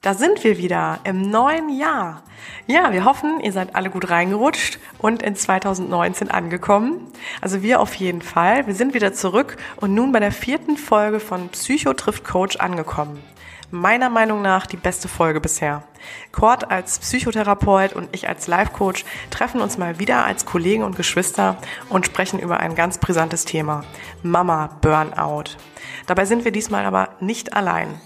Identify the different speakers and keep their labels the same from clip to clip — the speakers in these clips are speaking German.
Speaker 1: Da sind wir wieder im neuen Jahr. Ja, wir hoffen, ihr seid alle gut reingerutscht und in 2019 angekommen. Also wir auf jeden Fall. Wir sind wieder zurück und nun bei der vierten Folge von Psycho trifft Coach angekommen. Meiner Meinung nach die beste Folge bisher. Kurt als Psychotherapeut und ich als Life-Coach treffen uns mal wieder als Kollegen und Geschwister und sprechen über ein ganz brisantes Thema. Mama Burnout. Dabei sind wir diesmal aber nicht allein.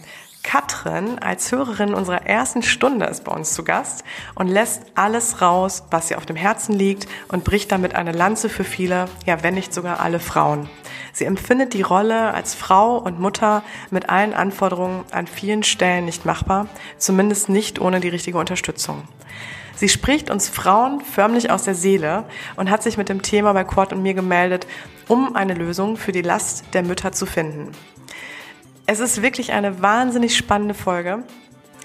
Speaker 1: Katrin als Hörerin unserer ersten Stunde ist bei uns zu Gast und lässt alles raus, was ihr auf dem Herzen liegt und bricht damit eine Lanze für viele, ja wenn nicht sogar alle Frauen. Sie empfindet die Rolle als Frau und Mutter mit allen Anforderungen an vielen Stellen nicht machbar, zumindest nicht ohne die richtige Unterstützung. Sie spricht uns Frauen förmlich aus der Seele und hat sich mit dem Thema bei Kurt und mir gemeldet, um eine Lösung für die Last der Mütter zu finden. Es ist wirklich eine wahnsinnig spannende Folge,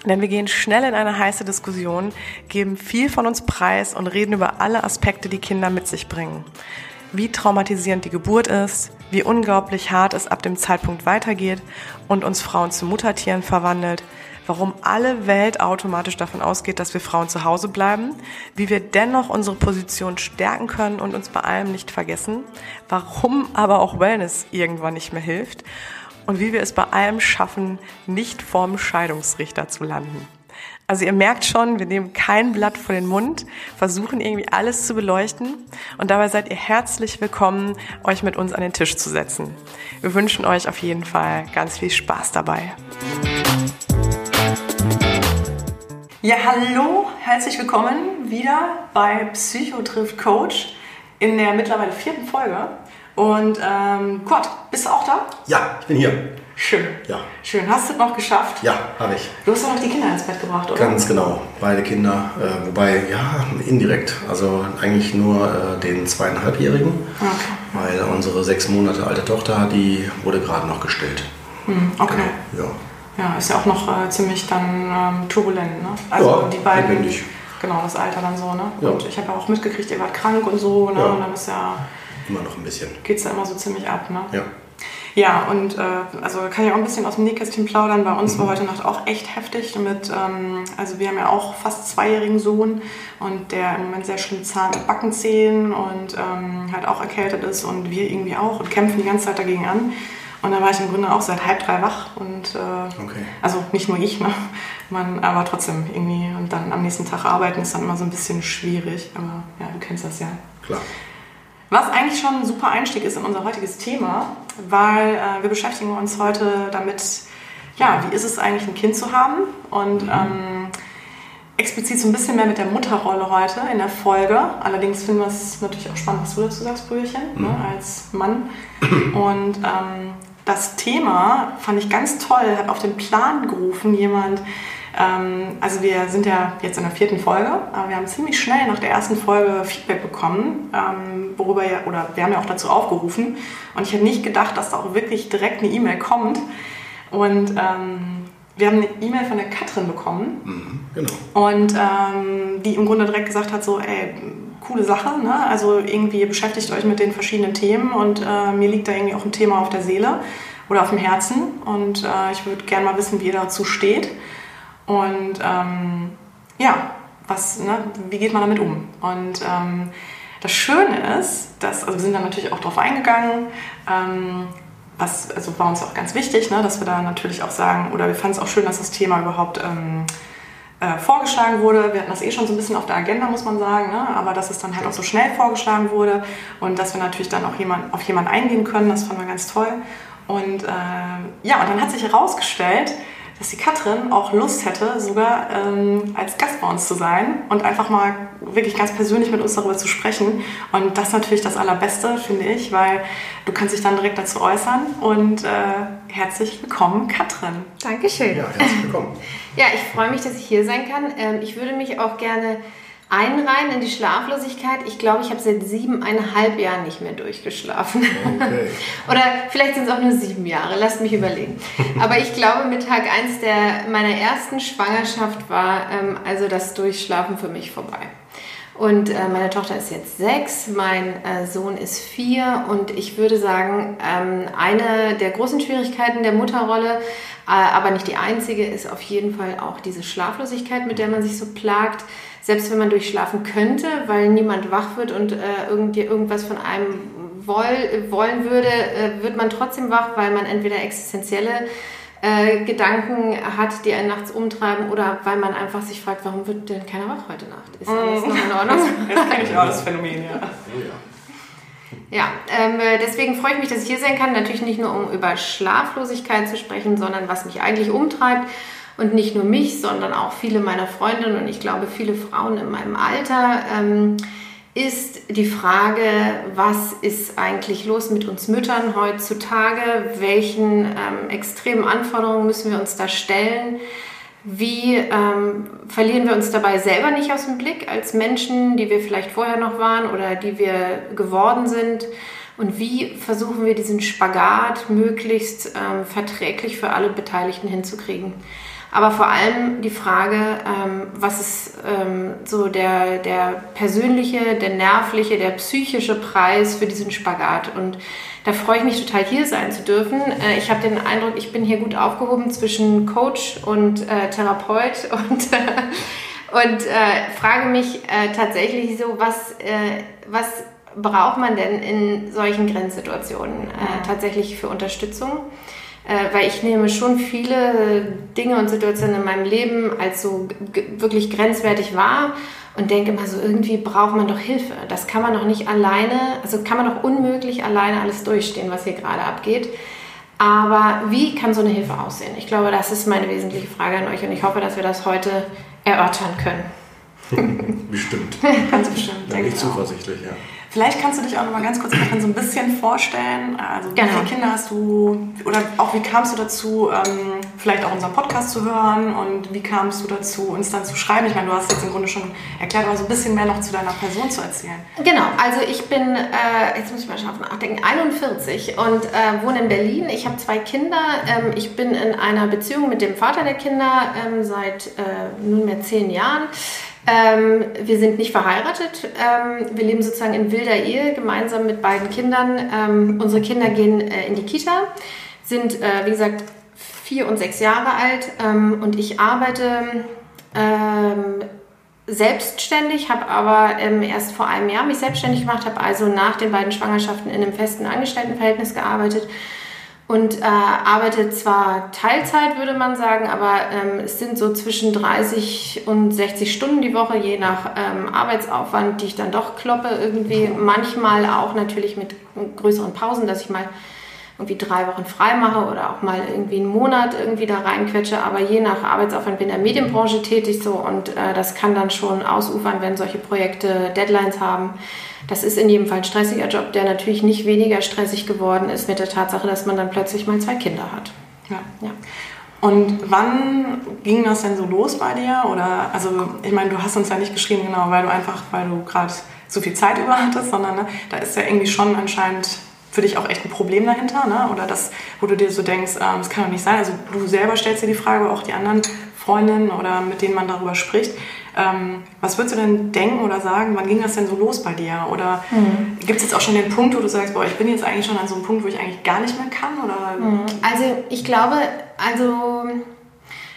Speaker 1: denn wir gehen schnell in eine heiße Diskussion, geben viel von uns preis und reden über alle Aspekte, die Kinder mit sich bringen. Wie traumatisierend die Geburt ist, wie unglaublich hart es ab dem Zeitpunkt weitergeht und uns Frauen zu Muttertieren verwandelt, warum alle Welt automatisch davon ausgeht, dass wir Frauen zu Hause bleiben, wie wir dennoch unsere Position stärken können und uns bei allem nicht vergessen, warum aber auch Wellness irgendwann nicht mehr hilft und wie wir es bei allem schaffen, nicht vorm Scheidungsrichter zu landen. Also ihr merkt schon, wir nehmen kein Blatt vor den Mund, versuchen irgendwie alles zu beleuchten und dabei seid ihr herzlich willkommen, euch mit uns an den Tisch zu setzen. Wir wünschen euch auf jeden Fall ganz viel Spaß dabei. Ja, hallo, herzlich willkommen wieder bei Psycho trifft Coach in der mittlerweile vierten Folge. Und ähm, Kurt, bist du auch da?
Speaker 2: Ja, ich bin hier.
Speaker 1: Schön.
Speaker 2: Ja.
Speaker 1: Schön. Hast du es noch geschafft?
Speaker 2: Ja, habe ich.
Speaker 1: Du hast auch noch die Kinder ins Bett gebracht, oder?
Speaker 2: Ganz genau. Beide Kinder. Äh, wobei, ja, indirekt. Also eigentlich nur äh, den zweieinhalbjährigen.
Speaker 1: Okay.
Speaker 2: Weil unsere sechs Monate alte Tochter, die wurde gerade noch gestillt.
Speaker 1: Hm, okay.
Speaker 2: Genau. Ja.
Speaker 1: Ja, ist ja auch noch äh, ziemlich dann ähm, turbulent, ne? Also
Speaker 2: Ja,
Speaker 1: die beiden.
Speaker 2: lebendig.
Speaker 1: Genau, das Alter dann so, ne?
Speaker 2: Ja.
Speaker 1: Und ich habe ja auch mitgekriegt, ihr wart krank und so, ne?
Speaker 2: Ja.
Speaker 1: Und dann ist ja,
Speaker 2: Immer noch ein bisschen.
Speaker 1: geht's ja immer so ziemlich ab, ne?
Speaker 2: Ja.
Speaker 1: Ja, und äh, also kann ich auch ein bisschen aus dem Nähkästchen plaudern. Bei
Speaker 2: Mhm.
Speaker 1: uns war heute Nacht auch echt heftig mit, ähm, also wir haben ja auch fast zweijährigen Sohn und der im Moment sehr schlimm Zahn Backenzähnen und ähm, halt auch erkältet ist und wir irgendwie auch und kämpfen die ganze Zeit dagegen an. Und dann war ich im Grunde auch seit halb drei wach und äh,
Speaker 2: Okay.
Speaker 1: also nicht nur ich, ne? Man, aber trotzdem irgendwie und dann am nächsten Tag arbeiten ist dann immer so ein bisschen schwierig. Aber ja, du kennst das ja.
Speaker 2: Klar.
Speaker 1: Was eigentlich schon ein super Einstieg ist in unser heutiges Thema, weil äh, wir beschäftigen uns heute damit, ja, wie ist es eigentlich, ein Kind zu haben und ähm, explizit so ein bisschen mehr mit der Mutterrolle heute in der Folge. Allerdings finden wir es natürlich auch spannend, was du dazu sagst, Brüderchen, ne, als Mann. Und ähm, das Thema fand ich ganz toll, hat auf den Plan gerufen jemand, also wir sind ja jetzt in der vierten Folge, aber wir haben ziemlich schnell nach der ersten Folge Feedback bekommen, ähm, worüber ja, oder wir haben ja auch dazu aufgerufen. Und ich hätte nicht gedacht, dass da auch wirklich direkt eine E-Mail kommt. Und ähm, wir haben eine E-Mail von der Katrin bekommen,
Speaker 2: Mhm. Genau.
Speaker 1: und ähm, die im Grunde direkt gesagt hat, so, ey, coole Sache, ne? also irgendwie beschäftigt euch mit den verschiedenen Themen und äh, mir liegt da irgendwie auch ein Thema auf der Seele oder auf dem Herzen und äh, ich würde gerne mal wissen, wie ihr dazu steht und ähm, ja, was, ne, wie geht man damit um? Und ähm, das Schöne ist, dass, also wir sind da natürlich auch drauf eingegangen, ähm, was also war uns auch ganz wichtig, ne, dass wir da natürlich auch sagen, oder wir fanden es auch schön, dass das Thema überhaupt ähm, äh, vorgeschlagen wurde. Wir hatten das eh schon so ein bisschen auf der Agenda, muss man sagen, ne? aber dass es dann halt auch so schnell vorgeschlagen wurde und dass wir natürlich dann auch jemand, auf jemanden eingehen können, das fanden wir ganz toll. Und äh, ja, und dann hat sich herausgestellt, dass die Katrin auch Lust hätte, sogar ähm, als Gast bei uns zu sein und einfach mal wirklich ganz persönlich mit uns darüber zu sprechen. Und das ist natürlich das Allerbeste, finde ich, weil du kannst dich dann direkt dazu äußern. Und äh, herzlich willkommen, Katrin.
Speaker 3: Dankeschön.
Speaker 2: Ja, herzlich willkommen.
Speaker 3: Ja, ich freue mich, dass ich hier sein kann. Ähm, ich würde mich auch gerne einreihen in die Schlaflosigkeit. Ich glaube, ich habe seit siebeneinhalb Jahren nicht mehr durchgeschlafen.
Speaker 2: Okay.
Speaker 3: Oder vielleicht sind es auch nur sieben Jahre, lasst mich überlegen. Aber ich glaube, mit Tag 1 der, meiner ersten Schwangerschaft war ähm, also das Durchschlafen für mich vorbei. Und äh, meine Tochter ist jetzt sechs, mein äh, Sohn ist vier und ich würde sagen, ähm, eine der großen Schwierigkeiten der Mutterrolle, äh, aber nicht die einzige, ist auf jeden Fall auch diese Schlaflosigkeit, mit der man sich so plagt. Selbst wenn man durchschlafen könnte, weil niemand wach wird und äh, irgend, irgendwas von einem woll, wollen würde, äh, wird man trotzdem wach, weil man entweder existenzielle äh, Gedanken hat, die einen nachts umtreiben oder weil man einfach sich fragt, warum wird denn keiner wach heute Nacht? Ist alles noch in Ordnung?
Speaker 1: Das kenne ich auch, das Phänomen, ja.
Speaker 2: Oh ja.
Speaker 3: Ja, ähm, deswegen freue ich mich, dass ich hier sein kann. Natürlich nicht nur, um über Schlaflosigkeit zu sprechen, sondern was mich eigentlich umtreibt. Und nicht nur mich, sondern auch viele meiner Freundinnen und ich glaube viele Frauen in meinem Alter. Ähm, ist die Frage, was ist eigentlich los mit uns Müttern heutzutage? Welchen ähm, extremen Anforderungen müssen wir uns da stellen? Wie ähm, verlieren wir uns dabei selber nicht aus dem Blick als Menschen, die wir vielleicht vorher noch waren oder die wir geworden sind? Und wie versuchen wir diesen Spagat möglichst ähm, verträglich für alle Beteiligten hinzukriegen? Aber vor allem die Frage, ähm, was ist ähm, so der, der persönliche, der nervliche, der psychische Preis für diesen Spagat. Und da freue ich mich total, hier sein zu dürfen. Äh, ich habe den Eindruck, ich bin hier gut aufgehoben zwischen Coach und äh, Therapeut und, äh, und äh, frage mich äh, tatsächlich so, was, äh, was braucht man denn in solchen Grenzsituationen tatsächlich für Unterstützung? Äh, weil ich nehme schon viele Dinge und Situationen in meinem Leben als so wirklich grenzwertig wahr und denke immer so, irgendwie braucht man doch Hilfe. Das kann man doch nicht alleine, also kann man doch unmöglich alleine alles durchstehen, was hier gerade abgeht. Aber wie kann so eine Hilfe aussehen? Ich glaube, das ist meine wesentliche Frage an euch und ich hoffe, dass wir das heute erörtern können.
Speaker 2: bestimmt.
Speaker 1: Ganz bestimmt.
Speaker 2: Bin ich zuversichtlich, ja.
Speaker 1: Vielleicht kannst du dich auch noch mal ganz kurz so ein bisschen vorstellen. Also wie
Speaker 3: Genau.
Speaker 1: viele Kinder hast du oder auch wie kamst du dazu, ähm, vielleicht auch unseren Podcast zu hören und wie kamst du dazu, uns dann zu schreiben? Ich meine, du hast jetzt im Grunde schon erklärt, aber so ein bisschen mehr noch zu deiner Person zu erzählen.
Speaker 3: Genau, also ich bin, äh, jetzt muss ich mal scharf nachdenken, 41 und äh, wohne in Berlin. Ich habe zwei Kinder. Ähm, ich bin in einer Beziehung mit dem Vater der Kinder ähm, seit äh, nunmehr zehn Jahren. Ähm, wir sind nicht verheiratet. Ähm, wir leben sozusagen in wilder Ehe gemeinsam mit beiden Kindern. Ähm, unsere Kinder gehen äh, in die Kita, sind, äh, wie gesagt, vier und sechs Jahre alt ähm, und ich arbeite ähm, selbstständig, habe aber ähm, erst vor einem Jahr mich selbstständig gemacht, habe also nach den beiden Schwangerschaften in einem festen Angestelltenverhältnis gearbeitet und äh, arbeite zwar Teilzeit, würde man sagen, aber ähm, es sind so zwischen 30 und 60 Stunden die Woche, je nach ähm, Arbeitsaufwand, die ich dann doch kloppe irgendwie. Manchmal auch natürlich mit größeren Pausen, dass ich mal irgendwie drei Wochen frei mache oder auch mal irgendwie einen Monat irgendwie da reinquetsche. Aber je nach Arbeitsaufwand bin ich in der Medienbranche tätig so und äh, das kann dann schon ausufern, wenn solche Projekte Deadlines haben. Das ist in jedem Fall ein stressiger Job, der natürlich nicht weniger stressig geworden ist mit der Tatsache, dass man dann plötzlich mal zwei Kinder hat.
Speaker 1: Ja.
Speaker 3: Ja.
Speaker 1: Und wann ging das denn so los bei dir? Oder also ich meine, du hast uns ja nicht geschrieben, genau, weil du einfach, weil du gerade so viel Zeit über hattest, sondern ne, da ist ja irgendwie schon anscheinend für dich auch echt ein Problem dahinter, ne? Oder das, wo du dir so denkst, ähm, das kann doch nicht sein. Also du selber stellst dir die Frage, aber auch die anderen Freundinnen oder mit denen man darüber spricht. Ähm, was würdest du denn denken oder sagen, wann ging das denn so los bei dir? Oder gibt es jetzt auch schon den Punkt, wo du sagst, boah, ich bin jetzt eigentlich schon an so einem Punkt, wo ich eigentlich gar nicht mehr kann? Oder
Speaker 3: Also ich glaube, also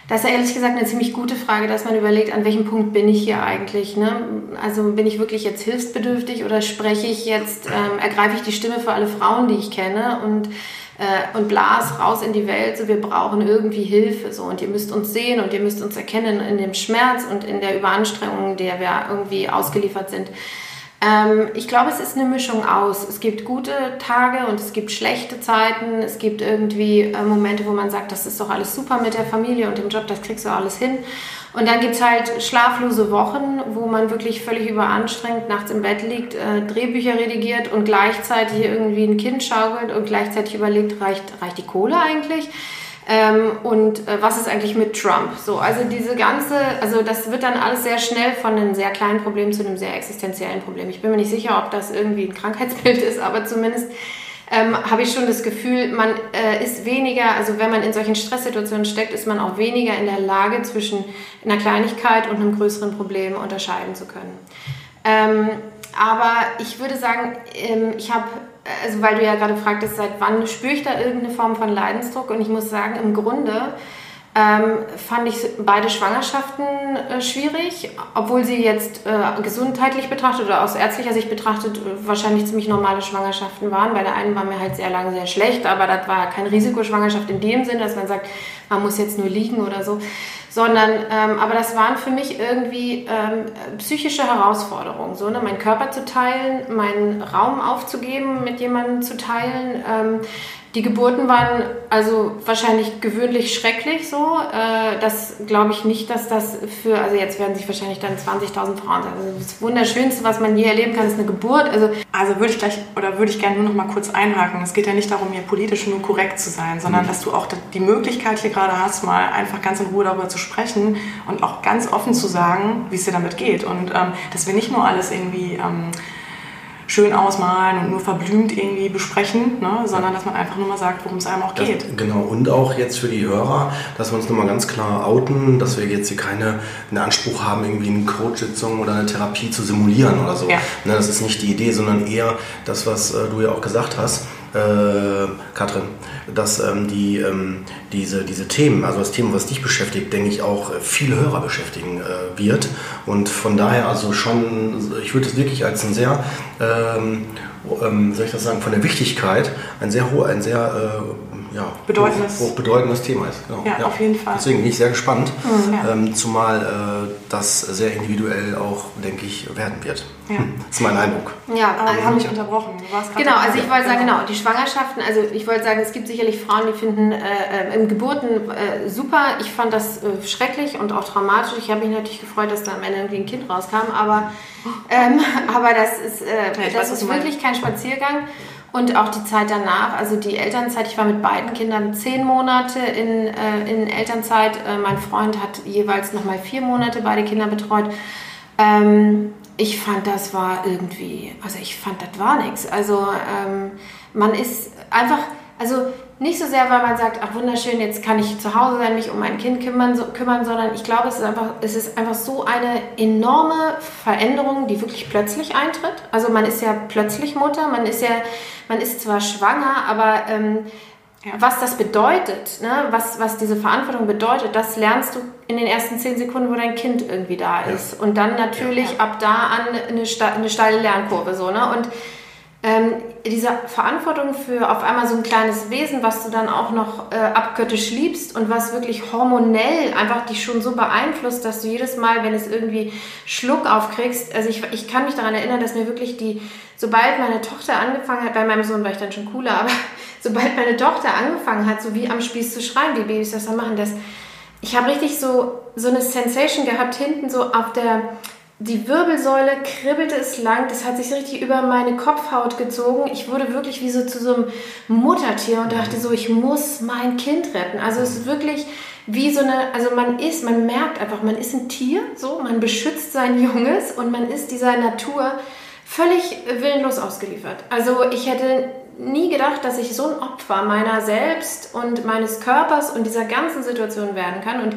Speaker 3: das ist ja ehrlich gesagt eine ziemlich gute Frage, dass man überlegt, an welchem Punkt bin ich hier eigentlich. Ne? Also bin ich wirklich jetzt hilfsbedürftig oder spreche ich jetzt, ähm, ergreife ich die Stimme für alle Frauen, die ich kenne und, äh, und blas raus in die Welt, so wir brauchen irgendwie Hilfe so und ihr müsst uns sehen und ihr müsst uns erkennen in dem Schmerz und in der Überanstrengung, der wir irgendwie ausgeliefert sind. Ähm, ich glaube, es ist eine Mischung aus. Es gibt gute Tage und es gibt schlechte Zeiten. Es gibt irgendwie äh, Momente, wo man sagt, das ist doch alles super mit der Familie und dem Job, das kriegst du alles hin. Und dann gibt es halt schlaflose Wochen, wo man wirklich völlig überanstrengt nachts im Bett liegt, äh, Drehbücher redigiert und gleichzeitig irgendwie ein Kind schaukelt und gleichzeitig überlegt, reicht, reicht die Kohle eigentlich? Ähm, und äh, was ist eigentlich mit Trump? So, also diese ganze, also das wird dann alles sehr schnell von einem sehr kleinen Problem zu einem sehr existenziellen Problem. Ich bin mir nicht sicher, ob das irgendwie ein Krankheitsbild ist, aber zumindest ähm, habe ich schon das Gefühl, man äh, ist weniger, also wenn man in solchen Stresssituationen steckt, ist man auch weniger in der Lage, zwischen einer Kleinigkeit und einem größeren Problem unterscheiden zu können. Ähm, aber ich würde sagen, ähm, ich habe, also weil du ja gerade fragtest, seit wann spüre ich da irgendeine Form von Leidensdruck? Und ich muss sagen, im Grunde ähm, fand ich beide Schwangerschaften äh, schwierig, obwohl sie jetzt äh, gesundheitlich betrachtet oder aus ärztlicher Sicht betrachtet äh, wahrscheinlich ziemlich normale Schwangerschaften waren. Bei der einen war mir halt sehr lange sehr schlecht, aber das war keine Risikoschwangerschaft in dem Sinne, dass man sagt, man muss jetzt nur liegen oder so, sondern ähm, aber das waren für mich irgendwie ähm, psychische Herausforderungen, so ne, meinen Körper zu teilen, meinen Raum aufzugeben, mit jemandem zu teilen. Ähm, die Geburten waren also wahrscheinlich gewöhnlich schrecklich so. Äh, das glaube ich nicht, dass das für, also jetzt werden sich wahrscheinlich dann 20.000 Frauen. Also das Wunderschönste, was man je erleben kann, ist eine Geburt.
Speaker 1: Also, also würde ich gleich oder würde ich gerne nur noch mal kurz einhaken. Es geht ja nicht darum, hier politisch nur korrekt zu sein, sondern mhm. dass du auch die Möglichkeit hier gerade hast, mal einfach ganz in Ruhe darüber zu sprechen und auch ganz offen zu sagen, wie es dir damit geht. Und ähm, dass wir nicht nur alles irgendwie ähm, schön ausmalen und nur verblümt irgendwie besprechen, ne? sondern dass man einfach nur mal sagt, worum es einem auch geht.
Speaker 2: Das, genau, und auch jetzt für die Hörer, dass wir uns nochmal ganz klar outen, dass wir jetzt hier keine einen Anspruch haben, irgendwie eine Coach-Sitzung oder eine Therapie zu simulieren oder so. Ja. Ne, das ist nicht die Idee, sondern eher das, was äh, du ja auch gesagt hast, äh, Katrin, dass ähm, die, ähm, diese, diese Themen, also das Thema, was dich beschäftigt, denke ich auch viele Hörer beschäftigen äh, wird. Und von daher also schon, ich würde es wirklich als ein sehr, ähm, ähm, soll ich das sagen, von der Wichtigkeit ein sehr hoher, ein sehr äh, ja,
Speaker 1: bedeutendes.
Speaker 2: Hoch, bedeutendes Thema ist.
Speaker 1: Genau. Ja, ja, auf jeden Fall.
Speaker 2: Deswegen bin ich sehr gespannt, mhm, ja. ähm, zumal äh, das sehr individuell auch, denke ich, werden wird. Ja. Hm, das ist mein Eindruck.
Speaker 3: Ja,
Speaker 1: also, wir haben mich unterbrochen.
Speaker 3: genau, also ich wollte sagen, genau, die Schwangerschaften, also ich wollte sagen, es gibt sicherlich Frauen, die finden äh, äh, im Geburten äh, super. Ich fand das äh, schrecklich und auch traumatisch. Ich habe mich natürlich gefreut, dass da am Ende irgendwie ein Kind rauskam, aber, ähm, aber das ist, äh, ja, das weiß, ist wirklich kein Spaziergang. Und auch die Zeit danach, also die Elternzeit, ich war mit beiden Kindern zehn Monate in, äh, in Elternzeit. Äh, mein Freund hat jeweils nochmal vier Monate beide Kinder betreut. Ähm, ich fand, das war irgendwie, also ich fand, das war nichts. Also ähm, man ist einfach, also nicht so sehr, weil man sagt, ach wunderschön, jetzt kann ich zu Hause sein, mich um mein Kind kümmern, so, kümmern sondern ich glaube, es ist, einfach, es ist einfach so eine enorme Veränderung, die wirklich plötzlich eintritt. Also man ist ja plötzlich Mutter, man ist ja, man ist zwar schwanger, aber ähm, ja. was das bedeutet, ne? was, was diese Verantwortung bedeutet, das lernst du in den ersten zehn Sekunden, wo dein Kind irgendwie da ist. Ja. Und dann natürlich ja. ab da an eine, eine steile Lernkurve. So, ne? Und ähm, diese Verantwortung für auf einmal so ein kleines Wesen, was du dann auch noch äh, abgöttisch liebst und was wirklich hormonell einfach dich schon so beeinflusst, dass du jedes Mal, wenn es irgendwie Schluck aufkriegst, also ich, ich kann mich daran erinnern, dass mir wirklich die, sobald meine Tochter angefangen hat, bei meinem Sohn war ich dann schon cooler, aber sobald meine Tochter angefangen hat, so wie am Spieß zu schreien, wie Babys das dann machen, das, ich habe richtig so, so eine Sensation gehabt, hinten so auf der die Wirbelsäule kribbelte es lang, das hat sich richtig über meine Kopfhaut gezogen. Ich wurde wirklich wie so zu so einem Muttertier und dachte so, ich muss mein Kind retten. Also es ist wirklich wie so eine, also man ist, man merkt einfach, man ist ein Tier, so, man beschützt sein Junges und man ist dieser Natur völlig willenlos ausgeliefert. Also ich hätte nie gedacht, dass ich so ein Opfer meiner selbst und meines Körpers und dieser ganzen Situation werden kann und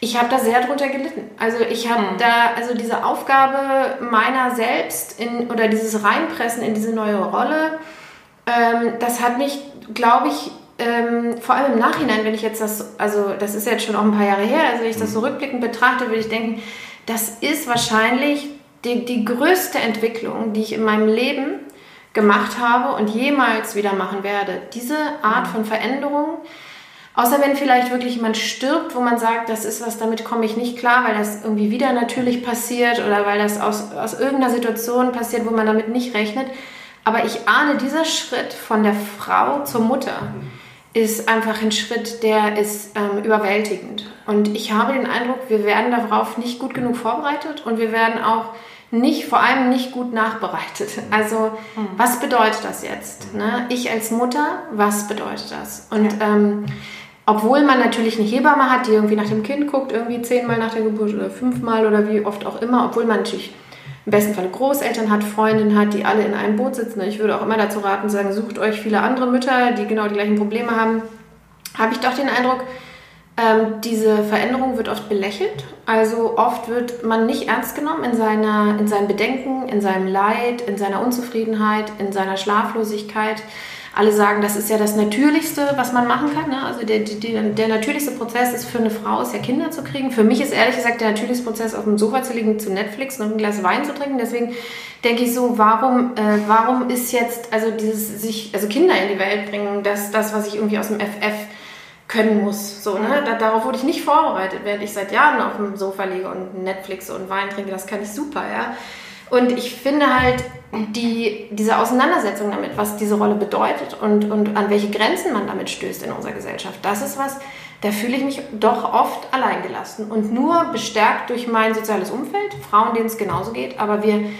Speaker 3: ich habe da sehr drunter gelitten. Also ich habe mhm. da, also diese Aufgabe meiner selbst in, oder dieses Reinpressen in diese neue Rolle, ähm, das hat mich, glaube ich, ähm, vor allem im Nachhinein, wenn ich jetzt das, also das ist jetzt schon auch ein paar Jahre her, also wenn ich das so mhm. rückblickend betrachte, würde ich denken, das ist wahrscheinlich die, die größte Entwicklung, die ich in meinem Leben gemacht habe und jemals wieder machen werde. Diese Art mhm. von Veränderung, Außer wenn vielleicht wirklich jemand stirbt, wo man sagt, das ist was, damit komme ich nicht klar, weil das irgendwie wieder natürlich passiert oder weil das aus, aus irgendeiner Situation passiert, wo man damit nicht rechnet. Aber ich ahne, dieser Schritt von der Frau zur Mutter ist einfach ein Schritt, der ist ähm, überwältigend. Und ich habe den Eindruck, wir werden darauf nicht gut genug vorbereitet und wir werden auch nicht, vor allem nicht gut nachbereitet. Also, mhm. was bedeutet das jetzt? Ne? Ich als Mutter, was bedeutet das? Und ähm, obwohl man natürlich eine Hebamme hat, die irgendwie nach dem Kind guckt, irgendwie zehnmal nach der Geburt oder fünfmal oder wie oft auch immer, obwohl man natürlich im besten Fall Großeltern hat, Freundinnen hat, die alle in einem Boot sitzen. Ich würde auch immer dazu raten, sagen, sucht euch viele andere Mütter, die genau die gleichen Probleme haben. Habe ich doch den Eindruck, Ähm, diese Veränderung wird oft belächelt. Also oft wird man nicht ernst genommen in, seiner, in seinen Bedenken, in seinem Leid, in seiner Unzufriedenheit, in seiner Schlaflosigkeit. Alle sagen, das ist ja das Natürlichste, was man machen kann. Ne? Also der, der, der natürlichste Prozess ist für eine Frau, ist ja Kinder zu kriegen. Für mich ist ehrlich gesagt der natürlichste Prozess, auf dem Sofa zu liegen, zu Netflix und ein Glas Wein zu trinken. Deswegen denke ich so, warum, äh, warum ist jetzt, also dieses sich, also Kinder in die Welt bringen, das, das, was ich irgendwie aus dem FF können muss. So, ne? Da, darauf wurde ich nicht vorbereitet, während ich seit Jahren auf dem Sofa liege und Netflix und Wein trinke. Das kann ich super, ja. Und ich finde halt die, diese Auseinandersetzung damit, was diese Rolle bedeutet und, und an welche Grenzen man damit stößt in unserer Gesellschaft, das ist was, da fühle ich mich doch oft alleingelassen und nur bestärkt durch mein soziales Umfeld, Frauen, denen es genauso geht, aber wir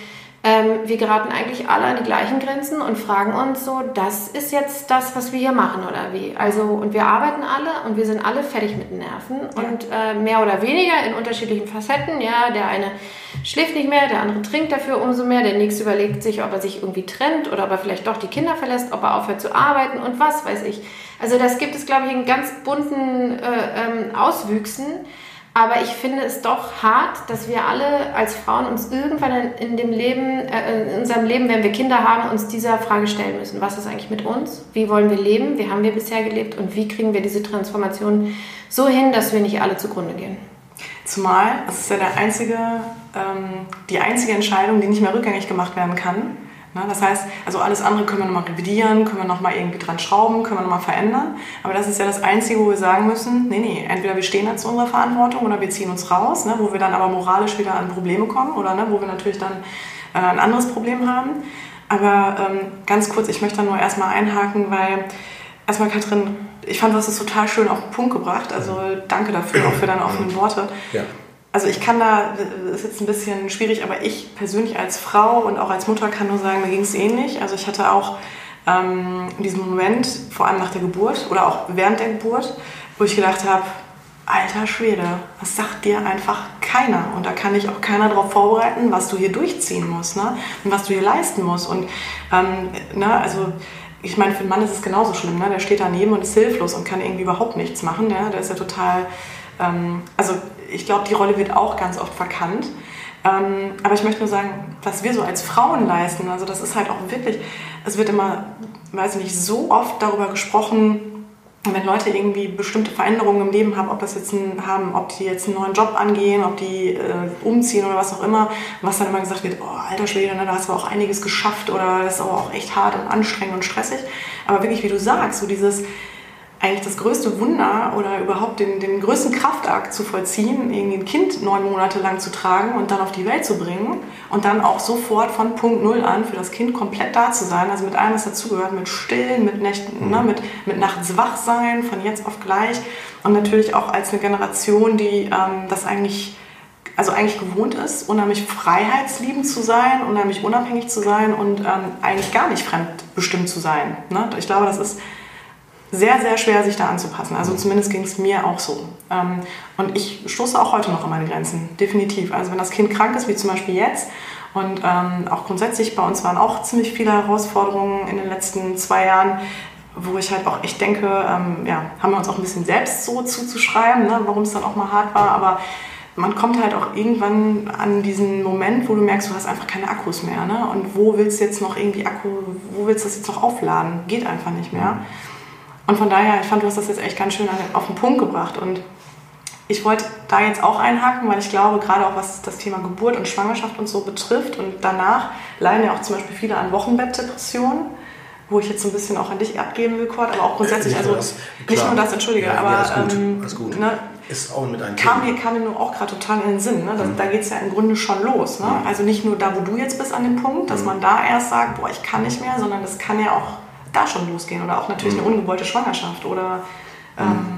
Speaker 3: ähm, wir geraten eigentlich alle an die gleichen Grenzen und fragen uns so, das ist jetzt das, was wir hier machen oder wie? Also, und wir arbeiten alle und wir sind alle fertig mit den Nerven ja. und äh, mehr oder weniger in unterschiedlichen Facetten. Ja, der eine schläft nicht mehr, der andere trinkt dafür umso mehr, der nächste überlegt sich, ob er sich irgendwie trennt oder ob er vielleicht doch die Kinder verlässt, ob er aufhört zu arbeiten und was weiß ich. Also, das gibt es, glaube ich, in ganz bunten äh, ähm, Auswüchsen. Aber ich finde es doch hart, dass wir alle als Frauen uns irgendwann in dem Leben, äh, in unserem Leben, wenn wir Kinder haben, uns dieser Frage stellen müssen. Was ist eigentlich mit uns? Wie wollen wir leben? Wie haben wir bisher gelebt? Und wie kriegen wir diese Transformation so hin, dass wir nicht alle zugrunde gehen?
Speaker 1: Zumal, das ist ja der einzige, ähm, die einzige Entscheidung, die nicht mehr rückgängig gemacht werden kann. Ne? Das heißt, also alles andere können wir nochmal revidieren, können wir nochmal irgendwie dran schrauben, können wir nochmal verändern. Aber das ist ja das Einzige, wo wir sagen müssen, nee, nee, entweder wir stehen dann zu unserer Verantwortung oder wir ziehen uns raus, ne? wo wir dann aber moralisch wieder an Probleme kommen oder ne? wo wir natürlich dann äh, ein anderes Problem haben. Aber ähm, ganz kurz, ich möchte da nur erstmal einhaken, weil erstmal Katrin, ich fand, du hast es total schön auf den Punkt gebracht. Also danke dafür, auch für deine offenen Worte. Ja also ich kann da, das ist jetzt ein bisschen schwierig, aber ich persönlich als Frau und auch als Mutter kann nur sagen, mir ging es ähnlich. Also ich hatte auch ähm, in diesem Moment, vor allem nach der Geburt oder auch während der Geburt, wo ich gedacht habe, alter Schwede, das sagt dir einfach keiner. Und da kann dich auch keiner darauf vorbereiten, was du hier durchziehen musst ne? und was du hier leisten musst. Und ähm, ne, also ich meine, für einen Mann ist es genauso schlimm. Ne? Der steht daneben und ist hilflos und kann irgendwie überhaupt nichts machen. Ne? Der ist ja total, ähm, also ich glaube, die Rolle wird auch ganz oft verkannt. Ähm, aber ich möchte nur sagen, was wir so als Frauen leisten, also das ist halt auch wirklich, es wird immer, weiß ich nicht, so oft darüber gesprochen, wenn Leute irgendwie bestimmte Veränderungen im Leben haben, ob das jetzt ein, haben, ob die jetzt einen neuen Job angehen, ob die äh, umziehen oder was auch immer, was dann immer gesagt wird, oh, alter Schwede, ne, da hast du auch einiges geschafft oder das ist aber auch echt hart und anstrengend und stressig. Aber wirklich, wie du sagst, so dieses, eigentlich das größte Wunder oder überhaupt den, den größten Kraftakt zu vollziehen, irgendwie ein Kind neun Monate lang zu tragen und dann auf die Welt zu bringen und dann auch sofort von Punkt Null an für das Kind komplett da zu sein, also mit allem, was dazugehört, mit Stillen, mit Nächten, ne, mhm. mit, mit nachts wach sein, von jetzt auf gleich und natürlich auch als eine Generation, die ähm, das eigentlich also eigentlich gewohnt ist, unheimlich freiheitsliebend zu sein, unheimlich unabhängig zu sein und ähm, eigentlich gar nicht fremdbestimmt zu sein. Ne? Ich glaube, das ist sehr, sehr schwer, sich da anzupassen. Also zumindest ging es mir auch so. Ähm, und ich stoße auch heute noch an meine Grenzen, definitiv. Also wenn das Kind krank ist, wie zum Beispiel jetzt, und ähm, auch grundsätzlich bei uns waren auch ziemlich viele Herausforderungen in den letzten zwei Jahren, wo ich halt auch echt denke, ähm, ja, haben wir uns auch ein bisschen selbst so zuzuschreiben, ne, warum es dann auch mal hart war, aber man kommt halt auch irgendwann an diesen Moment, wo du merkst, du hast einfach keine Akkus mehr. Ne? Und wo willst du jetzt noch irgendwie Akku, wo willst du das jetzt noch aufladen? Geht einfach nicht mehr. Und von daher, ich fand, du hast das jetzt echt ganz schön auf den Punkt gebracht. Und ich wollte da jetzt auch einhaken, weil ich glaube, gerade auch was das Thema Geburt und Schwangerschaft und so betrifft und danach leiden ja auch zum Beispiel viele an Wochenbettdepressionen, wo ich jetzt so ein bisschen auch an dich abgeben will, Kurt, aber auch grundsätzlich, also das, nicht nur das, entschuldige, ja, aber ja, gut, ähm, gut. Ne, ist auch mit einem kam, mir, kam mir nur auch gerade total in den Sinn. Ne? Das, mhm. Da geht es ja im Grunde schon los. Ne? Mhm. Also nicht nur da, wo du jetzt bist an dem Punkt, dass mhm. man da erst sagt, boah, ich kann nicht mehr, sondern das kann ja auch da schon losgehen oder auch natürlich mhm. eine ungewollte Schwangerschaft oder ähm, mhm.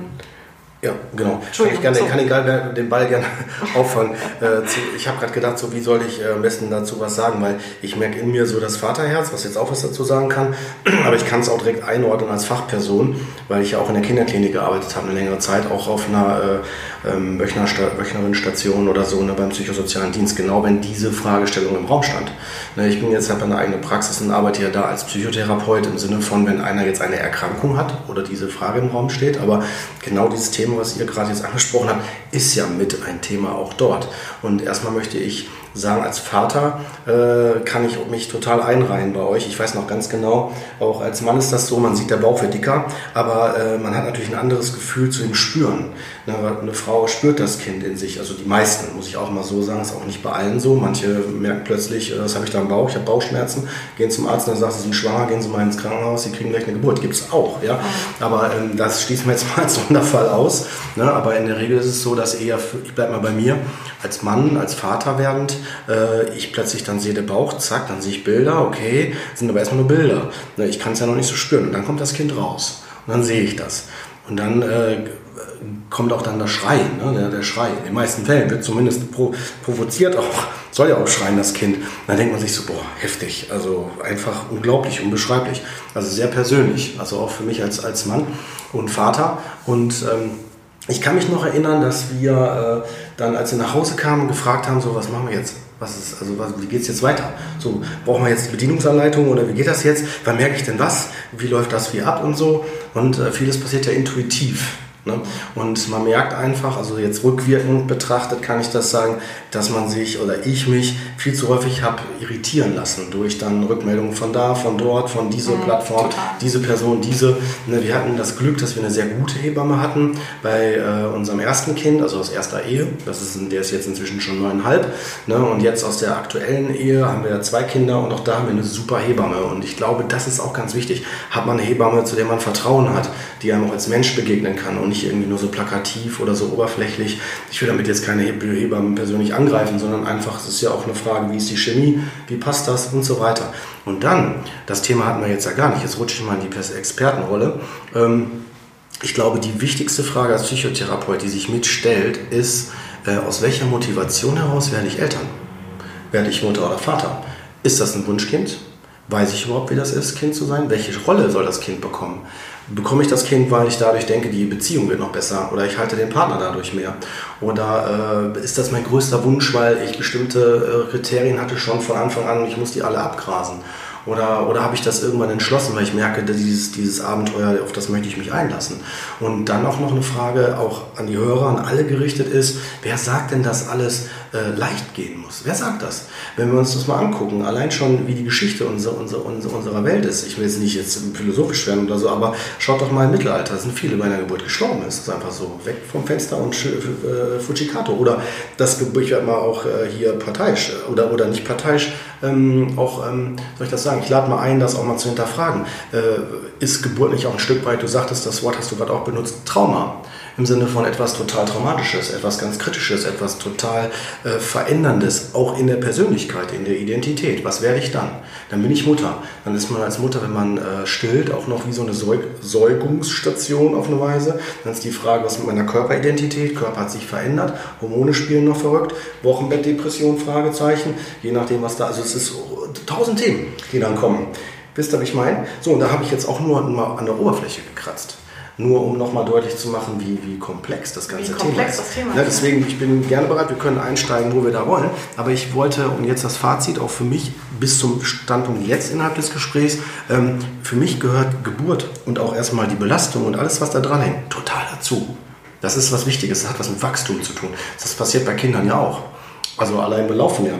Speaker 2: Ja, genau. Kann ich, gerne, so. kann gerne den Ball gerne auffangen. Äh, ich habe gerade gedacht, so wie soll ich äh, am besten dazu was sagen, weil ich merke in mir so das Vaterherz, was jetzt auch was dazu sagen kann, aber ich kann es auch direkt einordnen als Fachperson, weil ich ja auch in der Kinderklinik gearbeitet habe, eine längere Zeit, auch auf einer äh, ähm, Wöchnerinnenstation oder so ne, beim psychosozialen Dienst, genau wenn diese Fragestellung im Raum stand. Ne, ich bin jetzt, habe eine eigene Praxis und arbeite ja da als Psychotherapeut im Sinne von, wenn einer jetzt eine Erkrankung hat oder diese Frage im Raum steht, aber genau dieses Thema Thema, was ihr gerade jetzt angesprochen habt, ist ja mit ein Thema auch dort. Und erstmal möchte ich sagen, als Vater äh, kann ich mich total einreihen bei euch. Ich weiß noch ganz genau, auch als Mann ist das so, man sieht, der Bauch wird dicker, aber äh, man hat natürlich ein anderes Gefühl zu dem Spüren. Ne, eine Frau spürt das Kind in sich, also die meisten, muss ich auch mal so sagen, ist auch nicht bei allen so. Manche merken plötzlich, äh, was habe ich da im Bauch, ich habe Bauchschmerzen, gehen zum Arzt und dann sagt, sie sind schwanger, gehen sie mal ins Krankenhaus, sie kriegen gleich eine Geburt. Gibt es auch, ja. Aber ähm, das schließen wir jetzt mal als Sonderfall aus. Ne? Aber in der Regel ist es so, dass eher, ich bleibe mal bei mir, als Mann, als Vater werdend, äh, ich plötzlich dann sehe der Bauch, zack, dann sehe ich Bilder, okay, sind aber erstmal nur Bilder. Ne, ich kann es ja noch nicht so spüren. Und dann kommt das Kind raus. Und dann sehe ich das. Und dann äh, kommt auch dann das Schreien, ne? der, der Schrei. In den meisten Fällen wird zumindest pro, provoziert auch, soll ja auch schreien, das Kind. dann denkt man sich so, boah, heftig. Also einfach unglaublich, unbeschreiblich. Also sehr persönlich. Also auch für mich als, als Mann und Vater. Und ähm, ich kann mich noch erinnern, dass wir äh, dann, als wir nach Hause kamen, gefragt haben, so, was machen wir jetzt? Was ist, also was, wie geht es jetzt weiter? So, brauchen wir jetzt die Bedienungsanleitung oder wie geht das jetzt? Wann merke ich denn was? Wie läuft das wie ab und so? Und äh, vieles passiert ja intuitiv. Ne? Und man merkt einfach, also jetzt rückwirkend betrachtet kann ich das sagen, dass man sich oder ich mich viel zu häufig habe irritieren lassen durch dann Rückmeldungen von da, von dort, von dieser mhm, Plattform, total. diese Person, diese. Ne, wir hatten das Glück, dass wir eine sehr gute Hebamme hatten bei äh, unserem ersten Kind, also aus erster Ehe. Das ist, der ist jetzt inzwischen schon neuneinhalb. Ne? Und jetzt aus der aktuellen Ehe haben wir zwei Kinder und auch da haben wir eine super Hebamme. Und ich glaube, das ist auch ganz wichtig. Hat man eine Hebamme, zu der man Vertrauen hat, die einem auch als Mensch begegnen kann und nicht irgendwie nur so plakativ oder so oberflächlich. Ich will damit jetzt keine Hebammen persönlich angreifen, sondern einfach, es ist ja auch eine Frage, wie ist die Chemie, wie passt das und so weiter. Und dann, das Thema hatten wir jetzt ja gar nicht, jetzt rutsche ich mal in die Expertenrolle. Ähm, ich glaube, die wichtigste Frage als Psychotherapeut, die sich mitstellt, ist, äh, aus welcher Motivation heraus werde ich Eltern? Werde ich Mutter oder Vater? Ist das ein Wunschkind? Weiß ich überhaupt, wie das ist, Kind zu sein? Welche Rolle soll das Kind bekommen? Bekomme ich das Kind, weil ich dadurch denke, die Beziehung wird noch besser oder ich halte den Partner dadurch mehr? Oder äh, ist das mein größter Wunsch, weil ich bestimmte äh, Kriterien hatte schon von Anfang an und ich muss die alle abgrasen? Oder, oder habe ich das irgendwann entschlossen, weil ich merke, dieses, dieses Abenteuer, auf das möchte ich mich einlassen? Und dann auch noch eine Frage, auch an die Hörer, an alle gerichtet ist, wer sagt denn, dass alles äh, leicht gehen muss? Wer sagt das? Wenn wir uns das mal angucken, allein schon, wie die Geschichte unserer, unserer, unserer Welt ist, ich will jetzt nicht jetzt philosophisch werden oder so, aber schaut doch mal im Mittelalter, sind viele bei einer Geburt gestorben. Es ist einfach so, weg vom Fenster und äh, Fujikato. Oder das Geburt, ich werde mal auch äh, hier parteiisch, oder, oder nicht parteiisch, ähm, auch, ähm, soll ich das sagen, ich lade mal ein, das auch mal zu hinterfragen. Äh, ist Geburt nicht auch ein Stück weit, du sagtest, das Wort hast du gerade auch benutzt, Trauma? Im Sinne von etwas total Traumatisches, etwas ganz Kritisches, etwas total äh, Veränderndes, auch in der Persönlichkeit, in der Identität. Was werde ich dann? Dann bin ich Mutter. Dann ist man als Mutter, wenn man äh, stillt, auch noch wie so eine Säug Säugungsstation auf eine Weise. Dann ist die Frage, was mit meiner Körperidentität? Körper hat sich verändert, Hormone spielen noch verrückt, Wochenbettdepression, Fragezeichen, je nachdem, was da, also es ist tausend Themen, die dann kommen. Wisst ihr, was ich meine? So, und da habe ich jetzt auch nur mal an der Oberfläche gekratzt. Nur um nochmal deutlich zu machen, wie, wie komplex das ganze wie komplex Thema ist. Das Thema ja, deswegen, ich bin gerne bereit, wir können einsteigen, wo wir da wollen. Aber ich wollte, und jetzt das Fazit auch für mich bis zum Standpunkt jetzt innerhalb des Gesprächs, ähm, für mich gehört Geburt und auch erstmal die Belastung und alles, was da dran hängt, total dazu. Das ist was Wichtiges, das hat was mit Wachstum zu tun. Das passiert bei Kindern ja auch. Also allein wir laufen ja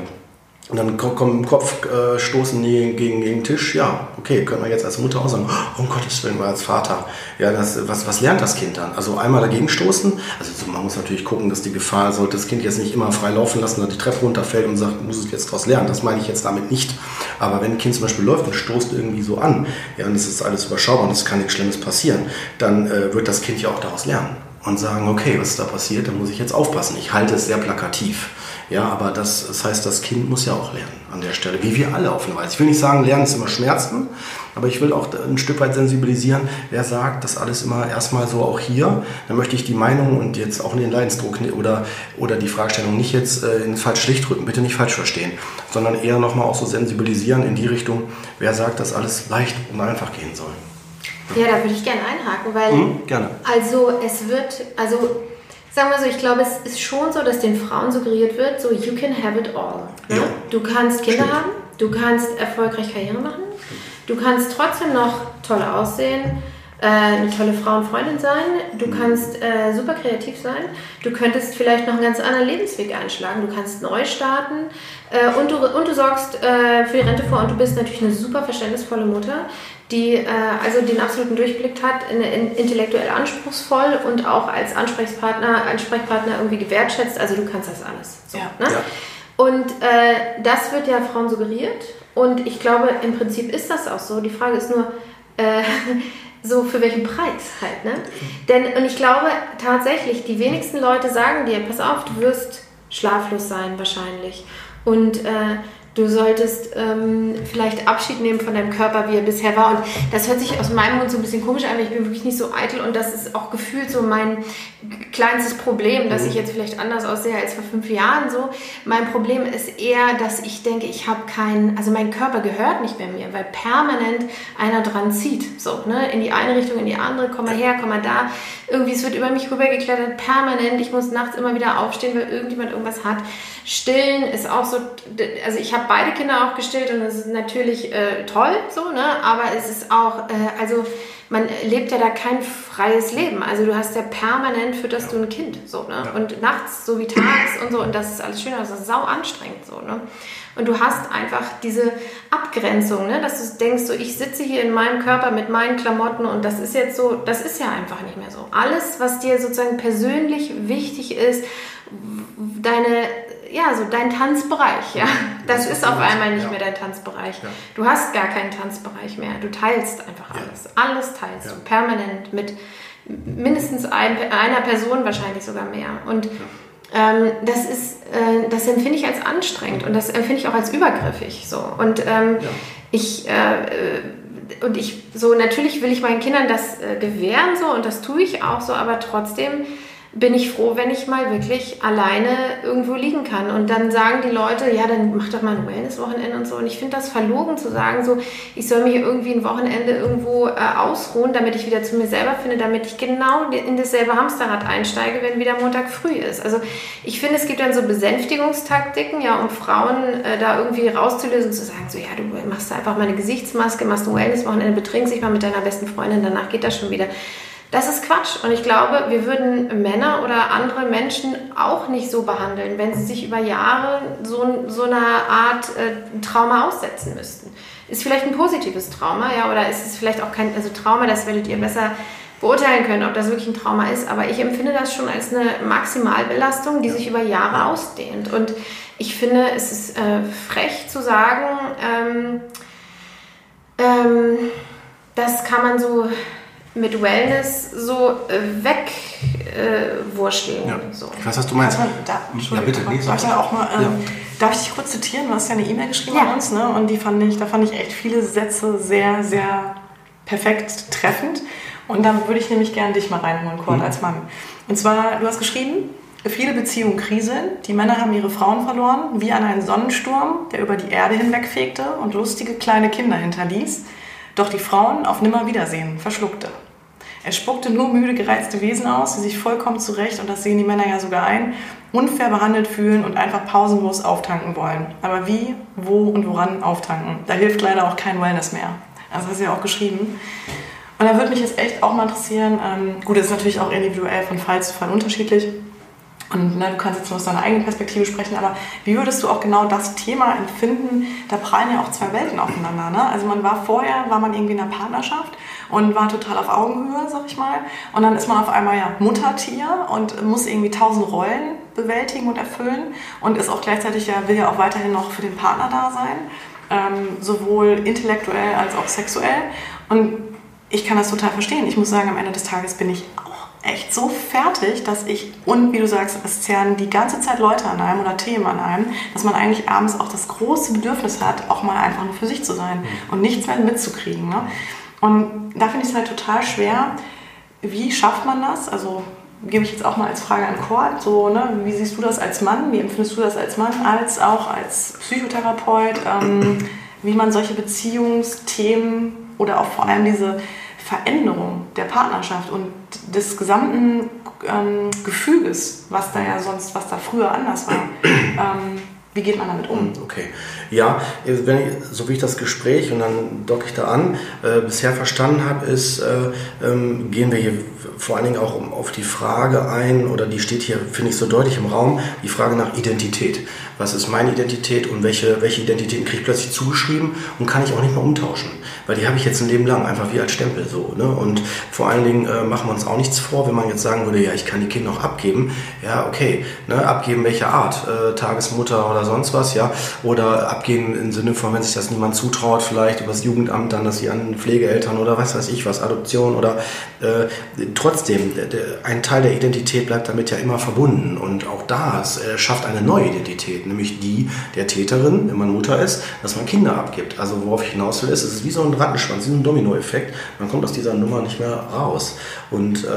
Speaker 2: und dann kommen im Kopf, äh, stoßen die gegen, gegen den Tisch. Ja, okay, können wir jetzt als Mutter auch sagen, oh, um Gottes Willen, als Vater. Ja, das, was, was lernt das Kind dann? Also einmal dagegen stoßen. Also man muss natürlich gucken, dass die Gefahr, sollte das Kind jetzt nicht immer frei laufen lassen, dass die Treppe runterfällt und sagt, muss es jetzt daraus lernen. Das meine ich jetzt damit nicht. Aber wenn ein Kind zum Beispiel läuft und stoßt irgendwie so an, ja, und das ist alles überschaubar und es kann nichts Schlimmes passieren, dann äh, wird das Kind ja auch daraus lernen und sagen, okay, was ist da passiert, dann muss ich jetzt aufpassen. Ich halte es sehr plakativ. Ja, aber das, das heißt, das Kind muss ja auch lernen an der Stelle, wie wir alle auf eine Weise. Ich will nicht sagen, Lernen ist immer Schmerzen, aber ich will auch ein Stück weit sensibilisieren, wer sagt, das alles immer erstmal so auch hier, dann möchte ich die Meinung und jetzt auch den Leidensdruck oder, oder die Fragestellung nicht jetzt äh, in falsch Licht rücken, bitte nicht falsch verstehen, sondern eher nochmal auch so sensibilisieren in die Richtung, wer sagt, dass alles leicht und einfach gehen soll.
Speaker 3: Ja, da würde ich gerne einhaken, weil mhm, gerne. also es wird, also Sagen wir so, ich glaube, es ist schon so, dass den Frauen suggeriert wird, so you can have it all. Ne? Ja. Du kannst Kinder Stimmt. haben, du kannst erfolgreich Karriere machen, du kannst trotzdem noch toll aussehen, äh, eine tolle Frau und Freundin sein, du mhm. kannst äh, super kreativ sein, du könntest vielleicht noch einen ganz anderen Lebensweg einschlagen, du kannst neu starten äh, und, du, und du sorgst äh, für die Rente vor und du bist natürlich eine super verständnisvolle Mutter, die äh, also den absoluten Durchblick hat, in, in, intellektuell anspruchsvoll und auch als Ansprechpartner, Ansprechpartner irgendwie gewertschätzt. Also du kannst das alles. So, ja. Ne? Ja. Und äh, das wird ja Frauen suggeriert. Und ich glaube, im Prinzip ist das auch so. Die Frage ist nur, äh, so für welchen Preis halt, ne? Denn, und ich glaube tatsächlich, die wenigsten Leute sagen dir, pass auf, du wirst schlaflos sein wahrscheinlich. Und äh, Du solltest ähm, vielleicht Abschied nehmen von deinem Körper, wie er bisher war. Und das hört sich aus meinem Mund so ein bisschen komisch an, weil ich bin wirklich nicht so eitel und das ist auch gefühlt so mein kleinstes Problem, dass ich mhm. jetzt vielleicht anders aussehe als vor fünf Jahren so. Mein Problem ist eher, dass ich denke, ich habe keinen, also mein Körper gehört nicht mehr mir, weil permanent einer dran zieht. So, ne? In die eine Richtung, in die andere, komm mal her, komm mal da. Irgendwie, es wird über mich rübergeklettert, permanent. Ich muss nachts immer wieder aufstehen, weil irgendjemand irgendwas hat. Stillen ist auch so, also ich habe beide Kinder auch gestillt und das ist natürlich äh, toll, so, ne? aber es ist auch, äh, also man lebt ja da kein freies Leben. Also du hast ja permanent fütterst ja. du ein Kind, so, ne? Ja. Und nachts so wie tags und so und das ist alles schön, das ist sau anstrengend, so, ne? Und du hast einfach diese Abgrenzung, ne? dass du denkst, so ich sitze hier in meinem Körper mit meinen Klamotten und das ist jetzt so, das ist ja einfach nicht mehr so. Alles, was dir sozusagen persönlich wichtig ist, deine ja, so dein Tanzbereich, ja. Das, ist auf einmal nicht mehr dein Tanzbereich. Du hast gar keinen Tanzbereich mehr. Du teilst einfach alles. Alles teilst du permanent mit mindestens ein, einer Person, wahrscheinlich sogar mehr. Und ähm, das ist, äh, das empfinde ich als anstrengend und das empfinde ich auch als übergriffig. So. Und ähm, ich äh, und ich so natürlich will ich meinen Kindern das äh, gewähren so und das tue ich auch so, aber trotzdem bin ich froh, wenn ich mal wirklich alleine irgendwo liegen kann. Und dann sagen die Leute, ja, dann mach doch mal ein Wellness-Wochenende und so. Und ich finde das verlogen zu sagen, so, ich soll mich irgendwie ein Wochenende irgendwo äh, ausruhen, damit ich wieder zu mir selber finde, damit ich genau in dasselbe Hamsterrad einsteige, wenn wieder Montag früh ist. Also ich finde, es gibt dann so Besänftigungstaktiken, ja, um Frauen äh, da irgendwie rauszulösen, zu sagen, so, ja, du machst einfach mal eine Gesichtsmaske, machst ein Wellness-Wochenende, betrinkst dich mal mit deiner besten Freundin, danach geht das schon wieder. Das ist Quatsch. Und ich glaube, wir würden Männer oder andere Menschen auch nicht so behandeln, wenn sie sich über Jahre so, so einer Art äh, Trauma aussetzen müssten. Ist vielleicht ein positives Trauma, ja, oder ist es vielleicht auch kein, also Trauma, das werdet ihr besser beurteilen können, ob das wirklich ein Trauma ist. Aber ich empfinde das schon als eine Maximalbelastung, die sich über Jahre ausdehnt. Und ich finde, es ist äh, frech zu sagen, ähm, ähm, das kann man so mit Wellness so äh, wegwurschteln. Äh, ja. So.
Speaker 2: Ich weiß, was du meinst.
Speaker 1: Also, da, ja, bitte. Nee, darf, ich auch mal, ähm, ja. darf ich dich kurz zitieren? Du hast ja eine E-Mail geschrieben ja. an uns ne? und die fand ich, da fand ich echt viele Sätze sehr, sehr perfekt treffend. Und da würde ich nämlich gerne dich mal reinholen, Kurt, mhm. als Mann. Und zwar, du hast geschrieben, viele Beziehungen kriseln, die Männer haben ihre Frauen verloren, wie an einen Sonnensturm, der über die Erde hinwegfegte und lustige kleine Kinder hinterließ doch die Frauen auf Nimmerwiedersehen verschluckte. Er spuckte nur müde, gereizte Wesen aus, die sich vollkommen zurecht, und das sehen die Männer ja sogar ein, unfair behandelt fühlen und einfach pausenlos auftanken wollen. Aber wie, wo und woran auftanken? Da hilft leider auch kein Wellness mehr. Also das du ja auch geschrieben. Und da würde mich jetzt echt auch mal interessieren, ähm, gut, das ist natürlich auch individuell von Fall zu Fall unterschiedlich, und ne, du kannst jetzt nur aus deiner eigenen Perspektive sprechen, aber wie würdest du auch genau das Thema empfinden? Da prallen ja auch zwei Welten aufeinander. Ne? Also man war vorher, war man irgendwie in einer Partnerschaft und war total auf Augenhöhe, sag ich mal. Und dann ist man auf einmal ja Muttertier und muss irgendwie tausend Rollen bewältigen und erfüllen und ist auch gleichzeitig ja, will ja auch weiterhin noch für den Partner da sein, ähm, sowohl intellektuell als auch sexuell. Und ich kann das total verstehen. Ich muss sagen, am Ende des Tages bin ich echt so fertig, dass ich, und wie du sagst, es zerren die ganze Zeit Leute an einem oder Themen an einem, dass man eigentlich abends auch das große Bedürfnis hat, auch mal einfach nur für sich zu sein mhm. und nichts mehr mitzukriegen. Ne? Und da finde ich es halt total schwer, wie schafft man das? Also gebe ich jetzt auch mal als Frage an Kurt, so, ne, wie siehst du das als Mann, wie empfindest du das als Mann, als auch als Psychotherapeut, ähm, wie man solche Beziehungsthemen oder auch vor allem diese Veränderung der Partnerschaft und des gesamten ähm, Gefüges, was da ja sonst, was da früher anders war, ähm, Wie geht man damit um? Hm,
Speaker 2: okay. Ja, wenn ich, so wie ich das Gespräch und dann docke ich da an, äh, bisher verstanden habe, ist, äh, ähm, gehen wir hier vor allen Dingen auch um, auf die Frage ein, oder die steht hier, finde ich, so deutlich im Raum, die Frage nach Identität. Was ist meine Identität und welche, welche Identitäten kriege ich plötzlich zugeschrieben und kann ich auch nicht mehr umtauschen? Weil die habe ich jetzt ein Leben lang einfach wie als Stempel so. Ne? Und vor allen Dingen äh, machen wir uns auch nichts vor, wenn man jetzt sagen würde, ja, ich kann die Kinder auch abgeben. Ja, okay, ne? abgeben welcher Art? Äh, Tagesmutter oder sonst was, ja? Oder abgeben im Sinne von, wenn sich das niemand zutraut, vielleicht über das Jugendamt dann, dass sie an Pflegeeltern oder was weiß ich was, Adoption oder äh, trotzdem, ein Teil der Identität bleibt damit ja immer verbunden. Und auch das äh, schafft eine neue Identität, nämlich die der Täterin, wenn man Mutter ist, dass man Kinder abgibt. Also worauf ich hinaus will, ist, es ist wie so ein Rattenschwanz, wie so ein Dominoeffekt. Man kommt aus dieser Nummer nicht mehr raus. Und äh,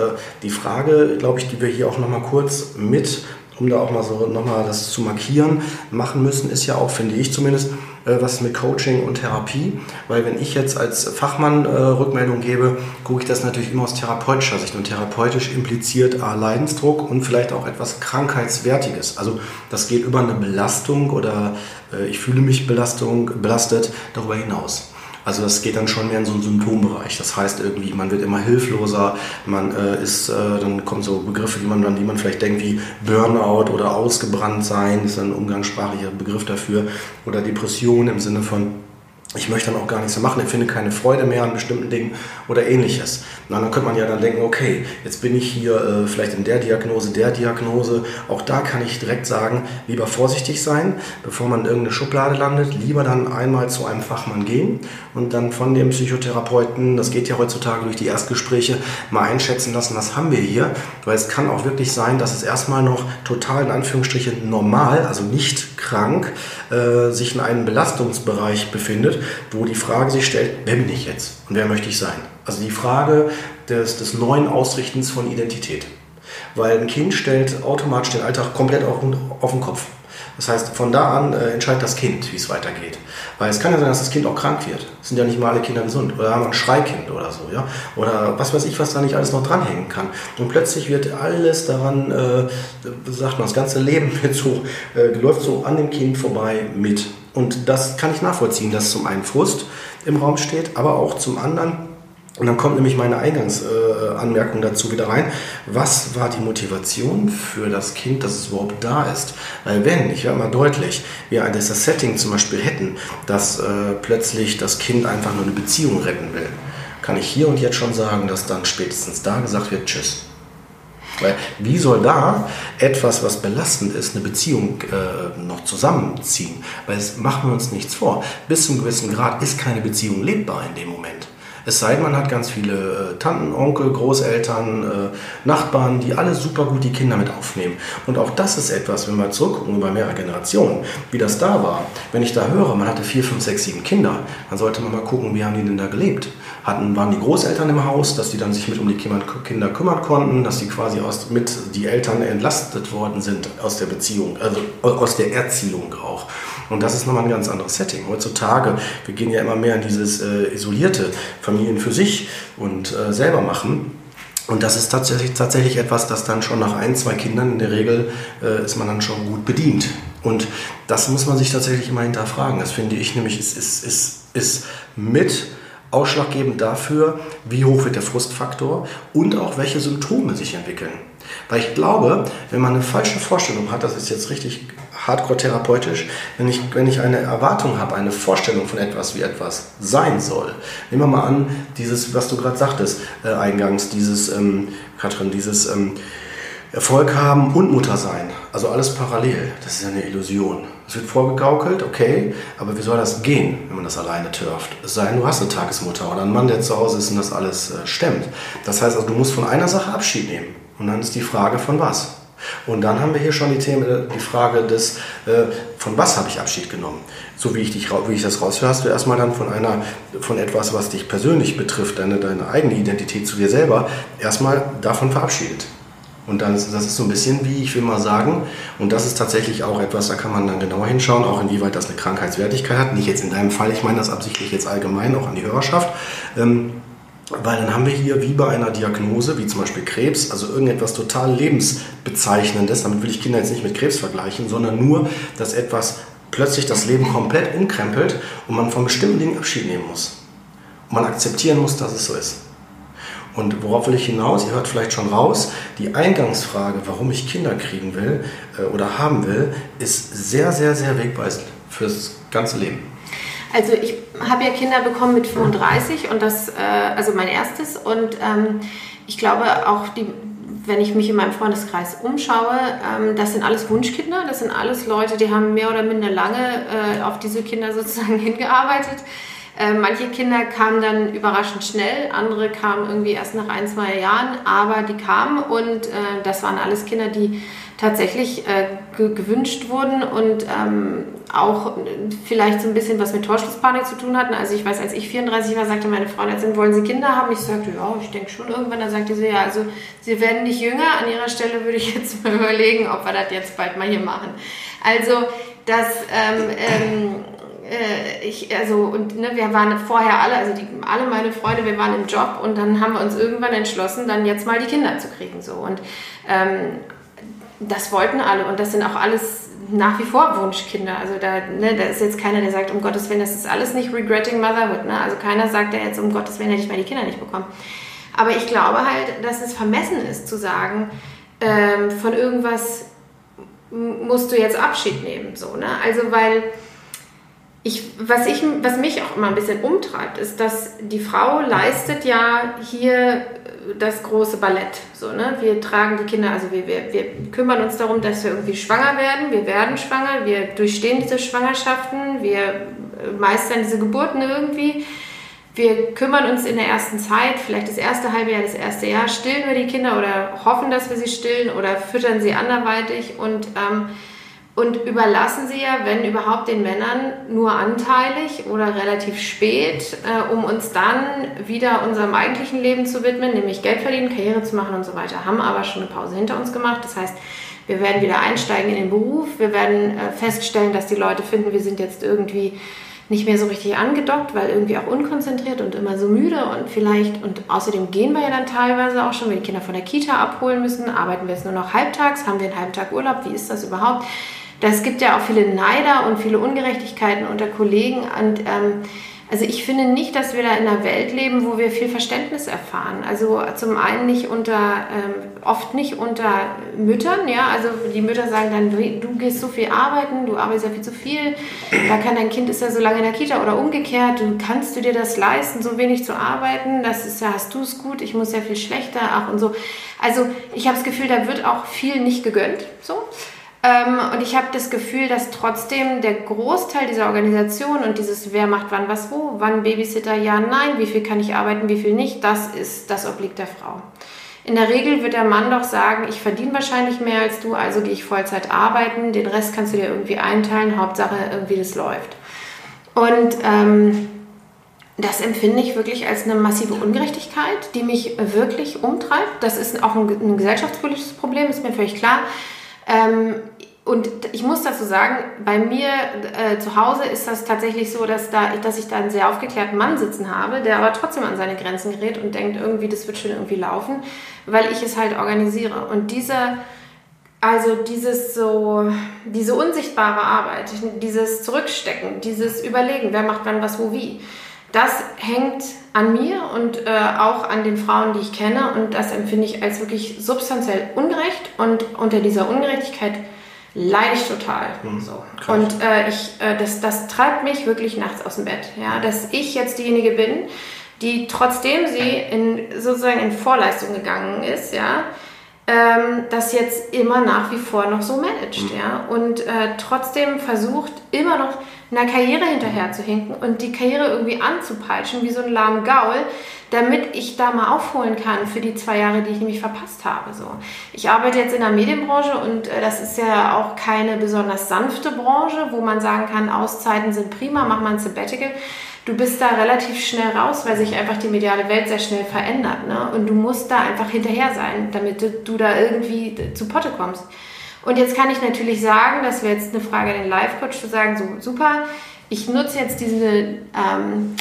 Speaker 2: die Frage, glaube ich, die wir hier auch nochmal kurz mit um da auch mal so nochmal das zu markieren, machen müssen, ist ja auch, finde ich zumindest, äh, was mit Coaching und Therapie. Weil wenn ich jetzt als Fachmann äh, Rückmeldung gebe, gucke ich das natürlich immer aus therapeutischer Sicht. Und therapeutisch impliziert A, Leidensdruck und vielleicht auch etwas Krankheitswertiges. Also das geht über eine Belastung oder äh, ich fühle mich Belastung, belastet darüber hinaus. Also das geht dann schon mehr in so einen Symptombereich. Das heißt irgendwie, man wird immer hilfloser, man äh, ist, äh, dann kommen so Begriffe, die man dann, die man vielleicht denkt wie Burnout oder ausgebrannt sein, ist ein umgangssprachlicher Begriff dafür, oder Depression im Sinne von ich möchte dann auch gar nichts mehr machen, empfinde keine Freude mehr an bestimmten Dingen oder ähnliches. Na, dann könnte man ja dann denken, okay, jetzt bin ich hier äh, vielleicht in der Diagnose, der Diagnose. Auch da kann ich direkt sagen, lieber vorsichtig sein, bevor man in irgendeine Schublade landet. Lieber dann einmal zu einem Fachmann gehen und dann von dem Psychotherapeuten, das geht ja heutzutage durch die Erstgespräche, mal einschätzen lassen, was haben wir hier. Weil es kann auch wirklich sein, dass es erstmal noch total in Anführungsstrichen normal, also nicht krank, äh, sich in einem Belastungsbereich befindet wo die Frage sich stellt, wer bin ich jetzt und wer möchte ich sein? Also die Frage des, des neuen Ausrichtens von Identität. Weil ein Kind stellt automatisch den Alltag komplett auf, auf den Kopf. Das heißt, von da an äh, entscheidet das Kind, wie es weitergeht. Weil es kann ja sein, dass das Kind auch krank wird. Es sind ja nicht mal alle Kinder gesund. Oder haben ein Schreikind oder so, ja. Oder was weiß ich, was da nicht alles noch dranhängen kann. Und plötzlich wird alles daran, äh, sagt man, das ganze Leben wird so, äh, läuft so an dem Kind vorbei mit. Und das kann ich nachvollziehen, dass zum einen Frust im Raum steht, aber auch zum anderen, und dann kommt nämlich meine Eingangsanmerkung äh, dazu wieder rein. Was war die Motivation für das Kind, dass es überhaupt da ist? Weil wenn, ich werde mal deutlich, wir das Setting zum Beispiel hätten, dass äh, plötzlich das Kind einfach nur eine Beziehung retten will, kann ich hier und jetzt schon sagen, dass dann spätestens da gesagt wird, tschüss. Weil wie soll da etwas, was belastend ist, eine Beziehung äh, noch zusammenziehen? Weil es machen wir uns nichts vor. Bis zu einem gewissen Grad ist keine Beziehung lebbar in dem Moment. Es sei denn, man hat ganz viele äh, Tanten, Onkel, Großeltern, äh, Nachbarn, die alle super gut die Kinder mit aufnehmen. Und auch das ist etwas, wenn wir zurückgucken über mehrere Generationen, wie das da war. Wenn ich da höre, man hatte vier, fünf, sechs, sieben Kinder, dann sollte man mal gucken, wie haben die denn da gelebt? Hatten, waren die Großeltern im Haus, dass die dann sich mit um die Kinder kümmern konnten, dass die quasi aus, mit die Eltern entlastet worden sind aus der Beziehung, also aus der Erziehung auch. Und das ist nochmal ein ganz anderes Setting. Heutzutage, wir gehen ja immer mehr in dieses äh, isolierte Familien für sich und äh, selber machen. Und das ist tatsächlich, tatsächlich etwas, das dann schon nach ein, zwei Kindern in der Regel äh, ist man dann schon gut bedient. Und das muss man sich tatsächlich immer hinterfragen. Das finde ich nämlich ist, ist, ist, ist mit ausschlaggebend dafür, wie hoch wird der Frustfaktor und auch welche Symptome sich entwickeln. Weil ich glaube, wenn man eine falsche Vorstellung hat, das ist jetzt richtig hardcore therapeutisch, wenn ich, wenn ich eine Erwartung habe, eine Vorstellung von etwas, wie etwas sein soll. Nehmen wir mal an, dieses, was du gerade sagtest, äh, eingangs, dieses, ähm, Katrin, dieses ähm, Erfolg haben und Mutter sein. Also alles parallel. Das ist ja eine Illusion. Es wird vorgegaukelt, okay, aber wie soll das gehen, wenn man das alleine turft? Es sei denn, du hast eine Tagesmutter oder einen Mann, der zu Hause ist und das alles äh, stemmt. Das heißt also, du musst von einer Sache Abschied nehmen. Und dann ist die Frage, von was? Und dann haben wir hier schon die, Themen, die Frage des, äh, von was habe ich Abschied genommen? So wie ich, dich, wie ich das raushöre, hast du erstmal dann von, einer, von etwas, was dich persönlich betrifft, deine, deine eigene Identität zu dir selber, erstmal davon verabschiedet. Und dann, das ist so ein bisschen wie, ich will mal sagen, und das ist tatsächlich auch etwas, da kann man dann genauer hinschauen, auch inwieweit das eine Krankheitswertigkeit hat. Nicht jetzt in deinem Fall, ich meine das absichtlich jetzt allgemein, auch an die Hörerschaft. Ähm, Weil dann haben wir hier wie bei einer Diagnose, wie zum Beispiel Krebs, also irgendetwas total lebensbezeichnendes, damit will ich Kinder jetzt nicht mit Krebs vergleichen, sondern nur, dass etwas plötzlich das Leben komplett umkrempelt und man von bestimmten Dingen Abschied nehmen muss. Und man akzeptieren muss, dass es so ist. Und worauf will ich hinaus? Ihr hört vielleicht schon raus, die Eingangsfrage, warum ich Kinder kriegen will äh, oder haben will, ist sehr, sehr, sehr wegweisend fürs ganze Leben.
Speaker 3: Also ich habe ja Kinder bekommen mit 35 und das, äh, also mein erstes und ähm, ich glaube auch die, wenn ich mich in meinem Freundeskreis umschaue, ähm, das sind alles Wunschkinder, das sind alles Leute, die haben mehr oder minder lange äh, auf diese Kinder sozusagen hingearbeitet. Äh, manche Kinder kamen dann überraschend schnell, andere kamen irgendwie erst nach ein, zwei Jahren, aber die kamen und äh, das waren alles Kinder, die tatsächlich äh, gewünscht wurden und ähm, auch vielleicht so ein bisschen was mit Torschlusspanik zu tun hatten. Also ich weiß, als ich 34 war, sagte meine Freundin, wollen Sie Kinder haben? Ich sagte, ja, ich denke schon irgendwann. Dann sagte sie, ja, also Sie werden nicht jünger. An Ihrer Stelle würde ich jetzt mal überlegen, ob wir das jetzt bald mal hier machen. Also das... Ähm, ähm, äh, ich, also, und ne, wir waren vorher alle, also die, alle meine Freunde, wir waren im Job und dann haben wir uns irgendwann entschlossen, dann jetzt mal die Kinder zu kriegen. So. Und ähm, das wollten alle und das sind auch alles nach wie vor Wunschkinder. Also da, ne, da ist jetzt keiner, der sagt, um Gottes Willen, das ist alles nicht regretting motherhood. Ne? Also keiner sagt ja jetzt, um Gottes Willen hätte ich meine Kinder nicht bekommen. Aber ich glaube halt, dass es vermessen ist zu sagen, ähm, von irgendwas musst du jetzt Abschied nehmen. So, ne? Also weil ich, was, ich, was mich auch immer ein bisschen umtreibt, ist, dass die Frau leistet ja hier das große Ballett. So, ne? Wir tragen die Kinder, also wir, wir, wir kümmern uns darum, dass wir irgendwie schwanger werden. Wir werden schwanger, wir durchstehen diese Schwangerschaften, wir äh, meistern diese Geburten irgendwie. Wir kümmern uns in der ersten Zeit, vielleicht das erste halbe Jahr, das erste Jahr, stillen wir die Kinder oder hoffen, dass wir sie stillen oder füttern sie anderweitig und ähm, und überlassen sie ja, wenn überhaupt, den Männern nur anteilig oder relativ spät, äh, um uns dann wieder unserem eigentlichen Leben zu widmen, nämlich Geld verdienen, Karriere zu machen und so weiter. Haben aber schon eine Pause hinter uns gemacht. Das heißt, wir werden wieder einsteigen in den Beruf. Wir werden äh, feststellen, dass die Leute finden, wir sind jetzt irgendwie nicht mehr so richtig angedockt, weil irgendwie auch unkonzentriert und immer so müde und vielleicht, und außerdem gehen wir ja dann teilweise auch schon, wenn die Kinder von der Kita abholen müssen, arbeiten wir jetzt nur noch halbtags, haben wir einen halben Tag Urlaub, wie ist das überhaupt? Es gibt ja auch viele Neider und viele Ungerechtigkeiten unter Kollegen. Und ähm, also ich finde nicht, dass wir da in einer Welt leben, wo wir viel Verständnis erfahren. Also zum einen nicht unter, ähm, oft nicht unter Müttern, ja. Also die Mütter sagen dann, du gehst so viel arbeiten, du arbeitest ja viel zu viel, da kann dein Kind ist ja so lange in der Kita oder umgekehrt, du kannst du dir das leisten, so wenig zu arbeiten, das ist ja, hast du es gut, ich muss ja viel schlechter, ach und so. Also ich habe das Gefühl, da wird auch viel nicht gegönnt, so. Ähm, und ich habe das Gefühl, dass trotzdem der Großteil dieser Organisation und dieses Wer macht wann was wo, wann Babysitter, ja, nein, wie viel kann ich arbeiten, wie viel nicht, das ist, das obliegt der Frau. In der Regel wird der Mann doch sagen, ich verdiene wahrscheinlich mehr als du, also gehe ich Vollzeit arbeiten, den Rest kannst du dir irgendwie einteilen, Hauptsache irgendwie das läuft. Und ähm, das empfinde ich wirklich als eine massive Ungerechtigkeit, die mich wirklich umtreibt. Das ist auch ein, ein gesellschaftspolitisches Problem, ist mir völlig klar. Ähm, und ich muss dazu sagen, bei mir äh, zu Hause ist das tatsächlich so, dass, da, dass ich da einen sehr aufgeklärten Mann sitzen habe, der aber trotzdem an seine Grenzen gerät und denkt, irgendwie, das wird schon irgendwie laufen, weil ich es halt organisiere. Und diese, also dieses so, diese unsichtbare Arbeit, dieses Zurückstecken, dieses Überlegen, wer macht wann was wo wie, das hängt an mir und äh, auch an den Frauen, die ich kenne. Und das empfinde ich als wirklich substanziell ungerecht. Und unter dieser Ungerechtigkeit leide ich total. Mhm, so. Und äh, ich, äh, das, das treibt mich wirklich nachts aus dem Bett. Ja? Dass ich jetzt diejenige bin, die trotzdem sie in, sozusagen in Vorleistung gegangen ist, ja, ähm, das jetzt immer nach wie vor noch so managt. Mhm. Ja? Und äh, trotzdem versucht, immer noch einer Karriere hinterher zu hinken und die Karriere irgendwie anzupeitschen, wie so ein lahmen Gaul, damit ich da mal aufholen kann für die zwei Jahre, die ich nämlich verpasst habe. So. Ich arbeite jetzt in der Medienbranche und äh, das ist ja auch keine besonders sanfte Branche, wo man sagen kann, Auszeiten sind prima, mach mal ein Sabbatical. Du bist da relativ schnell raus, weil sich einfach die mediale Welt sehr schnell verändert. Ne? Und du musst da einfach hinterher sein, damit du da irgendwie zu Potte kommst. Und jetzt kann ich natürlich sagen, das wäre jetzt eine Frage an den Live-Coach, zu sagen, so super, ich nutze jetzt diese ähm,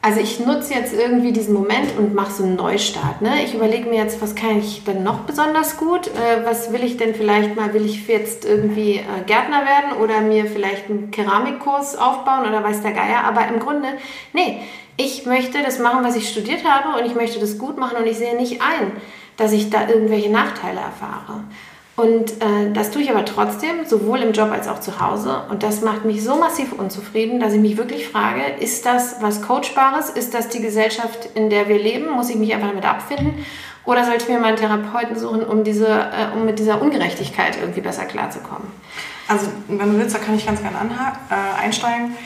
Speaker 3: Also ich nutze jetzt irgendwie diesen Moment und mache so einen Neustart. Ne? Ich überlege mir jetzt, was kann ich denn noch besonders gut? Äh, was will ich denn vielleicht mal? Will ich jetzt irgendwie äh, Gärtner werden oder mir vielleicht einen Keramikkurs aufbauen oder weiß der Geier? Aber im Grunde, nee, ich möchte das machen, was ich studiert habe und ich möchte das gut machen und ich sehe nicht ein, dass ich da irgendwelche Nachteile erfahre. Und äh, das tue ich aber trotzdem, sowohl im Job als auch zu Hause. Und das macht mich so massiv unzufrieden, dass ich mich wirklich frage, ist das was Coachbares? Ist das die Gesellschaft, in der wir leben? Muss ich mich einfach damit abfinden? Oder sollte ich mir mal einen Therapeuten suchen, um, diese, äh, um mit dieser Ungerechtigkeit irgendwie besser klarzukommen?
Speaker 1: Also, wenn du willst, da kann ich ganz gerne äh, einsteigen.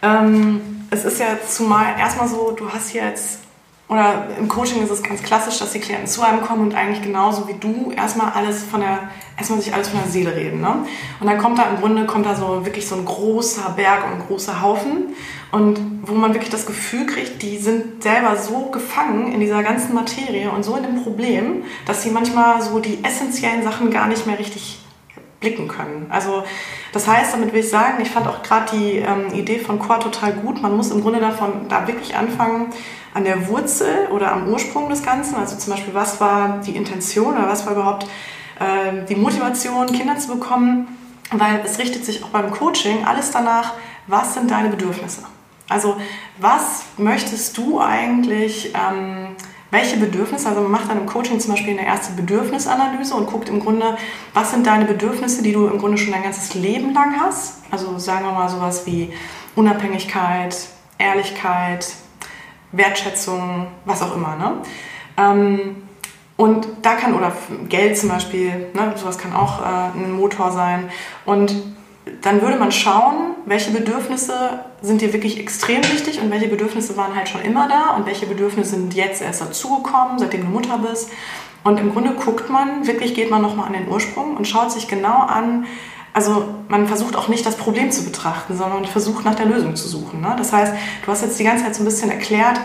Speaker 1: Ähm, es ist ja zumal erstmal so, du hast hier jetzt oder im Coaching ist es ganz klassisch, dass die Klienten zu einem kommen und eigentlich genauso wie du erstmal alles von der, erstmal sich alles von der Seele reden. Ne? Und dann kommt da im Grunde, kommt da so wirklich so ein großer Berg und ein großer Haufen und wo man wirklich das Gefühl kriegt, die sind selber so gefangen in dieser ganzen Materie und so in dem Problem, dass sie manchmal so die essentiellen Sachen gar nicht mehr richtig blicken können. Also das heißt, damit will ich sagen, ich fand auch gerade die ähm, Idee von Core total gut. Man muss im Grunde davon da wirklich anfangen, an der Wurzel oder am Ursprung des Ganzen. Also zum Beispiel, was war die Intention oder was war überhaupt äh, die Motivation, Kinder zu bekommen? Weil es richtet sich auch beim Coaching alles danach, was sind deine Bedürfnisse? Also was möchtest du eigentlich, ähm, welche Bedürfnisse, also man macht dann im Coaching zum Beispiel eine erste Bedürfnisanalyse und guckt im Grunde, was sind deine Bedürfnisse, die du im Grunde schon dein ganzes Leben lang hast. Also sagen wir mal sowas wie Unabhängigkeit, Ehrlichkeit, Wertschätzung, was auch immer. Ne? Ähm, und da kann, oder Geld zum Beispiel, ne, sowas kann auch äh, ein Motor sein. Und dann würde man schauen, welche Bedürfnisse sind dir wirklich extrem wichtig und welche Bedürfnisse waren halt schon immer da und welche Bedürfnisse sind jetzt erst dazugekommen, seitdem du Mutter bist. Und im Grunde guckt man, wirklich geht man nochmal an den Ursprung und schaut sich genau an, also man versucht auch nicht das Problem zu betrachten, sondern man versucht nach der Lösung zu suchen. Ne? Das heißt, du hast jetzt die ganze Zeit so ein bisschen erklärt,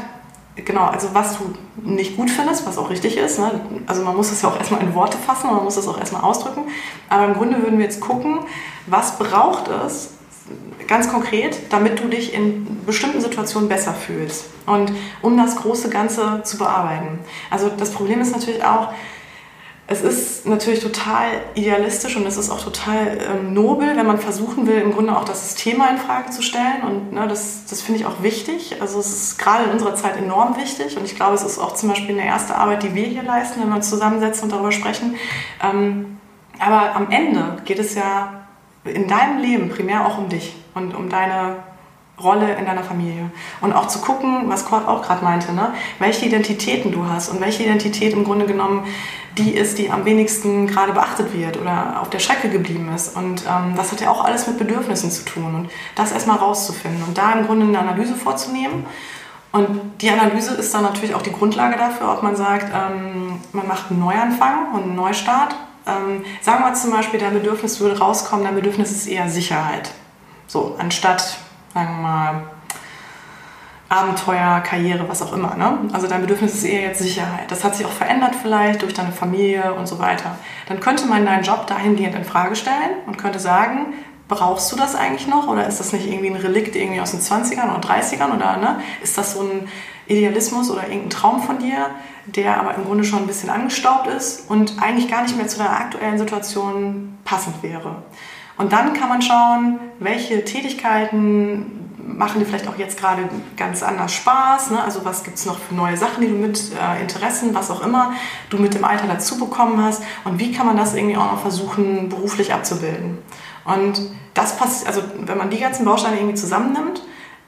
Speaker 1: genau, also was du nicht gut findest, was auch richtig ist. Ne? Also man muss es ja auch erstmal in Worte fassen, man muss es auch erstmal ausdrücken. Aber im Grunde würden wir jetzt gucken, was braucht es ganz konkret, damit du dich in bestimmten Situationen besser fühlst. Und um das große Ganze zu bearbeiten. Also das Problem ist natürlich auch, es ist natürlich total idealistisch und es ist auch total ähm, nobel, wenn man versuchen will, im Grunde auch das System in Frage zu stellen. Und ne, das, das finde ich auch wichtig. Also es ist gerade in unserer Zeit enorm wichtig. Und ich glaube, es ist auch zum Beispiel eine erste Arbeit, die wir hier leisten, wenn wir uns zusammensetzen und darüber sprechen. Ähm, aber am Ende geht es ja in deinem Leben primär auch um dich und um deine Rolle in deiner Familie. Und auch zu gucken, was Kurt auch gerade meinte, ne? welche Identitäten du hast und welche Identität im Grunde genommen die ist, die am wenigsten gerade beachtet wird oder auf der Strecke geblieben ist. Und ähm, das hat ja auch alles mit Bedürfnissen zu tun. Und das erstmal rauszufinden und da im Grunde eine Analyse vorzunehmen. Und die Analyse ist dann natürlich auch die Grundlage dafür, ob man sagt, ähm, man macht einen Neuanfang und einen Neustart. Ähm, sagen wir zum Beispiel, dein Bedürfnis würde rauskommen, dein Bedürfnis ist eher Sicherheit. So, anstatt, sagen wir mal, Abenteuer, Karriere, was auch immer. Ne? Also dein Bedürfnis ist eher jetzt Sicherheit. Das hat sich auch verändert vielleicht durch deine Familie und so weiter. Dann könnte man deinen Job dahingehend in Frage stellen und könnte sagen, brauchst du das eigentlich noch oder ist das nicht irgendwie ein Relikt irgendwie aus den 20ern oder 30ern oder ne? ist das so ein Idealismus oder irgendein Traum von dir, der aber im Grunde schon ein bisschen angestaubt ist und eigentlich gar nicht mehr zu deiner aktuellen Situation passend wäre. Und dann kann man schauen, welche Tätigkeiten machen dir vielleicht auch jetzt gerade ganz anders Spaß. Ne? Also was gibt es noch für neue Sachen, die du mit äh, Interessen, was auch immer, du mit dem Alter dazu bekommen hast und wie kann man das irgendwie auch noch versuchen, beruflich abzubilden. Und das passt, also wenn man die ganzen Bausteine irgendwie zusammennimmt,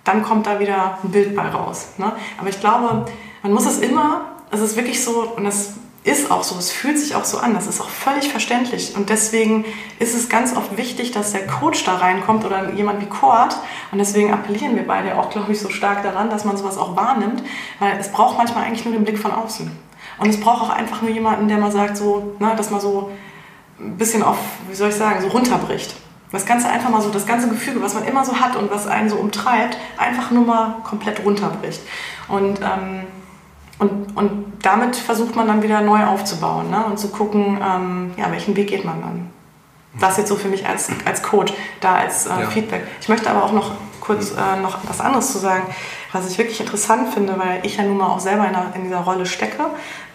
Speaker 1: dann kommt da wieder ein Bild bei raus. Ne? Aber ich glaube, man muss es immer, es ist wirklich so, und das ist auch so, es fühlt sich auch so an, das ist auch völlig verständlich. Und deswegen ist es ganz oft wichtig, dass der Coach da reinkommt oder jemand wie Kurt. Und deswegen appellieren wir beide auch, glaube ich, so stark daran, dass man sowas auch wahrnimmt, weil es braucht manchmal eigentlich nur den Blick von außen. Und es braucht auch einfach nur jemanden, der mal sagt, so, ne, dass man so ein bisschen auf, wie soll ich sagen, so runterbricht. Das Ganze einfach mal so, das ganze Gefühl, was man immer so hat und was einen so umtreibt, einfach nur mal komplett runterbricht. Und ähm, und, und damit versucht man dann wieder neu aufzubauen ne? und zu gucken, ähm, ja, welchen Weg geht man dann. Das jetzt so für mich als, als Coach, da als äh, ja. Feedback. Ich möchte aber auch noch kurz äh, noch was anderes zu sagen, was ich wirklich interessant finde, weil ich ja nun mal auch selber in, der, in dieser Rolle stecke,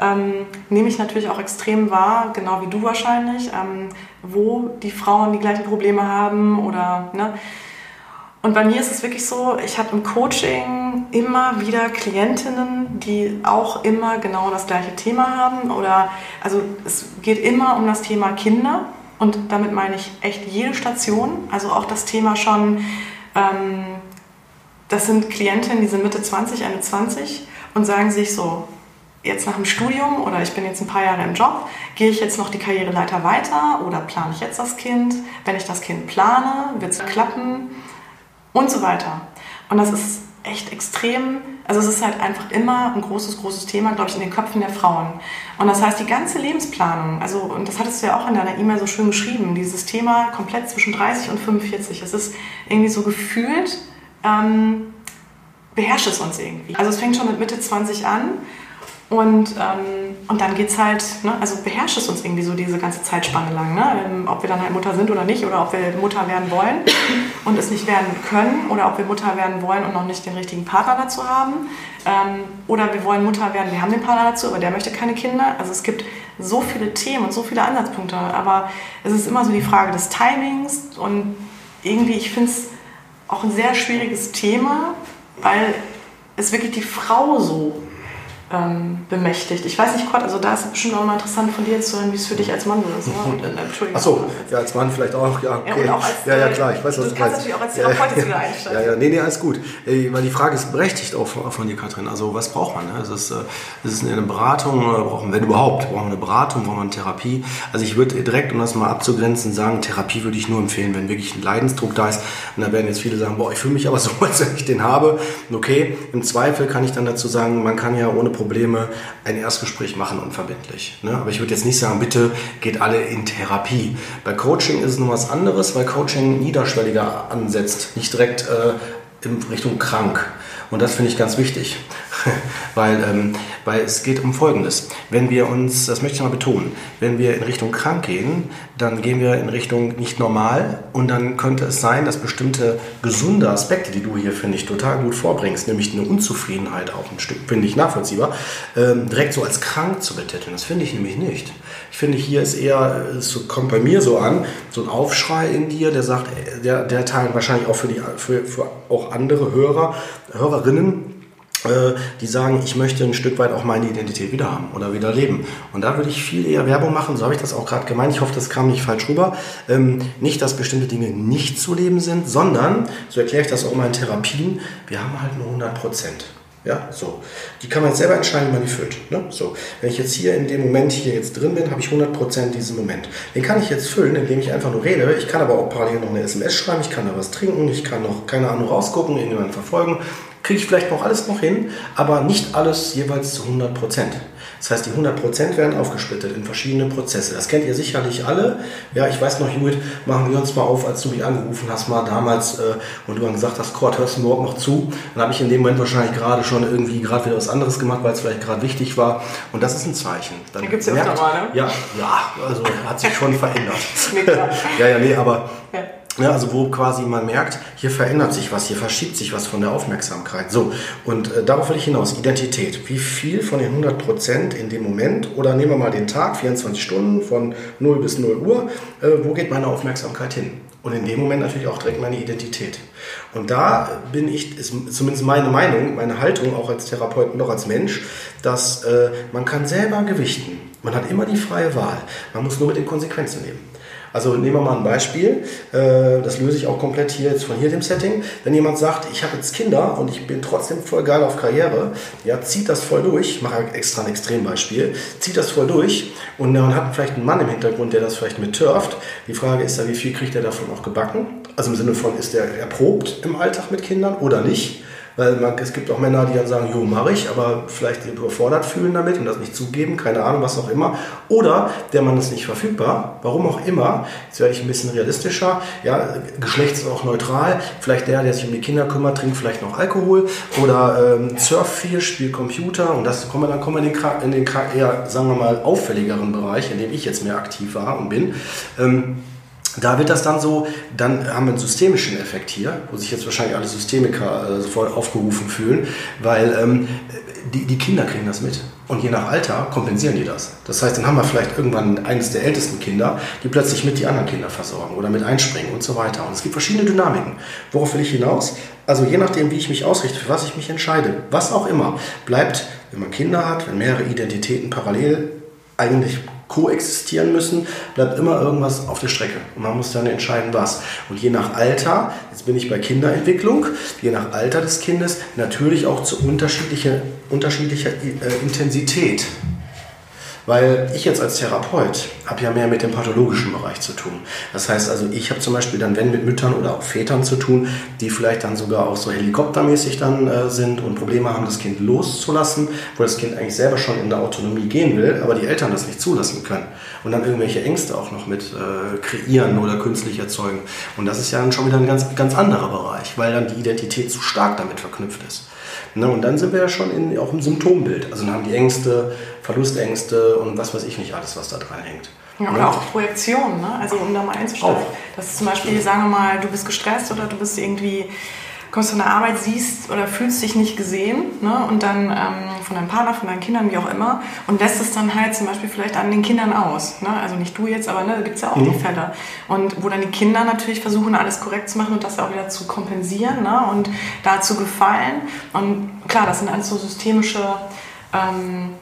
Speaker 1: ähm, nehme ich natürlich auch extrem wahr, genau wie du wahrscheinlich, ähm, wo die Frauen die gleichen Probleme haben oder ne, und bei mir ist es wirklich so, ich habe im Coaching immer wieder Klientinnen, die auch immer genau das gleiche Thema haben. Oder also es geht immer um das Thema Kinder. Und damit meine ich echt jede Station. Also auch das Thema schon, ähm, das sind Klientinnen, die sind Mitte 20, Ende 20 und sagen sich so, jetzt nach dem Studium oder ich bin jetzt ein paar Jahre im Job, gehe ich jetzt noch die Karriereleiter weiter oder plane ich jetzt das Kind? Wenn ich das Kind plane, wird es klappen? und so weiter. Und das ist echt extrem, also es ist halt einfach immer ein großes, großes Thema, glaube ich, in den Köpfen der Frauen. Und das heißt, die ganze Lebensplanung, also, und das hattest du ja auch in deiner E-Mail so schön geschrieben, dieses Thema komplett zwischen 30 und 45, es ist irgendwie so gefühlt, ähm, beherrscht es uns irgendwie. Also es fängt schon mit Mitte 20 an und, ähm, und dann geht's halt, ne, also beherrscht es uns irgendwie so diese ganze Zeitspanne lang, ne? Ähm, ob wir dann halt Mutter sind oder nicht oder ob wir Mutter werden wollen und es nicht werden können oder ob wir Mutter werden wollen und noch nicht den richtigen Partner dazu haben ähm, oder wir wollen Mutter werden, wir haben den Partner dazu, aber der möchte keine Kinder. Also es gibt so viele Themen und so viele Ansatzpunkte, aber es ist immer so die Frage des Timings und irgendwie, ich finde es auch ein sehr schwieriges Thema, weil es wirklich die Frau so ähm, bemächtigt. Ich weiß nicht, Gott, also da ist es bestimmt auch mal interessant von dir zu hören, wie es für dich als Mann ist. Ne? Und,
Speaker 2: äh. Achso, ja, als Mann vielleicht auch. Ja, okay. ja, als, ja, ja, klar, ich weiß, was du, du kannst natürlich auch als Therapeutin ja, wieder einsteigen. Ja, ja, nee, nee, alles gut. Weil die Frage ist berechtigt auch von dir, Katrin. Also, was braucht man? Ne? Ist, es ist eine Beratung, oder brauchen, wenn überhaupt, brauchen wir eine Beratung, brauchen wir eine Therapie. Also, ich würde direkt, um das mal abzugrenzen, sagen, Therapie würde ich nur empfehlen, wenn wirklich ein Leidensdruck da ist. Und da werden jetzt viele sagen, boah, ich fühle mich aber so, als wenn ich den habe. Okay, im Zweifel kann ich dann dazu sagen, man kann ja ohne Probleme ein Erstgespräch machen unverbindlich. Ne? Aber ich würde jetzt nicht sagen, bitte geht alle in Therapie. Bei Coaching ist es noch was anderes, weil Coaching niederschwelliger ansetzt, nicht direkt äh, in Richtung krank. Und das finde ich ganz wichtig, weil, ähm, weil es geht um Folgendes. Wenn wir uns, das möchte ich mal betonen, wenn wir in Richtung krank gehen, dann gehen wir in Richtung nicht normal und dann könnte es sein, dass bestimmte gesunde Aspekte, die du hier, finde ich, total gut vorbringst, nämlich eine Unzufriedenheit auch ein Stück, finde ich nachvollziehbar, ähm, direkt so als krank zu betiteln. Das finde ich nämlich nicht. Ich finde, hier ist eher, es kommt bei mir so an, so ein Aufschrei in dir, der sagt, der, der Teil wahrscheinlich auch für, die, für, für auch andere Hörer, Hörerinnen, äh, die sagen, ich möchte ein Stück weit auch meine Identität wieder haben oder wieder leben. Und da würde ich viel eher Werbung machen, so habe ich das auch gerade gemeint, ich hoffe, das kam nicht falsch rüber. Ähm, nicht, dass bestimmte Dinge nicht zu leben sind, sondern, so erkläre ich das auch mal in Therapien, wir haben halt nur 100 Prozent. Ja, so. Die kann man jetzt selber entscheiden, wie man die füllt. Ne? So. Wenn ich jetzt hier in dem Moment hier jetzt drin bin, habe ich 100% diesen Moment. Den kann ich jetzt füllen, indem ich einfach nur rede. Ich kann aber auch parallel noch eine SMS schreiben, ich kann da was trinken, ich kann noch, keine Ahnung, rausgucken, irgendjemanden verfolgen. Kriege ich vielleicht noch alles noch hin, aber nicht alles jeweils zu 100%. Das heißt, die 100% werden aufgesplittet in verschiedene Prozesse. Das kennt ihr sicherlich alle. Ja, ich weiß noch, Judith, machen wir uns mal auf, als du mich angerufen hast, mal damals, äh, und du dann gesagt hast, Kurt, hörst du überhaupt noch zu? Dann habe ich in dem Moment wahrscheinlich gerade schon irgendwie gerade wieder was anderes gemacht, weil es vielleicht gerade wichtig war. Und das ist ein Zeichen.
Speaker 1: Dann da gibt es ja ne?
Speaker 2: Ja, ja, also hat sich schon verändert. ja, ja, nee, aber... Ja. Ja, also wo quasi man merkt, hier verändert sich was, hier verschiebt sich was von der Aufmerksamkeit. So, und äh, darauf will ich hinaus. Identität. Wie viel von den 100 Prozent in dem Moment, oder nehmen wir mal den Tag, 24 Stunden von 0 bis 0 Uhr, äh, wo geht meine Aufmerksamkeit hin? Und in dem Moment natürlich auch direkt meine Identität. Und da bin ich, ist zumindest meine Meinung, meine Haltung auch als Therapeut noch als Mensch, dass äh, man kann selber gewichten. Man hat immer die freie Wahl. Man muss nur mit den Konsequenzen leben. Also nehmen wir mal ein Beispiel, äh, das löse ich auch komplett hier jetzt von hier dem Setting. Wenn jemand sagt, ich habe jetzt Kinder und ich bin trotzdem voll geil auf Karriere, ja, zieht das voll durch, ich mache extra ein Extrembeispiel, zieht das voll durch und man hat vielleicht einen Mann im Hintergrund, der das vielleicht mit turft. Die Frage ist ja, wie viel kriegt er davon auch gebacken? Also im Sinne von, ist er erprobt im Alltag mit Kindern oder nicht? Weil man, es gibt auch Männer, die dann sagen, jo, mache ich, aber vielleicht überfordert fühlen damit und das nicht zugeben, keine Ahnung, was auch immer. Oder der Mann ist nicht verfügbar, warum auch immer. Jetzt werde ich ein bisschen realistischer. Ja, Geschlecht ist auch neutral. Vielleicht der, der sich um die Kinder kümmert, trinkt vielleicht noch Alkohol oder ähm, surft viel, spielt Computer und das kommen wir dann kommen wir in den, in den eher, sagen wir mal, auffälligeren Bereich, in dem ich jetzt mehr aktiv war und bin. Ähm, da wird das dann so, dann haben wir einen systemischen Effekt hier, wo sich jetzt wahrscheinlich alle Systemiker äh, sofort aufgerufen fühlen, weil ähm, die, die Kinder kriegen das mit. Und je nach Alter kompensieren die das. Das heißt, dann haben wir vielleicht irgendwann eines der ältesten Kinder, die plötzlich mit die anderen Kinder versorgen oder mit einspringen und so weiter. Und es gibt verschiedene Dynamiken. Worauf will ich hinaus? Also je nachdem, wie ich mich ausrichte, für was ich mich entscheide, was auch immer, bleibt, wenn man Kinder hat, wenn mehrere Identitäten parallel eigentlich koexistieren müssen, bleibt immer irgendwas auf der Strecke. Und man muss dann entscheiden, was. Und je nach Alter, jetzt bin ich bei Kinderentwicklung, je nach Alter des Kindes natürlich auch zu unterschiedlicher, unterschiedlicher äh, Intensität. Weil ich jetzt als Therapeut habe ja mehr mit dem pathologischen Bereich zu tun. Das heißt also, ich habe zum Beispiel dann, wenn mit Müttern oder auch Vätern zu tun, die vielleicht dann sogar auch so helikoptermäßig dann äh, sind und Probleme haben, das Kind loszulassen, wo das Kind eigentlich selber schon in der Autonomie gehen will, aber die Eltern das nicht zulassen können. Und dann irgendwelche Ängste auch noch mit äh, kreieren oder künstlich erzeugen. Und das ist ja dann schon wieder ein ganz, ganz anderer Bereich, weil dann die Identität zu stark damit verknüpft ist. Ne, und dann sind wir ja schon in, auch im Symptombild. Also dann haben die Ängste, Verlustängste und was weiß ich nicht alles, was da dran hängt.
Speaker 1: Ja, oder ne? auch Projektion, ne? also um da mal einzusteigen. Dass zum Beispiel, sagen wir mal, du bist gestresst oder du bist irgendwie kommst von der Arbeit, siehst oder fühlst dich nicht gesehen ne? und dann ähm, von deinem Partner, von deinen Kindern, wie auch immer und lässt es dann halt zum Beispiel vielleicht an den Kindern aus. Ne? Also nicht du jetzt, aber ne, da gibt es ja auch mhm. die Fälle. Und wo dann die Kinder natürlich versuchen, alles korrekt zu machen und das auch wieder zu kompensieren ne? und da zu gefallen. Und klar, das sind alles so systemische ähm,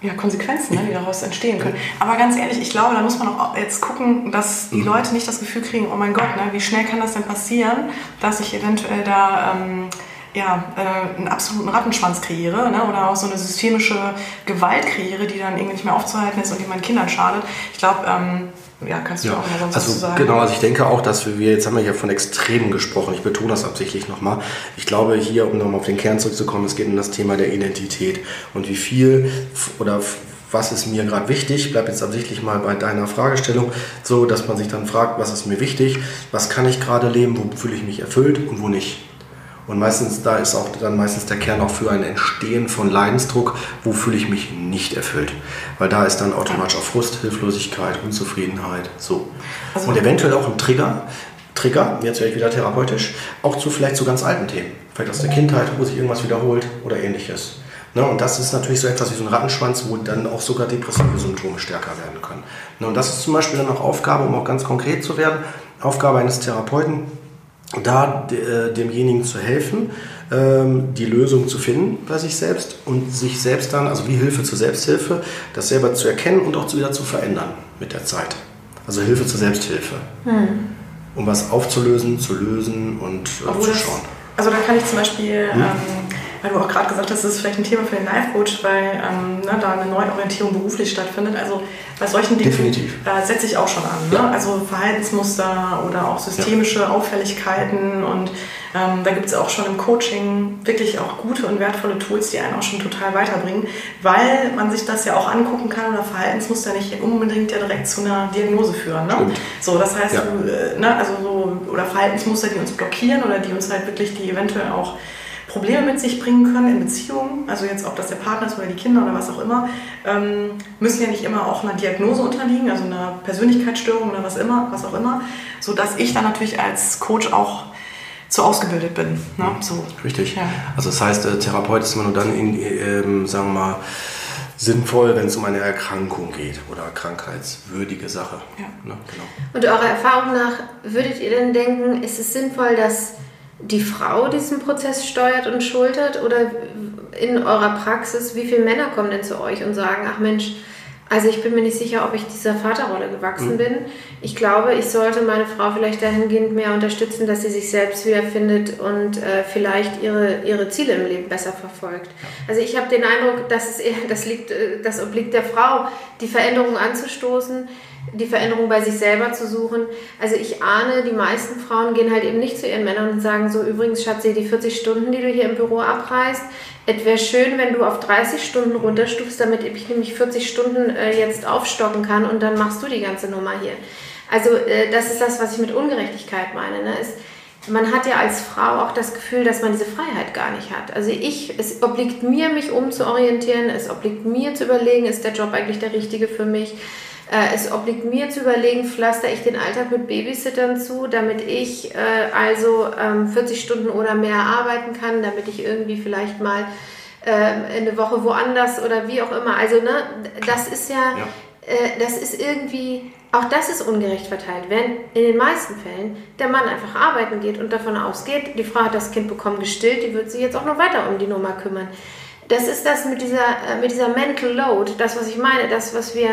Speaker 1: ja, Konsequenzen, ne, die daraus entstehen können. Aber ganz ehrlich, ich glaube, da muss man auch jetzt gucken, dass die mhm. Leute nicht das Gefühl kriegen, oh mein Gott, ne, wie schnell kann das denn passieren, dass ich eventuell da ähm, ja, äh, einen absoluten Rattenschwanz kreiere ne, oder auch so eine systemische Gewalt kreiere, die dann irgendwie nicht mehr aufzuhalten ist und die meinen Kindern schadet. Ich glaube, ähm, ja, kannst du ja, auch mal sonst
Speaker 2: also,
Speaker 1: sagen?
Speaker 2: Genau, also ich denke auch, dass wir, jetzt haben wir ja von Extremen gesprochen, ich betone das absichtlich nochmal. Ich glaube hier, um nochmal auf den Kern zurückzukommen, es geht um das Thema der Identität und wie viel oder was ist mir gerade wichtig, ich bleibe jetzt absichtlich mal bei deiner Fragestellung, so dass man sich dann fragt, was ist mir wichtig, was kann ich gerade leben, wo fühle ich mich erfüllt und wo nicht. Und meistens, da ist auch dann meistens der Kern auch für ein Entstehen von Leidensdruck, wo fühle ich mich nicht erfüllt. Weil da ist dann automatisch auch Frust, Hilflosigkeit, Unzufriedenheit, so. Also und eventuell auch ein Trigger, Trigger, jetzt werde ich wieder therapeutisch, auch zu vielleicht zu ganz alten Themen. Vielleicht aus der Kindheit, wo sich irgendwas wiederholt oder ähnliches. Ne, und das ist natürlich so etwas wie so ein Rattenschwanz, wo dann auch sogar depressive Symptome stärker werden können. Ne, und das ist zum Beispiel dann auch Aufgabe, um auch ganz konkret zu werden, Aufgabe eines Therapeuten, da äh, demjenigen zu helfen, ähm, die Lösung zu finden bei sich selbst und sich selbst dann, also wie Hilfe zur Selbsthilfe, das selber zu erkennen und auch wieder zu verändern mit der Zeit. Also Hilfe zur Selbsthilfe. Hm. Um was aufzulösen, zu lösen und äh, zu schauen.
Speaker 1: Also da kann ich zum Beispiel, hm? ähm, weil du auch gerade gesagt hast, das ist vielleicht ein Thema für den Life-Coach, weil ähm, ne, da eine Neuorientierung beruflich stattfindet. Also bei solchen Dingen äh, setze ich auch schon an. Ne? Ja. Also Verhaltensmuster oder auch systemische ja. Auffälligkeiten und ähm, da gibt es auch schon im Coaching wirklich auch gute und wertvolle Tools, die einen auch schon total weiterbringen, weil man sich das ja auch angucken kann oder Verhaltensmuster nicht unbedingt ja direkt zu einer Diagnose führen. Ne? So, das heißt, ja. äh, ne, also so, oder Verhaltensmuster, die uns blockieren oder die uns halt wirklich, die eventuell auch Probleme mit sich bringen können in Beziehungen, also jetzt ob das der Partner ist oder die Kinder oder was auch immer, ähm, müssen ja nicht immer auch einer Diagnose unterliegen, also einer Persönlichkeitsstörung oder was immer, was auch immer, so dass ich dann natürlich als Coach auch so ausgebildet bin. Ne? Mhm. So.
Speaker 2: Richtig. Ja. Also das heißt, äh, Therapeut ist immer nur dann, in, äh, sagen wir mal, sinnvoll, wenn es um eine Erkrankung geht oder krankheitswürdige Sache. Ja.
Speaker 3: Ne? Genau. Und eurer Erfahrung nach, würdet ihr denn denken, ist es sinnvoll, dass die Frau diesen Prozess steuert und schultert? Oder in eurer Praxis, wie viele Männer kommen denn zu euch und sagen, ach Mensch, also ich bin mir nicht sicher, ob ich dieser Vaterrolle gewachsen mhm. bin. Ich glaube, ich sollte meine Frau vielleicht dahingehend mehr unterstützen, dass sie sich selbst wiederfindet und äh, vielleicht ihre, ihre Ziele im Leben besser verfolgt. Also ich habe den Eindruck, dass es eher, das liegt, äh, das obliegt der Frau, die Veränderung anzustoßen die Veränderung bei sich selber zu suchen. Also ich ahne, die meisten Frauen gehen halt eben nicht zu ihren Männern und sagen so, übrigens Schatzi, die 40 Stunden, die du hier im Büro abreißt, es wäre schön, wenn du auf 30 Stunden runterstufst, damit ich nämlich 40 Stunden äh, jetzt aufstocken kann und dann machst du die ganze Nummer hier. Also äh, das ist das, was ich mit Ungerechtigkeit meine. Ne? Es, man hat ja als Frau auch das Gefühl, dass man diese Freiheit gar nicht hat. Also ich, es obliegt mir, mich umzuorientieren, es obliegt mir zu überlegen, ist der Job eigentlich der richtige für mich es obliegt mir zu überlegen, pflaster ich den Alltag mit Babysittern zu, damit ich äh, also ähm, 40 Stunden oder mehr arbeiten kann, damit ich irgendwie vielleicht mal äh, eine Woche woanders oder wie auch immer. Also ne, das ist ja, ja. Äh, das ist irgendwie, auch das ist ungerecht verteilt. Wenn in den meisten Fällen der Mann einfach arbeiten geht und davon ausgeht, die Frau hat das Kind bekommen gestillt, die wird sich jetzt auch noch weiter um die Nummer kümmern das ist das mit dieser, äh, mit dieser Mental Load, das, was ich meine, das, was wir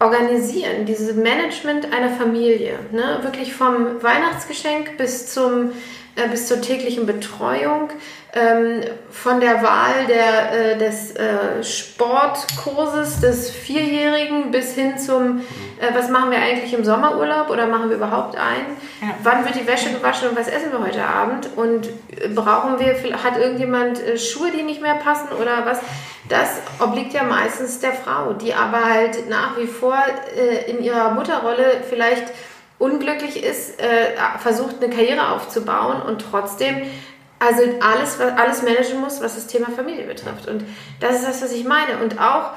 Speaker 3: organisieren, dieses Management einer Familie. Ne? Wirklich vom Weihnachtsgeschenk bis, zum, äh, bis zur täglichen Betreuung, ähm, von der Wahl der, äh, des äh, Sportkurses des Vierjährigen bis hin zum, äh, was machen wir eigentlich im Sommerurlaub oder machen wir überhaupt einen? Ja. Wann wird die Wäsche gewaschen und was essen wir heute Abend? Und brauchen wir, hat irgendjemand äh, Schuhe, die nicht mehr passen oder was? Das obliegt ja meistens der Frau, die aber halt nach wie vor äh, in ihrer Mutterrolle vielleicht unglücklich ist, äh, versucht eine Karriere aufzubauen und trotzdem also alles, alles managen muss, was das Thema Familie betrifft. Und das ist das, was ich meine. Und auch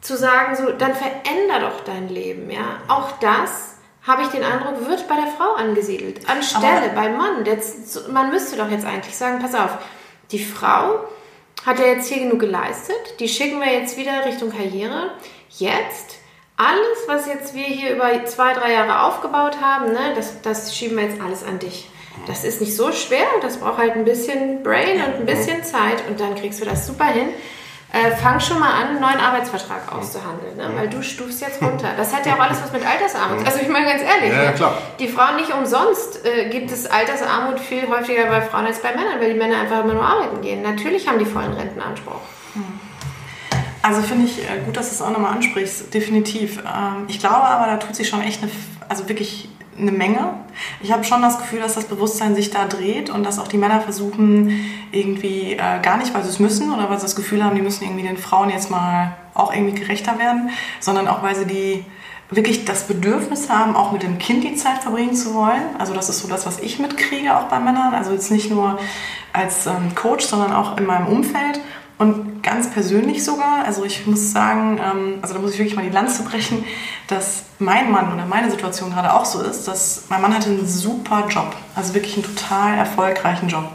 Speaker 3: zu sagen, so, dann veränder doch dein Leben, ja. Auch das, habe ich den Eindruck, wird bei der Frau angesiedelt. Anstelle Aber beim Mann. Jetzt, man müsste doch jetzt eigentlich sagen, pass auf, die Frau hat ja jetzt hier genug geleistet, die schicken wir jetzt wieder Richtung Karriere. Jetzt alles, was jetzt wir hier über zwei, drei Jahre aufgebaut haben, ne, das, das schieben wir jetzt alles an dich. Das ist nicht so schwer, das braucht halt ein bisschen Brain und ein bisschen Zeit und dann kriegst du das super hin. Äh, fang schon mal an, einen neuen Arbeitsvertrag auszuhandeln, ne? weil du stufst jetzt runter. Das hat ja auch alles was mit Altersarmut. Also ich meine ganz ehrlich, ja, ja, die Frauen nicht umsonst äh, gibt es Altersarmut viel häufiger bei Frauen als bei Männern, weil die Männer einfach immer nur arbeiten gehen. Natürlich haben die vollen Rentenanspruch.
Speaker 1: Also finde ich äh, gut, dass du es auch nochmal ansprichst, definitiv. Ähm, ich glaube aber, da tut sich schon echt eine, also wirklich eine Menge. Ich habe schon das Gefühl, dass das Bewusstsein sich da dreht und dass auch die Männer versuchen, irgendwie äh, gar nicht, weil sie es müssen oder weil sie das Gefühl haben, die müssen irgendwie den Frauen jetzt mal auch irgendwie gerechter werden, sondern auch, weil sie die wirklich das Bedürfnis haben, auch mit dem Kind die Zeit verbringen zu wollen. Also das ist so das, was ich mitkriege auch bei Männern. Also jetzt nicht nur als ähm, Coach, sondern auch in meinem Umfeld. Und ganz persönlich sogar, also ich muss sagen, ähm, also da muss ich wirklich mal die Lanze brechen, dass mein Mann oder meine Situation gerade auch so ist, dass mein Mann hatte einen super Job, also wirklich einen total erfolgreichen Job.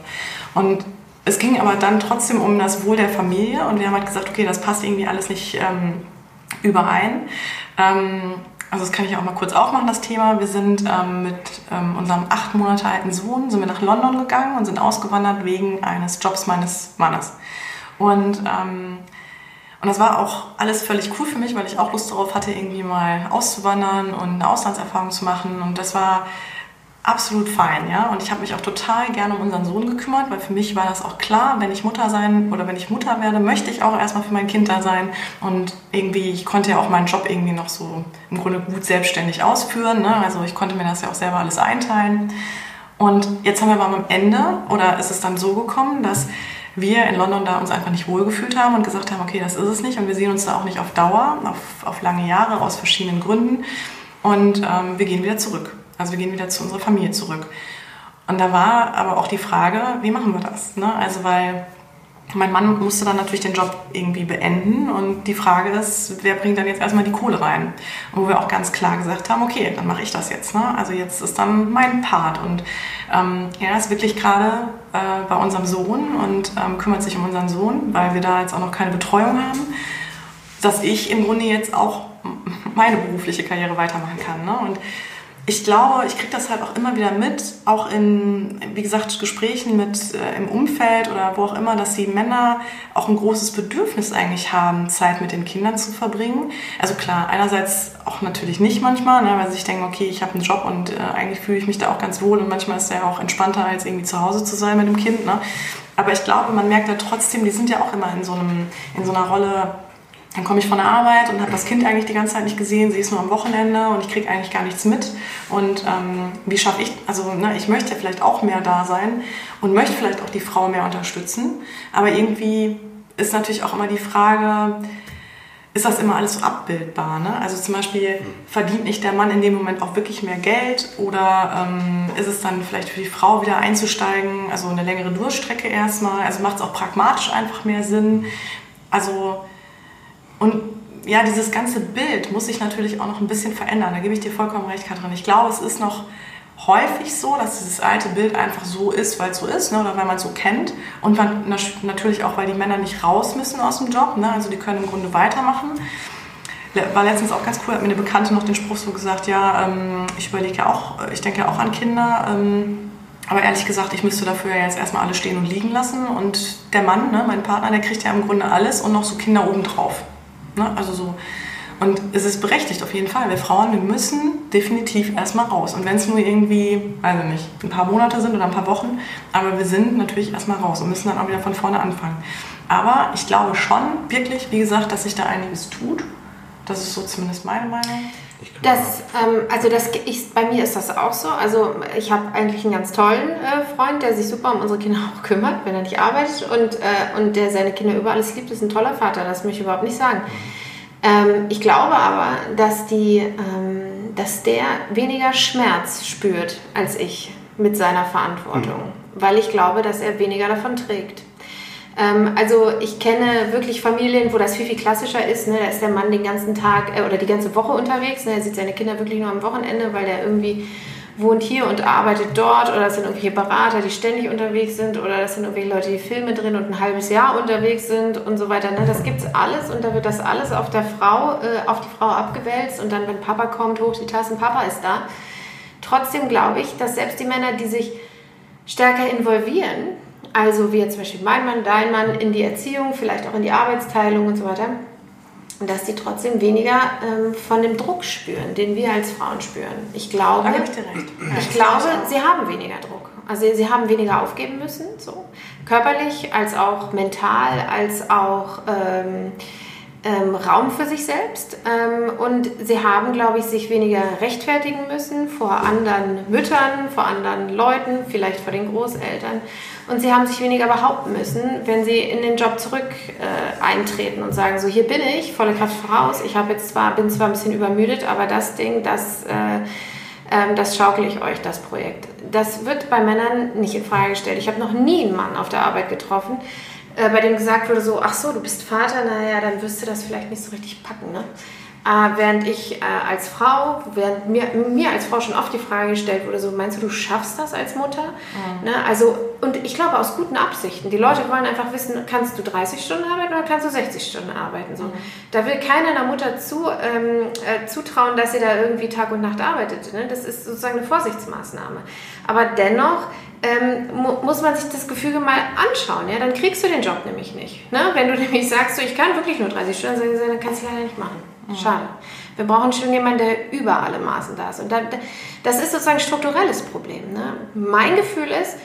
Speaker 1: Und es ging aber dann trotzdem um das Wohl der Familie und wir haben halt gesagt, okay, das passt irgendwie alles nicht ähm, überein. Ähm, also das kann ich auch mal kurz aufmachen, das Thema. Wir sind ähm, mit ähm, unserem acht Monate alten Sohn sind wir nach London gegangen und sind ausgewandert wegen eines Jobs meines Mannes. Und, ähm, und das war auch alles völlig cool für mich, weil ich auch Lust darauf hatte, irgendwie mal auszuwandern und eine Auslandserfahrung zu machen. Und das war absolut fein, ja. Und ich habe mich auch total gerne um unseren Sohn gekümmert, weil für mich war das auch klar, wenn ich Mutter sein oder wenn ich Mutter werde, möchte ich auch erstmal für mein Kind da sein. Und irgendwie, ich konnte ja auch meinen Job irgendwie noch so im Grunde gut selbstständig ausführen. Ne? Also ich konnte mir das ja auch selber alles einteilen. Und jetzt haben wir aber am Ende, oder ist es dann so gekommen, dass wir in London da uns einfach nicht wohlgefühlt haben und gesagt haben, okay, das ist es nicht und wir sehen uns da auch nicht auf Dauer, auf, auf lange Jahre aus verschiedenen Gründen und ähm, wir gehen wieder zurück. Also wir gehen wieder zu unserer Familie zurück. Und da war aber auch die Frage, wie machen wir das? Ne? Also weil mein Mann musste dann natürlich den Job irgendwie beenden und die Frage ist, wer bringt dann jetzt erstmal die Kohle rein? Und wo wir auch ganz klar gesagt haben, okay, dann mache ich das jetzt. Ne? Also jetzt ist dann mein Part und ähm, er ist wirklich gerade äh, bei unserem Sohn und ähm, kümmert sich um unseren Sohn, weil wir da jetzt auch noch keine Betreuung haben, dass ich im Grunde jetzt auch meine berufliche Karriere weitermachen kann. Ne? Und ich glaube, ich kriege das halt auch immer wieder mit, auch in, wie gesagt, Gesprächen mit äh, im Umfeld oder wo auch immer, dass die Männer auch ein großes Bedürfnis eigentlich haben, Zeit mit den Kindern zu verbringen. Also klar, einerseits auch natürlich nicht manchmal, ne, weil sie sich denken, okay, ich habe einen Job und äh, eigentlich fühle ich mich da auch ganz wohl und manchmal ist es ja auch entspannter, als irgendwie zu Hause zu sein mit dem Kind. Ne? Aber ich glaube, man merkt ja trotzdem, die sind ja auch immer in so, einem, in so einer Rolle, dann komme ich von der Arbeit und habe das Kind eigentlich die ganze Zeit nicht gesehen, sie ist nur am Wochenende und ich kriege eigentlich gar nichts mit. Und ähm, wie schaffe ich, also ne, ich möchte ja vielleicht auch mehr da sein und möchte vielleicht auch die Frau mehr unterstützen. Aber irgendwie ist natürlich auch immer die Frage, ist das immer alles so abbildbar? Ne? Also zum Beispiel, verdient nicht der Mann in dem Moment auch wirklich mehr Geld oder ähm, ist es dann vielleicht für die Frau wieder einzusteigen, also eine längere Durststrecke erstmal? Also macht es auch pragmatisch einfach mehr Sinn? Also und ja, dieses ganze Bild muss sich natürlich auch noch ein bisschen verändern. Da gebe ich dir vollkommen recht, Katrin. Ich glaube, es ist noch häufig so, dass dieses alte Bild einfach so ist, weil es so ist ne, oder weil man es so kennt. Und man, natürlich auch, weil die Männer nicht raus müssen aus dem Job. Ne, also die können im Grunde weitermachen. War letztens auch ganz cool, hat mir eine Bekannte noch den Spruch so gesagt, ja, ähm, ich überlege ja auch, ich denke ja auch an Kinder. Ähm, aber ehrlich gesagt, ich müsste dafür ja jetzt erstmal alle stehen und liegen lassen. Und der Mann, ne, mein Partner, der kriegt ja im Grunde alles und noch so Kinder obendrauf. Ne? Also so. Und es ist berechtigt auf jeden Fall. Wir Frauen, wir müssen definitiv erstmal raus. Und wenn es nur irgendwie, weiß ich nicht, ein paar Monate sind oder ein paar Wochen, aber wir sind natürlich erstmal raus und müssen dann auch wieder von vorne anfangen. Aber ich glaube schon wirklich, wie gesagt, dass sich da einiges tut. Das ist so zumindest meine Meinung.
Speaker 3: Das, ähm, also das, ich, bei mir ist das auch so. Also ich habe eigentlich einen ganz tollen äh, Freund, der sich super um unsere Kinder auch kümmert, wenn er nicht arbeitet und, äh, und der seine Kinder über alles liebt, ist ein toller Vater. Das möchte ich überhaupt nicht sagen. Ähm, ich glaube aber, dass, die, ähm, dass der weniger Schmerz spürt als ich mit seiner Verantwortung, mhm. weil ich glaube, dass er weniger davon trägt. Ähm, also ich kenne wirklich Familien, wo das viel, viel klassischer ist. Ne? Da ist der Mann den ganzen Tag äh, oder die ganze Woche unterwegs. Ne? Er sieht seine Kinder wirklich nur am Wochenende, weil der irgendwie wohnt hier und arbeitet dort oder das sind irgendwelche Berater, die ständig unterwegs sind oder das sind irgendwelche Leute, die Filme drehen und ein halbes Jahr unterwegs sind und so weiter. Ne? Das gibt's alles und da wird das alles auf der Frau, äh, auf die Frau abgewälzt und dann, wenn Papa kommt, hoch die Tassen, Papa ist da. Trotzdem glaube ich, dass selbst die Männer, die sich stärker involvieren, also wie zum Beispiel mein Mann, dein Mann in die Erziehung, vielleicht auch in die Arbeitsteilung und so weiter, dass sie trotzdem weniger ähm, von dem Druck spüren, den wir als Frauen spüren. Ich glaube,
Speaker 1: ich,
Speaker 3: ich glaube, sie haben weniger Druck. Also sie haben weniger aufgeben müssen, so körperlich als auch mental, als auch ähm, ähm, Raum für sich selbst. Ähm, und sie haben, glaube ich, sich weniger rechtfertigen müssen vor anderen Müttern, vor anderen Leuten, vielleicht vor den Großeltern. Und sie haben sich weniger behaupten müssen, wenn sie in den Job zurück äh, eintreten und sagen, so hier bin ich, volle Kraft voraus. Ich habe jetzt zwar, bin zwar ein bisschen übermüdet, aber das Ding, das, äh, äh, das schaukel ich euch, das Projekt. Das wird bei Männern nicht in Frage gestellt. Ich habe noch nie einen Mann auf der Arbeit getroffen, äh, bei dem gesagt wurde so, ach so, du bist Vater, naja, dann wirst du das vielleicht nicht so richtig packen. Ne? Äh, während ich äh, als Frau, während mir, mir als Frau schon oft die Frage gestellt wurde, so meinst du, du schaffst das als Mutter? Mhm. Ne? Also, und ich glaube aus guten Absichten. Die Leute wollen einfach wissen, kannst du 30 Stunden arbeiten oder kannst du 60 Stunden arbeiten? So. Mhm. Da will keiner einer Mutter zu, ähm, äh, zutrauen, dass sie da irgendwie Tag und Nacht arbeitet. Ne? Das ist sozusagen eine Vorsichtsmaßnahme. Aber dennoch ähm, mu muss man sich das Gefüge mal anschauen. Ja? Dann kriegst du den Job nämlich nicht. Ne? Wenn du nämlich sagst, so, ich kann wirklich nur 30 Stunden, dann kannst du leider nicht machen. Schade. Wir brauchen schon jemanden, der über alle Maßen da ist. Und das ist sozusagen ein strukturelles Problem. Ne? Mein Gefühl ist,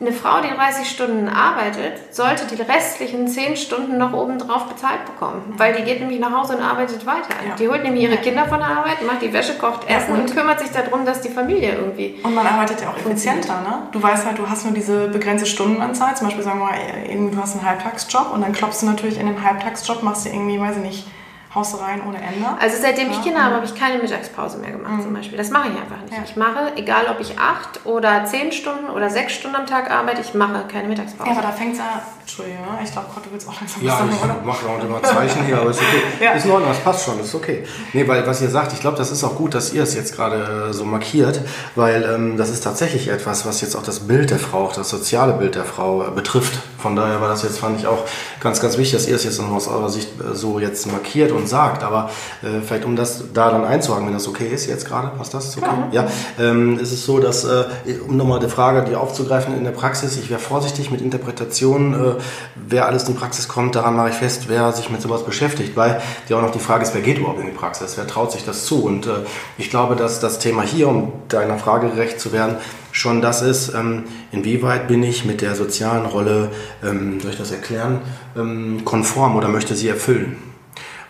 Speaker 3: eine Frau, die 30 Stunden arbeitet, sollte die restlichen 10 Stunden noch obendrauf bezahlt bekommen. Weil die geht nämlich nach Hause und arbeitet weiter. Ja. Die holt nämlich ihre Kinder von der Arbeit, macht die Wäsche, kocht Essen ja, und, und, kümmert sich darum, dass die Familie irgendwie.
Speaker 1: Und man arbeitet ja auch effizienter. Ne? Du weißt halt, du hast nur diese begrenzte Stundenanzahl. Zum Beispiel sagen wir mal, du hast einen Halbtagsjob und dann klopfst du natürlich in den Halbtagsjob, machst du irgendwie, weiß ich nicht, haust rein ohne Ende.
Speaker 3: Also seitdem ja. ich Kinder habe, habe ich keine Mittagspause mehr gemacht mhm. zum Beispiel. Das mache ich einfach nicht. Ja. Ich mache, egal ob ich acht oder zehn Stunden oder sechs Stunden am Tag arbeite, ich mache keine Mittagspause.
Speaker 1: Ja, aber da fängt es ja... Entschuldigung, ich glaube, Gott, du willst auch langsam
Speaker 2: ja, was sagen, oder? ich mache auch immer Zeichen hier, aber ist okay. ja. Ist in Ordnung, das passt schon, ist okay. Nee, weil was ihr sagt, ich glaube, das ist auch gut, dass ihr es jetzt gerade äh, so markiert, weil ähm, das ist tatsächlich etwas, was jetzt auch das Bild der Frau, auch das soziale Bild der Frau äh, betrifft. Von daher war das jetzt, fand ich auch ganz, ganz wichtig, dass ihr es jetzt noch aus eurer Sicht äh, so jetzt markiert und sagt. Aber äh, vielleicht um das da dann einzuhaken, wenn das okay ist, jetzt gerade, passt das? Okay? Ja, ähm, ist es so, dass, äh, um nochmal die Frage, die aufzugreifen in der Praxis, ich wäre vorsichtig mit Interpretationen, äh, wer alles in die Praxis kommt, daran mache ich fest, wer sich mit sowas beschäftigt, weil ja auch noch die Frage ist, wer geht überhaupt in die Praxis, wer traut sich das zu? Und äh, ich glaube, dass das Thema hier, um deiner Frage gerecht zu werden, schon das ist, ähm, inwieweit bin ich mit der sozialen Rolle, ähm, soll ich das erklären, ähm, konform oder möchte sie erfüllen?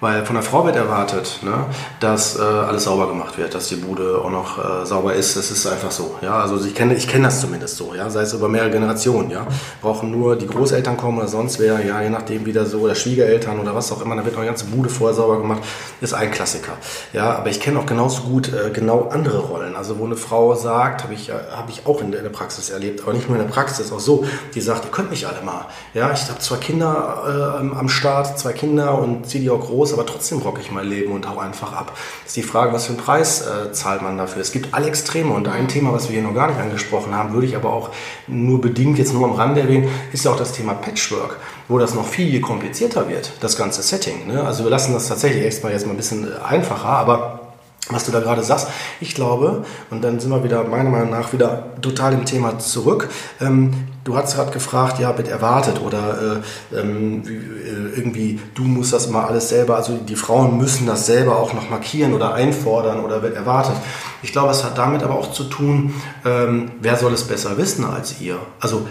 Speaker 2: Weil von der Frau wird erwartet, ne, dass äh, alles sauber gemacht wird, dass die Bude auch noch äh, sauber ist. Das ist einfach so. Ja? Also ich kenne ich kenn das zumindest so, ja? sei es über mehrere Generationen. Ja? Brauchen nur die Großeltern kommen oder sonst wer, ja, je nachdem wieder so, oder Schwiegereltern oder was auch immer, da wird noch die ganze Bude vorher sauber gemacht. Ist ein Klassiker. Ja? Aber ich kenne auch genauso gut äh, genau andere Rollen. Also wo eine Frau sagt, habe ich, äh, hab ich auch in der, in der Praxis erlebt, aber nicht nur in der Praxis, auch so, die sagt, ihr könnt mich alle mal. Ja? Ich habe zwei Kinder äh, am Start, zwei Kinder und ziehe die auch groß groß, aber trotzdem rocke ich mein Leben und hau einfach ab. Ist die Frage, was für einen Preis äh, zahlt man dafür? Es gibt alle Extreme und ein Thema, was wir hier noch gar nicht angesprochen haben, würde ich aber auch nur bedingt jetzt nur am Rande erwähnen, ist ja auch das Thema Patchwork, wo das noch viel komplizierter wird, das ganze Setting. Ne? Also wir lassen das tatsächlich erstmal jetzt mal ein bisschen einfacher, aber was du da gerade sagst. Ich glaube, und dann sind wir wieder meiner Meinung nach wieder total im Thema zurück. Ähm, du hast gerade gefragt, ja, wird erwartet oder äh, ähm, äh, irgendwie, du musst das mal alles selber, also die Frauen müssen das selber auch noch markieren oder einfordern oder wird erwartet. Ich glaube, es hat damit aber auch zu tun, ähm, wer soll es besser wissen als ihr? Also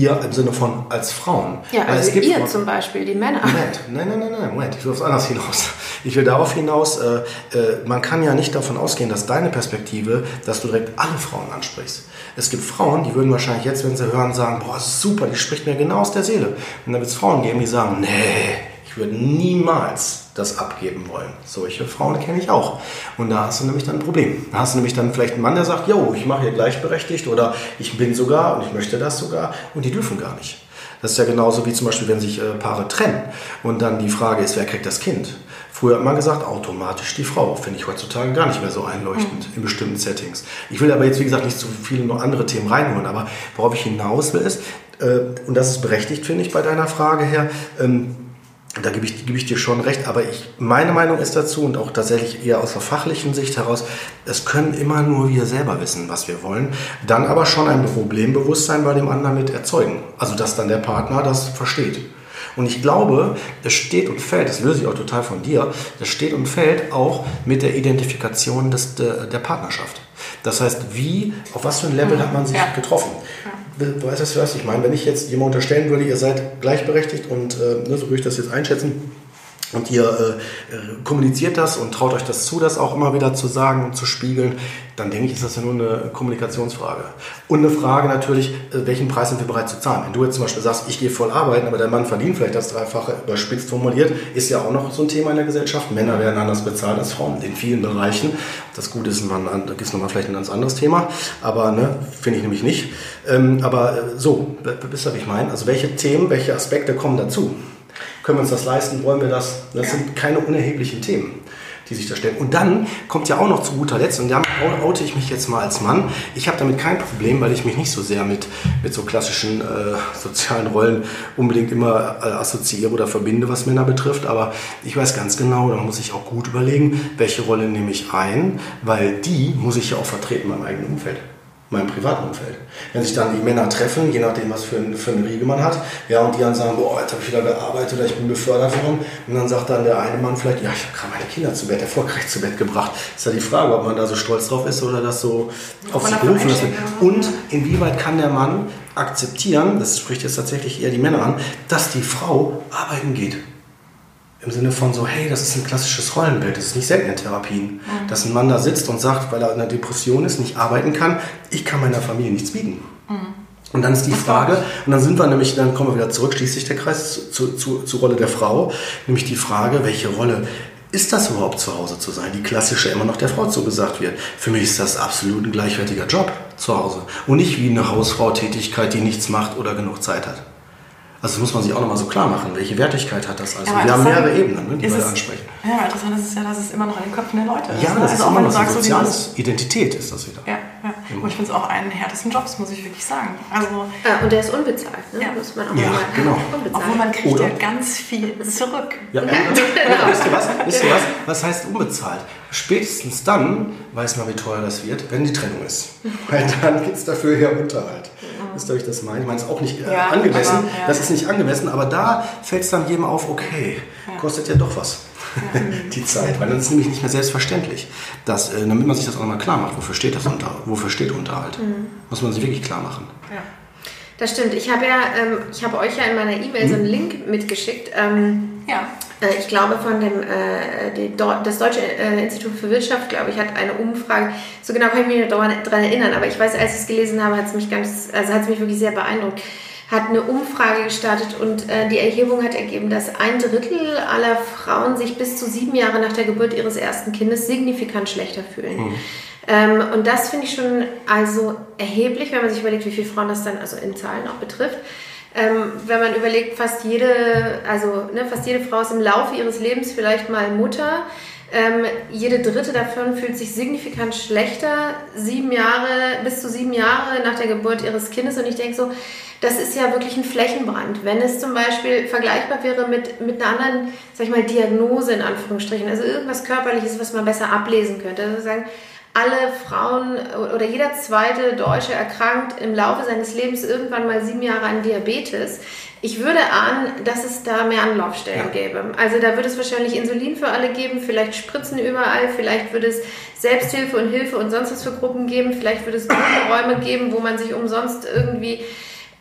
Speaker 2: ihr im Sinne von als Frauen.
Speaker 3: Ja, Weil also ihr zum Beispiel, die Männer.
Speaker 2: Moment, nein, nein, nein, nein, Moment, ich will aufs anders hinaus. Ich will darauf hinaus, äh, äh, man kann ja nicht davon ausgehen, dass deine Perspektive, dass du direkt alle Frauen ansprichst. Es gibt Frauen, die würden wahrscheinlich jetzt, wenn sie hören, sagen, boah, super, die spricht mir genau aus der Seele. Und dann wird es Frauen geben, die sagen, nee, ich würde niemals das abgeben wollen. Solche Frauen kenne ich auch. Und da hast du nämlich dann ein Problem. Da hast du nämlich dann vielleicht einen Mann, der sagt, jo, ich mache hier gleichberechtigt oder ich bin sogar und ich möchte das sogar und die dürfen gar nicht. Das ist ja genauso wie zum Beispiel, wenn sich äh, Paare trennen und dann die Frage ist, wer kriegt das Kind? Früher hat man gesagt, automatisch die Frau. Finde ich heutzutage gar nicht mehr so einleuchtend mhm. in bestimmten Settings. Ich will aber jetzt, wie gesagt, nicht zu viele noch andere Themen reinholen, aber worauf ich hinaus will ist, äh, und das ist berechtigt, finde ich, bei deiner Frage her, ähm, da gebe ich, gebe ich dir schon recht, aber ich, meine Meinung ist dazu und auch tatsächlich eher aus der fachlichen Sicht heraus, es können immer nur wir selber wissen, was wir wollen, dann aber schon ein Problembewusstsein bei dem anderen mit erzeugen. Also, dass dann der Partner das versteht. Und ich glaube, es steht und fällt, das löse ich auch total von dir, das steht und fällt auch mit der Identifikation des, der, der Partnerschaft. Das heißt, wie, auf was für ein Level hat man sich ja. getroffen? Ja du weißt, was ich meine. Wenn ich jetzt jemand unterstellen würde, ihr seid gleichberechtigt und äh, ne, so würde ich das jetzt einschätzen, und ihr äh, kommuniziert das und traut euch das zu, das auch immer wieder zu sagen und zu spiegeln, dann denke ich, ist das ja nur eine Kommunikationsfrage. Und eine Frage natürlich, äh, welchen Preis sind wir bereit zu zahlen? Wenn du jetzt zum Beispiel sagst, ich gehe voll arbeiten, aber der Mann verdient vielleicht das Dreifache überspitzt formuliert, ist ja auch noch so ein Thema in der Gesellschaft. Männer werden anders bezahlt als Frauen in vielen Bereichen. Das Gute ist, man, da gibt es nochmal vielleicht ein ganz anderes Thema, aber ne, finde ich nämlich nicht. Ähm, aber äh, so, wisst ihr, was ich meine? Also welche Themen, welche Aspekte kommen dazu? Können wir uns das leisten? Wollen wir das? Das sind keine unerheblichen Themen, die sich da stellen. Und dann kommt ja auch noch zu guter Letzt, und da oute ich mich jetzt mal als Mann. Ich habe damit kein Problem, weil ich mich nicht so sehr mit, mit so klassischen äh, sozialen Rollen unbedingt immer äh, assoziiere oder verbinde, was Männer betrifft. Aber ich weiß ganz genau, da muss ich auch gut überlegen, welche Rolle nehme ich ein, weil die muss ich ja auch vertreten in meinem eigenen Umfeld meinem privaten Umfeld. Wenn sich dann die Männer treffen, je nachdem, was für, ein, für eine Riege man hat, ja, und die dann sagen, boah, jetzt habe ich wieder gearbeitet oder ich bin befördert worden, und dann sagt dann der eine Mann vielleicht, ja, ich habe gerade meine Kinder zu Bett, erfolgreich zu Bett gebracht. Ist ja die Frage, ob man da so stolz drauf ist oder das so auf sich berufen ist. Und inwieweit kann der Mann akzeptieren, das spricht jetzt tatsächlich eher die Männer an, dass die Frau arbeiten geht. Im Sinne von so, hey, das ist ein klassisches Rollenbild, das ist nicht selten in Therapien. Mhm. Dass ein Mann da sitzt und sagt, weil er in einer Depression ist, nicht arbeiten kann, ich kann meiner Familie nichts bieten. Mhm. Und dann ist die Frage, und dann sind wir nämlich, dann kommen wir wieder zurück, schließt sich der Kreis zu, zu, zur Rolle der Frau, nämlich die Frage, welche Rolle ist das überhaupt zu Hause zu sein? Die klassische immer noch der Frau zugesagt wird. Für mich ist das absolut ein gleichwertiger Job zu Hause und nicht wie eine Hausfrau-Tätigkeit, die nichts macht oder genug Zeit hat. Also das muss man sich auch nochmal so klar machen. Welche Wertigkeit hat das? Also ja, wir haben mehrere Ebenen, ne, die wir da ansprechen.
Speaker 1: Ja, interessant ist es ja, dass es immer noch in den Köpfen der Leute
Speaker 2: ist. Ja, ne? das also ist immer noch so soziales Identität ist das wieder.
Speaker 1: Ja, ja. Mhm. Und ich finde es auch einen der härtesten Jobs, muss ich wirklich sagen. Also,
Speaker 3: ja, und der ist unbezahlt, ne?
Speaker 2: Ja.
Speaker 3: muss man
Speaker 2: auch ja, mal genau.
Speaker 1: Unbezahlt. Obwohl man kriegt Oder? ja ganz viel zurück.
Speaker 2: Ja, ja. genau. wisst, ihr was? wisst ihr was? Was heißt unbezahlt? Spätestens dann weiß man, wie teuer das wird, wenn die Trennung ist. Weil dann gibt es dafür ja Unterhalt. Wisst ihr, ich das meine? Ich meine, es ist auch nicht äh, ja, angemessen. Aber, ja. Das ist nicht angemessen, aber da fällt es dann jedem auf, okay, kostet ja doch was. die Zeit, weil dann ist es nämlich nicht mehr selbstverständlich. Dass, äh, damit man sich das auch nochmal klar macht, wofür steht das unter, wofür steht Unterhalt. Mhm. Muss man sich wirklich klar machen.
Speaker 3: Das stimmt. Ich habe ja, ähm, ich habe euch ja in meiner E-Mail mhm. so einen Link mitgeschickt. Ähm, ja. Äh, ich glaube von dem äh, die, das Deutsche äh, Institut für Wirtschaft, glaube ich, hat eine Umfrage. So genau kann ich mich nicht daran erinnern, aber ich weiß, als ich es gelesen habe, hat es mich ganz, also hat es mich wirklich sehr beeindruckt hat eine Umfrage gestartet und äh, die Erhebung hat ergeben, dass ein Drittel aller Frauen sich bis zu sieben Jahre nach der Geburt ihres ersten Kindes signifikant schlechter fühlen. Mhm. Ähm, und das finde ich schon also erheblich, wenn man sich überlegt, wie viele Frauen das dann also in Zahlen auch betrifft. Ähm, wenn man überlegt, fast jede, also ne, fast jede Frau ist im Laufe ihres Lebens vielleicht mal Mutter. Ähm, jede dritte davon fühlt sich signifikant schlechter, sieben Jahre, bis zu sieben Jahre nach der Geburt ihres Kindes. Und ich denke so, das ist ja wirklich ein Flächenbrand. Wenn es zum Beispiel vergleichbar wäre mit, mit einer anderen, sag ich mal, Diagnose in Anführungsstrichen, also irgendwas Körperliches, was man besser ablesen könnte. Also sagen, alle Frauen oder jeder zweite Deutsche erkrankt im Laufe seines Lebens irgendwann mal sieben Jahre an Diabetes. Ich würde ahnen, dass es da mehr Anlaufstellen ja. gäbe. Also da würde es wahrscheinlich Insulin für alle geben, vielleicht Spritzen überall, vielleicht würde es Selbsthilfe und Hilfe und sonst was für Gruppen geben, vielleicht würde es Räume geben, wo man sich umsonst irgendwie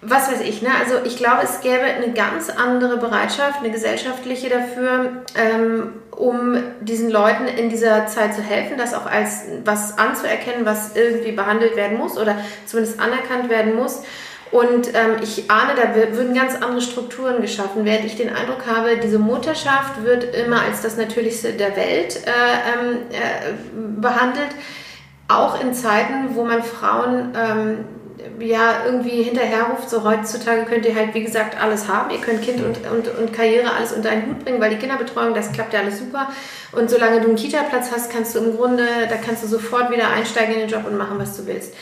Speaker 3: was weiß ich, ne? Also ich glaube, es gäbe eine ganz andere Bereitschaft, eine gesellschaftliche dafür, ähm, um diesen Leuten in dieser Zeit zu helfen, das auch als was anzuerkennen, was irgendwie behandelt werden muss oder zumindest anerkannt werden muss. Und ähm, ich ahne, da würden ganz andere Strukturen geschaffen, während ich den Eindruck habe, diese Mutterschaft wird immer als das Natürlichste der Welt äh, ähm, äh, behandelt. Auch in Zeiten, wo man Frauen ähm, ja irgendwie hinterherruft, so heutzutage könnt ihr halt, wie gesagt, alles haben. Ihr könnt Kind und, und, und Karriere alles unter einen Hut bringen, weil die Kinderbetreuung, das klappt ja alles super. Und solange du einen Kita-Platz hast, kannst du im Grunde, da kannst du sofort wieder einsteigen in den Job und machen, was du willst.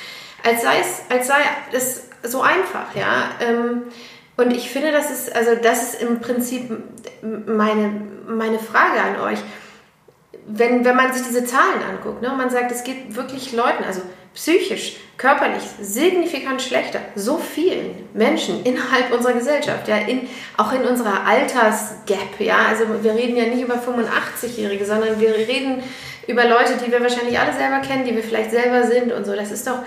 Speaker 3: Als sei es, als sei es so einfach, ja. Ähm, und ich finde, das ist, also das ist im Prinzip meine, meine Frage an euch. Wenn, wenn man sich diese Zahlen anguckt, ne, und man sagt, es geht wirklich Leuten, also psychisch, körperlich signifikant schlechter, so vielen Menschen innerhalb unserer Gesellschaft, ja, in, auch in unserer Altersgap, ja, also wir reden ja nicht über 85-Jährige, sondern wir reden über Leute, die wir wahrscheinlich alle selber kennen, die wir vielleicht selber sind und so. Das ist doch,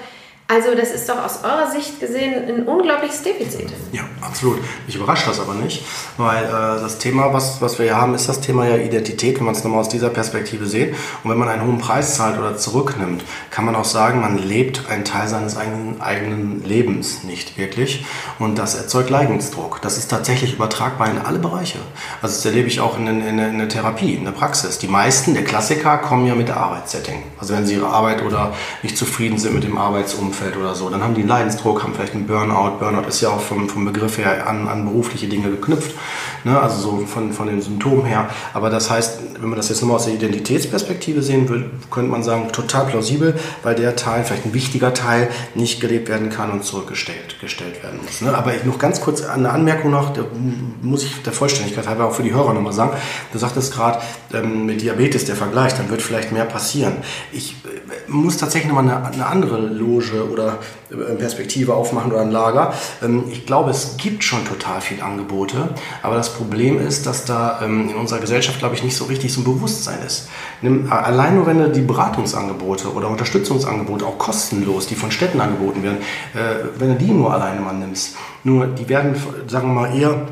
Speaker 3: also das ist doch aus eurer Sicht gesehen ein unglaubliches Defizit.
Speaker 2: Ja, absolut. Mich überrascht das aber nicht, weil äh, das Thema, was, was wir hier haben, ist das Thema ja Identität, wenn man es nochmal aus dieser Perspektive sieht. Und wenn man einen hohen Preis zahlt oder zurücknimmt, kann man auch sagen, man lebt einen Teil seines eigenen, eigenen Lebens nicht wirklich. Und das erzeugt Leidensdruck. Das ist tatsächlich übertragbar in alle Bereiche. Also das erlebe ich auch in, in, in der Therapie, in der Praxis. Die meisten, der Klassiker, kommen ja mit der Arbeitssetting. Also wenn sie ihre Arbeit oder nicht zufrieden sind mit dem Arbeitsumfeld, Umfeld oder so. Dann haben die einen Leidensdruck, haben vielleicht einen Burnout. Burnout ist ja auch vom, vom Begriff her an, an berufliche Dinge geknüpft, ne? also so von, von den Symptomen her. Aber das heißt, wenn man das jetzt nochmal aus der Identitätsperspektive sehen will, könnte man sagen, total plausibel, weil der Teil, vielleicht ein wichtiger Teil, nicht gelebt werden kann und zurückgestellt gestellt werden muss. Ne? Aber ich noch ganz kurz eine Anmerkung noch, da muss ich der Vollständigkeit halber auch für die Hörer nochmal sagen. Du sagtest gerade ähm, mit Diabetes der Vergleich, dann wird vielleicht mehr passieren. Ich äh, muss tatsächlich nochmal eine, eine andere Loge oder äh, Perspektive aufmachen oder ein Lager. Ähm, ich glaube, es gibt schon total viele Angebote, aber das Problem ist, dass da ähm, in unserer Gesellschaft, glaube ich, nicht so richtig so ein Bewusstsein ist. Allein nur, wenn du die Beratungsangebote oder Unterstützungsangebote, auch kostenlos, die von Städten angeboten werden, äh, wenn du die nur alleine mal nimmst, nur die werden, sagen wir mal, eher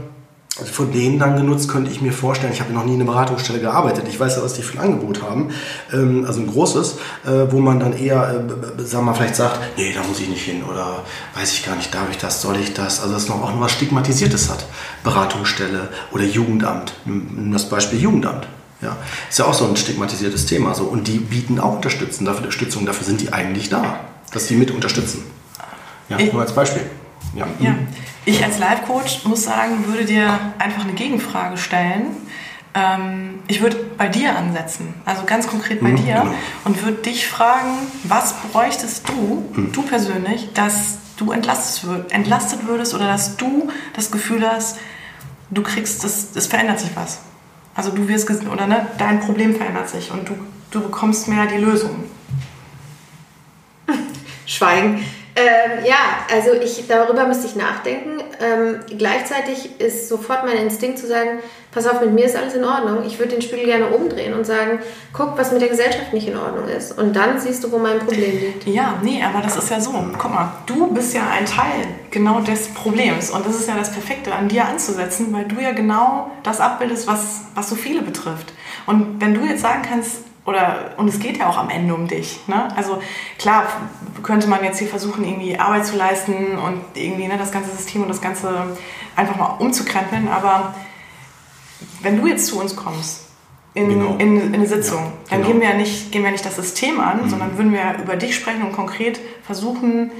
Speaker 2: von denen dann genutzt, könnte ich mir vorstellen, ich habe noch nie in einer Beratungsstelle gearbeitet, ich weiß ja, was die für ein Angebot haben, ähm, also ein großes, äh, wo man dann eher, äh, sagen wir mal, vielleicht sagt, nee, da muss ich nicht hin oder weiß ich gar nicht, darf ich das, soll ich das, also das noch auch noch was Stigmatisiertes hat, Beratungsstelle oder Jugendamt, das Beispiel Jugendamt. Ja, ist ja auch so ein stigmatisiertes Thema. So. Und die bieten auch Unterstützung dafür, Unterstützung, dafür sind die eigentlich da, dass die mit unterstützen. Ja, nur als Beispiel.
Speaker 1: Ja. ja. Ich als Life-Coach muss sagen, würde dir einfach eine Gegenfrage stellen. Ähm, ich würde bei dir ansetzen, also ganz konkret bei mhm, dir, genau. und würde dich fragen, was bräuchtest du, mhm. du persönlich, dass du entlastet, entlastet würdest oder dass du das Gefühl hast, du kriegst, es verändert sich was. Also du wirst, oder ne, dein Problem verändert sich und du, du bekommst mehr die Lösung.
Speaker 3: Schweigen. Ähm, ja, also ich, darüber müsste ich nachdenken. Ähm, gleichzeitig ist sofort mein Instinkt zu sagen, pass auf, mit mir ist alles in Ordnung. Ich würde den Spiegel gerne umdrehen und sagen, guck, was mit der Gesellschaft nicht in Ordnung ist. Und dann siehst du, wo mein Problem liegt.
Speaker 1: Ja, nee, aber das ist ja so. Guck mal, du bist ja ein Teil genau des Problems. Und das ist ja das Perfekte, an dir anzusetzen, weil du ja genau das abbildest, was, was so viele betrifft. Und wenn du jetzt sagen kannst, oder und es geht ja auch am Ende um dich. Ne? Also klar könnte man jetzt hier versuchen, irgendwie Arbeit zu leisten und irgendwie ne, das ganze System und das Ganze einfach mal umzukrempeln, aber wenn du jetzt zu uns kommst in, genau. in, in eine Sitzung, ja, dann genau. gehen, wir ja nicht, gehen wir nicht das System an, mhm. sondern würden wir über dich sprechen und konkret versuchen,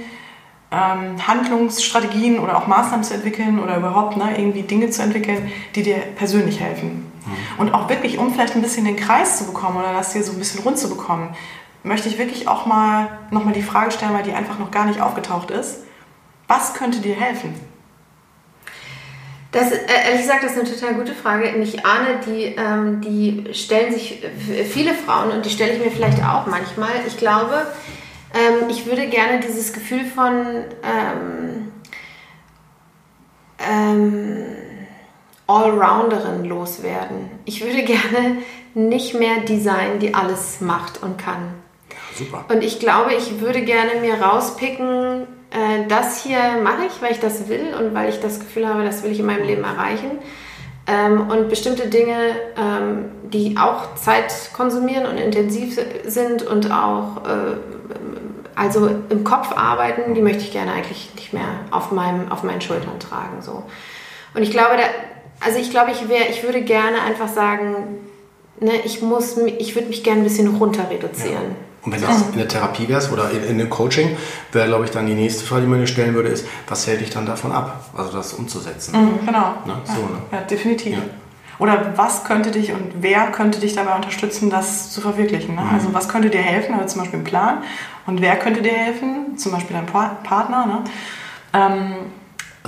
Speaker 1: ähm, Handlungsstrategien oder auch Maßnahmen zu entwickeln oder überhaupt ne, irgendwie Dinge zu entwickeln, die dir persönlich helfen. Und auch wirklich, um vielleicht ein bisschen den Kreis zu bekommen oder das hier so ein bisschen rund zu bekommen, möchte ich wirklich auch mal nochmal die Frage stellen, weil die einfach noch gar nicht aufgetaucht ist. Was könnte dir helfen?
Speaker 3: Das, äh, ehrlich gesagt, das ist eine total gute Frage. Ich ahne, die, ähm, die stellen sich viele Frauen und die stelle ich mir vielleicht auch manchmal. Ich glaube, ähm, ich würde gerne dieses Gefühl von ähm, ähm, Allrounderin loswerden. Ich würde gerne nicht mehr die sein, die alles macht und kann. super. Und ich glaube, ich würde gerne mir rauspicken, äh, das hier mache ich, weil ich das will und weil ich das Gefühl habe, das will ich in meinem Leben erreichen. Ähm, und bestimmte Dinge, ähm, die auch Zeit konsumieren und intensiv sind und auch äh, also im Kopf arbeiten, die möchte ich gerne eigentlich nicht mehr auf, meinem, auf meinen Schultern tragen. So. Und ich glaube, da, also ich glaube, ich, wär, ich würde gerne einfach sagen, ne, ich, muss, ich würde mich gerne ein bisschen runter reduzieren. Ja.
Speaker 2: Und wenn du in der Therapie wärst oder in, in einem Coaching, wäre, glaube ich, dann die nächste Frage, die man dir stellen würde, ist, was hält dich dann davon ab, also das umzusetzen?
Speaker 1: Mhm, genau. Ne? So, ja. Ne? ja, definitiv. Ja. Oder was könnte dich und wer könnte dich dabei unterstützen, das zu verwirklichen? Ne? Mhm. Also was könnte dir helfen, also zum Beispiel ein Plan. Und wer könnte dir helfen? Zum Beispiel dein Partner. Ne? Ähm,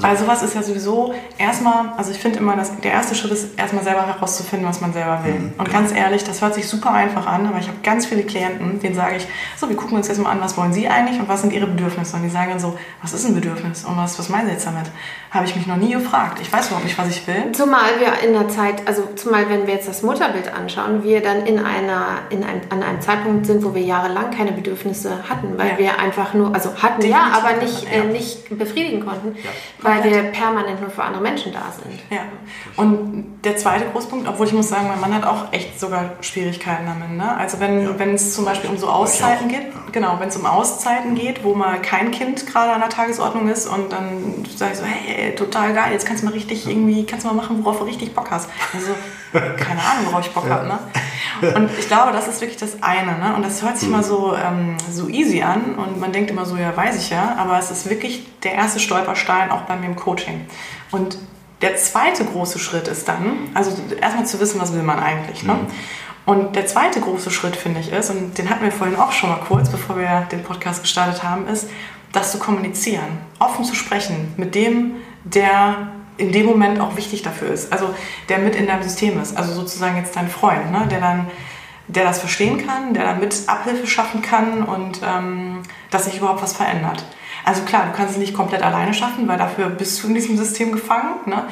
Speaker 1: weil sowas ist ja sowieso erstmal, also ich finde immer, dass der erste Schritt ist erstmal selber herauszufinden, was man selber will. Mhm, und genau. ganz ehrlich, das hört sich super einfach an, aber ich habe ganz viele Klienten, denen sage ich, so, wir gucken uns jetzt mal an, was wollen sie eigentlich und was sind ihre Bedürfnisse? Und die sagen dann so, was ist ein Bedürfnis und was, was meinen sie jetzt damit? Habe ich mich noch nie gefragt. Ich weiß überhaupt nicht, was ich will.
Speaker 3: Zumal wir in der Zeit, also zumal wenn wir jetzt das Mutterbild anschauen, wir dann in einer, in ein, an einem Zeitpunkt sind, wo wir jahrelang keine Bedürfnisse hatten, weil ja. wir einfach nur, also hatten Definitiv. ja, aber nicht, ja. Äh, nicht befriedigen konnten. Ja weil wir permanent nur für andere Menschen da sind.
Speaker 1: Ja. Und der zweite Großpunkt, obwohl ich muss sagen, mein Mann hat auch echt sogar Schwierigkeiten damit. Ne? Also wenn ja. wenn es zum Beispiel um so Auszeiten geht, genau, wenn es um Auszeiten geht, wo mal kein Kind gerade an der Tagesordnung ist und dann sage ich so, hey, total geil, jetzt kannst du mal richtig irgendwie, kannst du mal machen, worauf du richtig Bock hast. Also, keine Ahnung, worauf ich Bock ja. habe. Ne? Und ich glaube, das ist wirklich das eine. Ne? Und das hört sich mal so, ähm, so easy an und man denkt immer so, ja, weiß ich ja. Aber es ist wirklich der erste Stolperstein auch bei mir im Coaching. Und der zweite große Schritt ist dann, also erstmal zu wissen, was will man eigentlich. Ne? Mhm. Und der zweite große Schritt, finde ich, ist, und den hatten wir vorhin auch schon mal kurz, bevor wir den Podcast gestartet haben, ist, das zu kommunizieren, offen zu sprechen mit dem, der in dem Moment auch wichtig dafür ist. Also der mit in deinem System ist. Also sozusagen jetzt dein Freund, ne? der dann der das verstehen kann, der damit Abhilfe schaffen kann und ähm, dass sich überhaupt was verändert. Also klar, du kannst es nicht komplett alleine schaffen, weil dafür bist du in diesem System gefangen. Ne?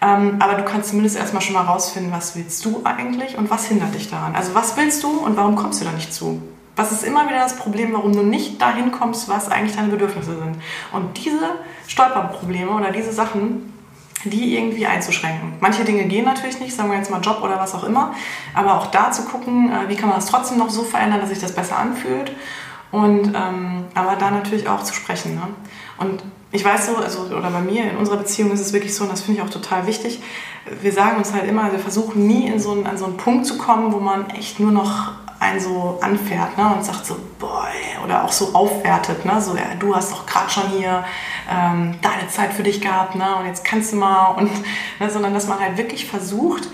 Speaker 1: Ähm, aber du kannst zumindest erstmal schon mal rausfinden, was willst du eigentlich und was hindert dich daran. Also was willst du und warum kommst du da nicht zu? Was ist immer wieder das Problem, warum du nicht dahin kommst, was eigentlich deine Bedürfnisse sind? Und diese Stolperprobleme oder diese Sachen, die irgendwie einzuschränken. Manche Dinge gehen natürlich nicht, sagen wir jetzt mal Job oder was auch immer, aber auch da zu gucken, äh, wie kann man das trotzdem noch so verändern, dass sich das besser anfühlt und ähm, aber da natürlich auch zu sprechen. Ne? Und ich weiß so, also, oder bei mir in unserer Beziehung ist es wirklich so, und das finde ich auch total wichtig, wir sagen uns halt immer, wir versuchen nie in so einen, an so einen Punkt zu kommen, wo man echt nur noch einen so anfährt ne, und sagt so, boah, oder auch so aufwertet, ne, so, ja, du hast doch gerade schon hier ähm, deine Zeit für dich gehabt, ne, und jetzt kannst du mal, und, ne, sondern dass man halt wirklich versucht,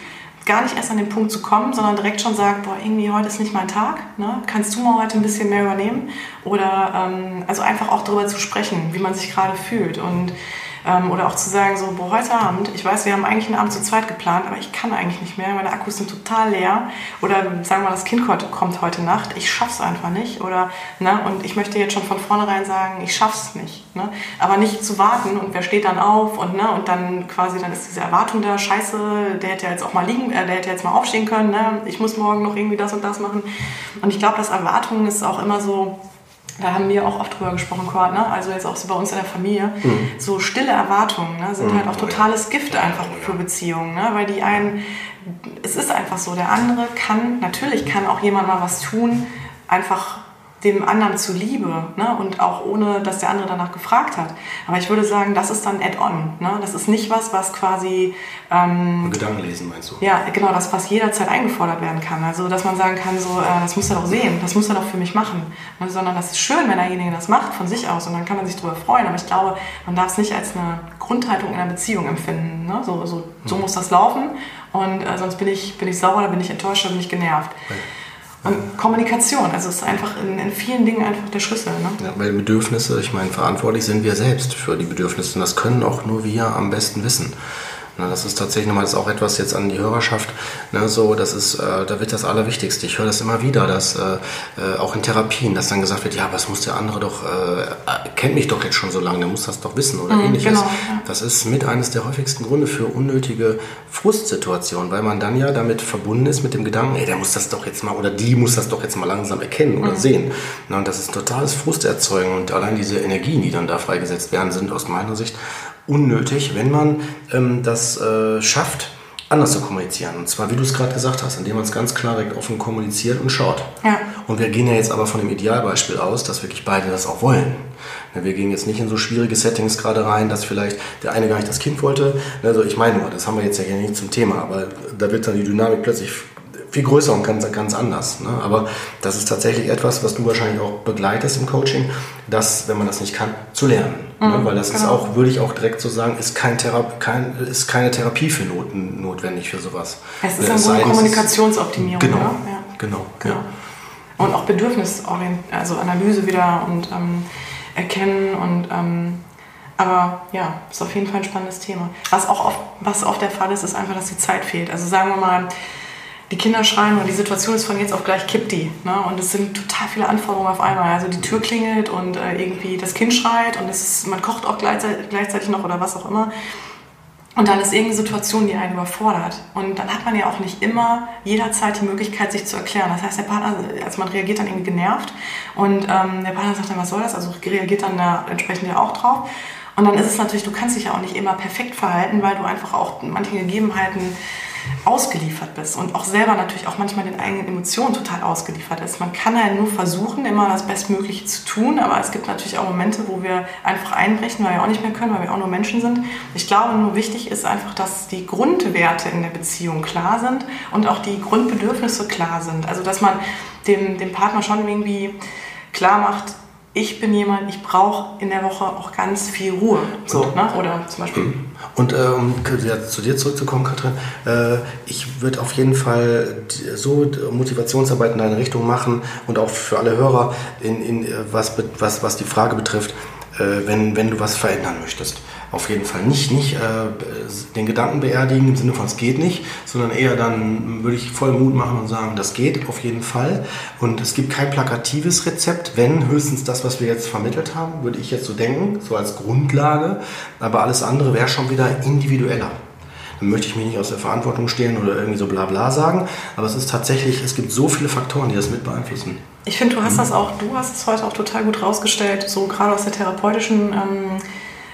Speaker 1: gar nicht erst an den Punkt zu kommen, sondern direkt schon sagt, boah, irgendwie heute ist nicht mein Tag, ne? kannst du mal heute ein bisschen mehr übernehmen? Oder ähm, also einfach auch darüber zu sprechen, wie man sich gerade fühlt und ähm, oder auch zu sagen, so, boah, heute Abend, ich weiß, wir haben eigentlich einen Abend zu zweit geplant, aber ich kann eigentlich nicht mehr, meine Akkus sind total leer. Oder sagen wir das Kind kommt heute Nacht, ich schaff's einfach nicht. Oder, ne, und ich möchte jetzt schon von vornherein sagen, ich schaff's nicht. Ne? Aber nicht zu warten und wer steht dann auf und, ne, und dann quasi, dann ist diese Erwartung da, scheiße, der hätte jetzt auch mal liegen, äh, der hätte jetzt mal aufstehen können, ne? ich muss morgen noch irgendwie das und das machen. Und ich glaube, dass Erwartungen ist auch immer so, da haben wir auch oft drüber gesprochen, Kurt, ne? also jetzt auch so bei uns in der Familie, mhm. so stille Erwartungen ne? sind mhm. halt auch totales Gift einfach für Beziehungen, ne? weil die einen, es ist einfach so, der andere kann, natürlich kann auch jemand mal was tun, einfach dem anderen zuliebe ne? und auch ohne, dass der andere danach gefragt hat. Aber ich würde sagen, das ist dann Add-on. Ne? Das ist nicht was, was quasi...
Speaker 2: Ähm, Gedanken lesen meinst du?
Speaker 1: Ja, genau, das, was jederzeit eingefordert werden kann. Also, dass man sagen kann, so, äh, das muss er doch sehen, das muss er doch für mich machen. Ne? Sondern das ist schön, wenn derjenige das macht von sich aus und dann kann man sich darüber freuen. Aber ich glaube, man darf es nicht als eine Grundhaltung in einer Beziehung empfinden. Ne? So, so, so mhm. muss das laufen und äh, sonst bin ich, bin ich sauer, oder bin ich enttäuscht, oder bin ich genervt. Ja. Und Kommunikation, also ist einfach in, in, vielen Dingen einfach der Schlüssel. Ne?
Speaker 2: Ja, weil Bedürfnisse, ich meine, verantwortlich sind wir selbst für die Bedürfnisse und das können auch nur wir am besten wissen. Ne, das ist tatsächlich nochmal auch etwas jetzt an die Hörerschaft. Ne, so, das ist, äh, da wird das Allerwichtigste. Ich höre das immer wieder, dass äh, äh, auch in Therapien, dass dann gesagt wird, ja, was muss der andere doch, äh, kennt mich doch jetzt schon so lange, der muss das doch wissen oder mhm, ähnliches. Genau, ja. Das ist mit eines der häufigsten Gründe für unnötige Frustsituationen, weil man dann ja damit verbunden ist mit dem Gedanken, ey, der muss das doch jetzt mal oder die muss das doch jetzt mal langsam erkennen oder mhm. sehen. Na, und das ist totales Frusterzeugen und allein diese Energien, die dann da freigesetzt werden, sind aus meiner Sicht unnötig, wenn man ähm, das äh, schafft, anders zu kommunizieren. Und zwar, wie du es gerade gesagt hast, indem man es ganz klar direkt offen kommuniziert und schaut. Ja. Und wir gehen ja jetzt aber von dem Idealbeispiel aus, dass wirklich beide das auch wollen. Wir gehen jetzt nicht in so schwierige Settings gerade rein, dass vielleicht der eine gar nicht das Kind wollte. Also ich meine nur, das haben wir jetzt ja hier nicht zum Thema, aber da wird dann die Dynamik plötzlich viel größer und ganz, ganz anders. Ne? Aber das ist tatsächlich etwas, was du wahrscheinlich auch begleitest im Coaching, das, wenn man das nicht kann, zu lernen. Ne? Mhm, ne? Weil das genau. ist auch, würde ich auch direkt so sagen, ist, kein Thera kein, ist keine Therapie für Not notwendig für sowas.
Speaker 1: Es ist eine Kommunikationsoptimierung.
Speaker 2: Genau, ja? genau, genau. Ja.
Speaker 1: Und auch Bedürfnisorientierung, also Analyse wieder und ähm, Erkennen und ähm, aber ja, ist auf jeden Fall ein spannendes Thema. Was auch oft, was oft der Fall ist, ist einfach, dass die Zeit fehlt. Also sagen wir mal, die Kinder schreien und die Situation ist von jetzt auf gleich kippt die. Ne? Und es sind total viele Anforderungen auf einmal. Also die Tür klingelt und äh, irgendwie das Kind schreit und es ist, man kocht auch gleichzeitig, gleichzeitig noch oder was auch immer. Und dann ist irgendeine Situation, die einen überfordert. Und dann hat man ja auch nicht immer jederzeit die Möglichkeit, sich zu erklären. Das heißt, der Partner, also man reagiert dann irgendwie genervt und ähm, der Partner sagt dann, was soll das? Also reagiert dann da entsprechend ja auch drauf. Und dann ist es natürlich, du kannst dich ja auch nicht immer perfekt verhalten, weil du einfach auch manche Gegebenheiten ausgeliefert bist und auch selber natürlich auch manchmal den eigenen Emotionen total ausgeliefert ist. Man kann ja nur versuchen, immer das Bestmögliche zu tun, aber es gibt natürlich auch Momente, wo wir einfach einbrechen, weil wir auch nicht mehr können, weil wir auch nur Menschen sind. Ich glaube, nur wichtig ist einfach, dass die Grundwerte in der Beziehung klar sind und auch die Grundbedürfnisse klar sind. Also, dass man dem, dem Partner schon irgendwie klar macht, ich bin jemand, ich brauche in der Woche auch ganz viel Ruhe. So, ne? Oder zum Beispiel.
Speaker 2: Und äh, um zu dir zurückzukommen, Katrin, äh, ich würde auf jeden Fall so Motivationsarbeit in deine Richtung machen und auch für alle Hörer, in, in, äh, was, was, was die Frage betrifft, äh, wenn, wenn du was verändern möchtest auf jeden Fall nicht, nicht äh, den Gedanken beerdigen im Sinne von es geht nicht, sondern eher dann würde ich voll Mut machen und sagen, das geht auf jeden Fall. Und es gibt kein plakatives Rezept, wenn höchstens das, was wir jetzt vermittelt haben, würde ich jetzt so denken, so als Grundlage. Aber alles andere wäre schon wieder individueller. Dann möchte ich mich nicht aus der Verantwortung stehen oder irgendwie so bla bla sagen. Aber es ist tatsächlich, es gibt so viele Faktoren, die das mit beeinflussen.
Speaker 1: Ich finde, du hast mhm. das auch, du hast es heute auch total gut rausgestellt, so gerade aus der therapeutischen ähm,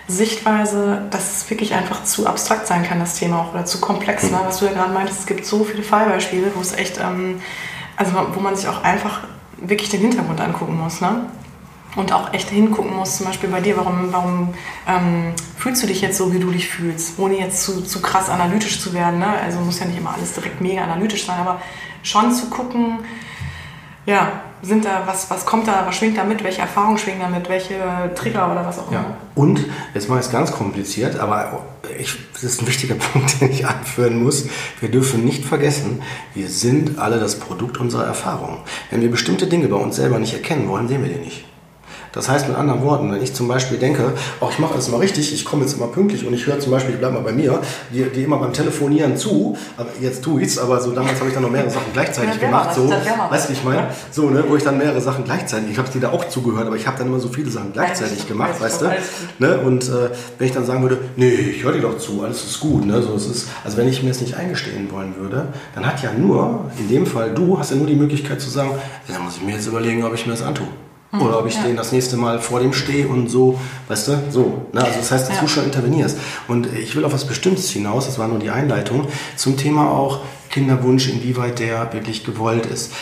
Speaker 1: Sichtweise, dass es wirklich einfach zu abstrakt sein kann, das Thema auch, oder zu komplex. Ne? Was du ja gerade meintest, es gibt so viele Fallbeispiele, wo es echt, ähm, also wo man sich auch einfach wirklich den Hintergrund angucken muss. Ne? Und auch echt hingucken muss, zum Beispiel bei dir, warum, warum ähm, fühlst du dich jetzt so, wie du dich fühlst, ohne jetzt zu, zu krass analytisch zu werden. Ne? Also muss ja nicht immer alles direkt mega analytisch sein, aber schon zu gucken, ja, sind da, was, was kommt da, was schwingt da mit, welche Erfahrungen schwingen da mit, welche Trigger oder was auch immer. Ja.
Speaker 2: Und, jetzt mal es ganz kompliziert, aber ich, das ist ein wichtiger Punkt, den ich anführen muss. Wir dürfen nicht vergessen, wir sind alle das Produkt unserer Erfahrungen. Wenn wir bestimmte Dinge bei uns selber nicht erkennen wollen, sehen wir die nicht. Das heißt mit anderen Worten, wenn ich zum Beispiel denke, auch ich mache alles mal richtig, ich komme jetzt immer pünktlich und ich höre zum Beispiel, ich bleibe mal bei mir, die, immer beim Telefonieren zu, aber jetzt tue ich's, aber so damals habe ich dann noch mehrere Sachen gleichzeitig ja, gemacht, so, weißt du, ich meine, so, ne, wo ich dann mehrere Sachen gleichzeitig, ich habe dir da auch zugehört, aber ich habe dann immer so viele Sachen gleichzeitig gemacht, weißt du, ne, und äh, wenn ich dann sagen würde, nee, ich höre dir doch zu, alles ist gut, ne, so es ist, also wenn ich mir es nicht eingestehen wollen würde, dann hat ja nur, in dem Fall du, hast ja nur die Möglichkeit zu sagen, dann muss ich mir jetzt überlegen, ob ich mir das antue. Mhm. Oder ob ich ja. den das nächste Mal vor dem stehe und so, weißt du, so. Ne? Also das heißt, dass ja. du schon intervenierst. Und ich will auf was Bestimmtes hinaus, das war nur die Einleitung, zum Thema auch Kinderwunsch, inwieweit der wirklich gewollt ist.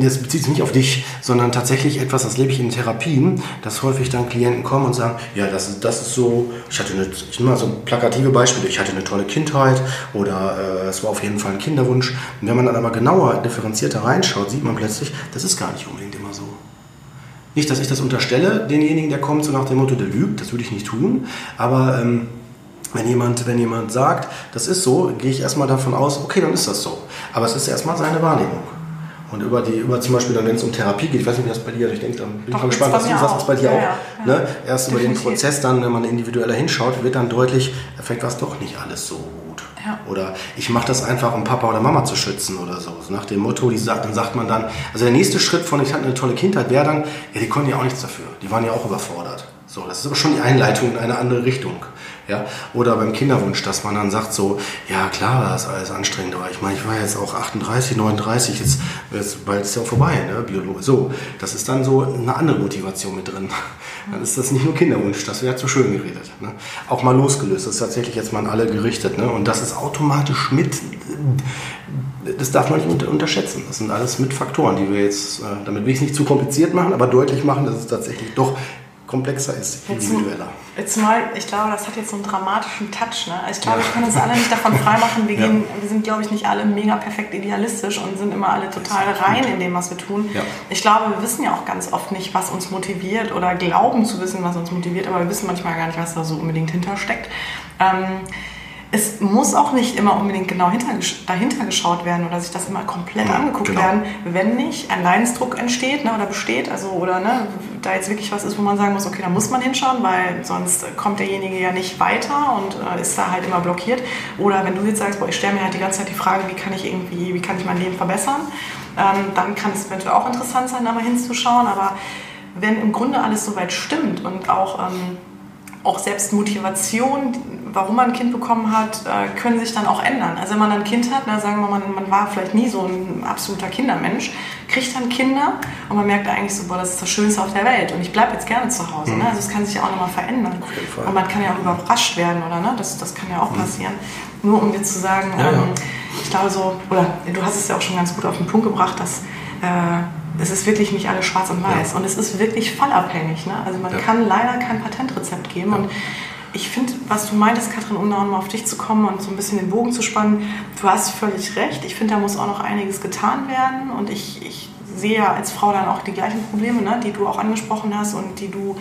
Speaker 2: Das bezieht sich nicht auf dich, sondern tatsächlich etwas, das lebe ich in Therapien, dass häufig dann Klienten kommen und sagen, ja, das ist, das ist so, ich hatte eine, ich nehme mal so plakative Beispiele, ich hatte eine tolle Kindheit oder äh, es war auf jeden Fall ein Kinderwunsch. Und wenn man dann aber genauer, differenzierter reinschaut, sieht man plötzlich, das ist gar nicht unbedingt immer so. Nicht, dass ich das unterstelle, denjenigen, der kommt, so nach dem Motto, der lügt, das würde ich nicht tun, aber ähm, wenn jemand, wenn jemand sagt, das ist so, gehe ich erstmal davon aus, okay, dann ist das so. Aber es ist erstmal seine Wahrnehmung. Und über die, über zum Beispiel dann, wenn es um Therapie geht, ich weiß nicht, wie das bei dir ist, ich denke, dann bin ich mal gespannt, was du sagst, was bei dir ja, auch. Ja, ne? Erst Definitiv. über den Prozess dann, wenn man individueller hinschaut, wird dann deutlich, vielleicht war es doch nicht alles so. Oder ich mache das einfach, um Papa oder Mama zu schützen oder so. so nach dem Motto, die sagt, dann sagt man dann, also der nächste Schritt von, ich hatte eine tolle Kindheit, wäre dann, ja, die konnten ja auch nichts dafür. Die waren ja auch überfordert. So, das ist aber schon die Einleitung in eine andere Richtung. Ja? Oder beim Kinderwunsch, dass man dann sagt so, ja klar das alles anstrengend, aber ich meine, ich war jetzt auch 38, 39, jetzt, jetzt bald ist ja auch vorbei, ne? Biologe. So, das ist dann so eine andere Motivation mit drin. Dann ist das nicht nur Kinderwunsch, das wäre zu schön geredet. Ne? Auch mal losgelöst, das ist tatsächlich jetzt mal an alle gerichtet. Ne? Und das ist automatisch mit, das darf man nicht unterschätzen. Das sind alles mit Faktoren, die wir jetzt, äh, damit will ich es nicht zu kompliziert machen, aber deutlich machen, dass es tatsächlich doch komplexer ist, individueller.
Speaker 1: Jetzt, mal, ich glaube, das hat jetzt so einen dramatischen Touch. Ne? Ich glaube, ja. wir können uns alle nicht davon freimachen. Wir, ja. gehen, wir sind, glaube ich, nicht alle mega perfekt idealistisch und sind immer alle total rein in dem, was wir tun. Ja. Ich glaube, wir wissen ja auch ganz oft nicht, was uns motiviert oder glauben zu wissen, was uns motiviert, aber wir wissen manchmal gar nicht, was da so unbedingt hintersteckt. Ähm, es muss auch nicht immer unbedingt genau hinter, dahinter geschaut werden oder sich das immer komplett ja, angeguckt genau. werden, wenn nicht ein Leidensdruck entsteht ne, oder besteht, also oder ne, da jetzt wirklich was ist, wo man sagen muss, okay, da muss man hinschauen, weil sonst kommt derjenige ja nicht weiter und äh, ist da halt immer blockiert. Oder wenn du jetzt sagst, boah, ich stelle mir halt die ganze Zeit die Frage, wie kann ich irgendwie, wie kann ich mein Leben verbessern, ähm, dann kann es eventuell auch interessant sein, da mal hinzuschauen. Aber wenn im Grunde alles soweit stimmt und auch ähm, auch selbst Motivation, warum man ein Kind bekommen hat, äh, können sich dann auch ändern. Also wenn man ein Kind hat, na, sagen wir mal, man, man war vielleicht nie so ein absoluter Kindermensch, kriegt dann Kinder und man merkt eigentlich so, boah, das ist das Schönste auf der Welt und ich bleibe jetzt gerne zu Hause. Mhm. Ne? Also es kann sich ja auch nochmal verändern. Und man kann ja auch überrascht werden, oder? Ne? Das, das kann ja auch mhm. passieren. Nur um dir zu sagen, ja, ähm, ja. ich glaube so, oder du hast es ja auch schon ganz gut auf den Punkt gebracht, dass äh, es ist wirklich nicht alles schwarz und weiß. Ja. Und es ist wirklich fallabhängig. Ne? Also man ja. kann leider kein Patentrezept geben. Ja. Und ich finde, was du meintest, Katrin, um da mal auf dich zu kommen und so ein bisschen den Bogen zu spannen, du hast völlig recht. Ich finde, da muss auch noch einiges getan werden. Und ich, ich sehe ja als Frau dann auch die gleichen Probleme, ne, die du auch angesprochen hast und die du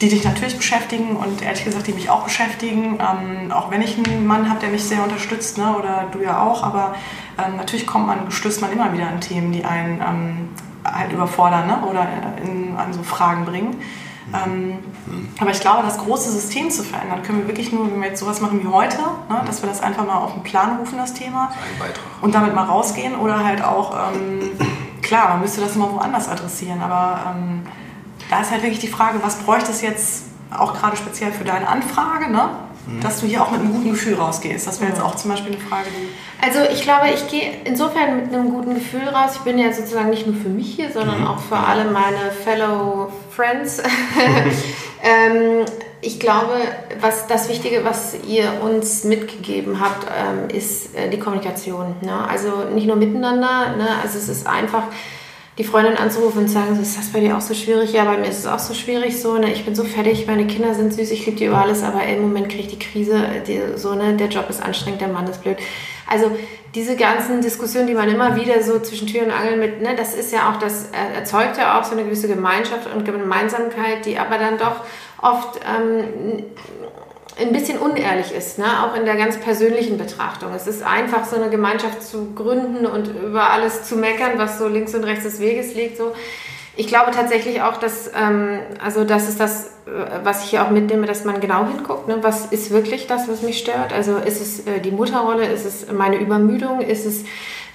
Speaker 1: die dich natürlich beschäftigen und ehrlich gesagt, die mich auch beschäftigen. Ähm, auch wenn ich einen Mann habe, der mich sehr unterstützt, ne, oder du ja auch, aber ähm, natürlich kommt man, stößt man immer wieder an Themen, die einen ähm, halt überfordern ne? oder in, an so Fragen bringen. Ähm, aber ich glaube, das große System zu verändern, können wir wirklich nur, wenn wir jetzt sowas machen wie heute, ne, dass wir das einfach mal auf den Plan rufen, das Thema, und damit mal rausgehen oder halt auch, ähm, klar, man müsste das immer woanders adressieren, aber ähm, da ist halt wirklich die Frage, was bräuchte es jetzt auch gerade speziell für deine Anfrage, ne? Dass du hier auch mit einem guten Gefühl rausgehst. Das wäre jetzt auch zum Beispiel eine Frage, die.
Speaker 3: Also ich glaube, ich gehe insofern mit einem guten Gefühl raus. Ich bin ja sozusagen nicht nur für mich hier, sondern mhm. auch für alle meine Fellow Friends. ähm, ich glaube, was das Wichtige, was ihr uns mitgegeben habt, ähm, ist äh, die Kommunikation. Ne? Also nicht nur miteinander, ne? also es ist einfach die Freundin anzurufen und zu sagen, ist das bei dir auch so schwierig? Ja, bei mir ist es auch so schwierig, so, ne, ich bin so fertig, meine Kinder sind süß, ich liebe die über alles, aber im Moment kriege ich die Krise, die, so, ne, der Job ist anstrengend, der Mann ist blöd. Also diese ganzen Diskussionen, die man immer wieder so zwischen Tür und Angel mit, ne, das ist ja auch, das erzeugt ja auch so eine gewisse Gemeinschaft und Gemeinsamkeit, die aber dann doch oft ähm, ein bisschen unehrlich ist, ne? auch in der ganz persönlichen Betrachtung. Es ist einfach so eine Gemeinschaft zu gründen und über alles zu meckern, was so links und rechts des Weges liegt. So. Ich glaube tatsächlich auch, dass, ähm, also das ist das, was ich hier auch mitnehme, dass man genau hinguckt. Ne? Was ist wirklich das, was mich stört? Also ist es äh, die Mutterrolle? Ist es meine Übermüdung? Ist es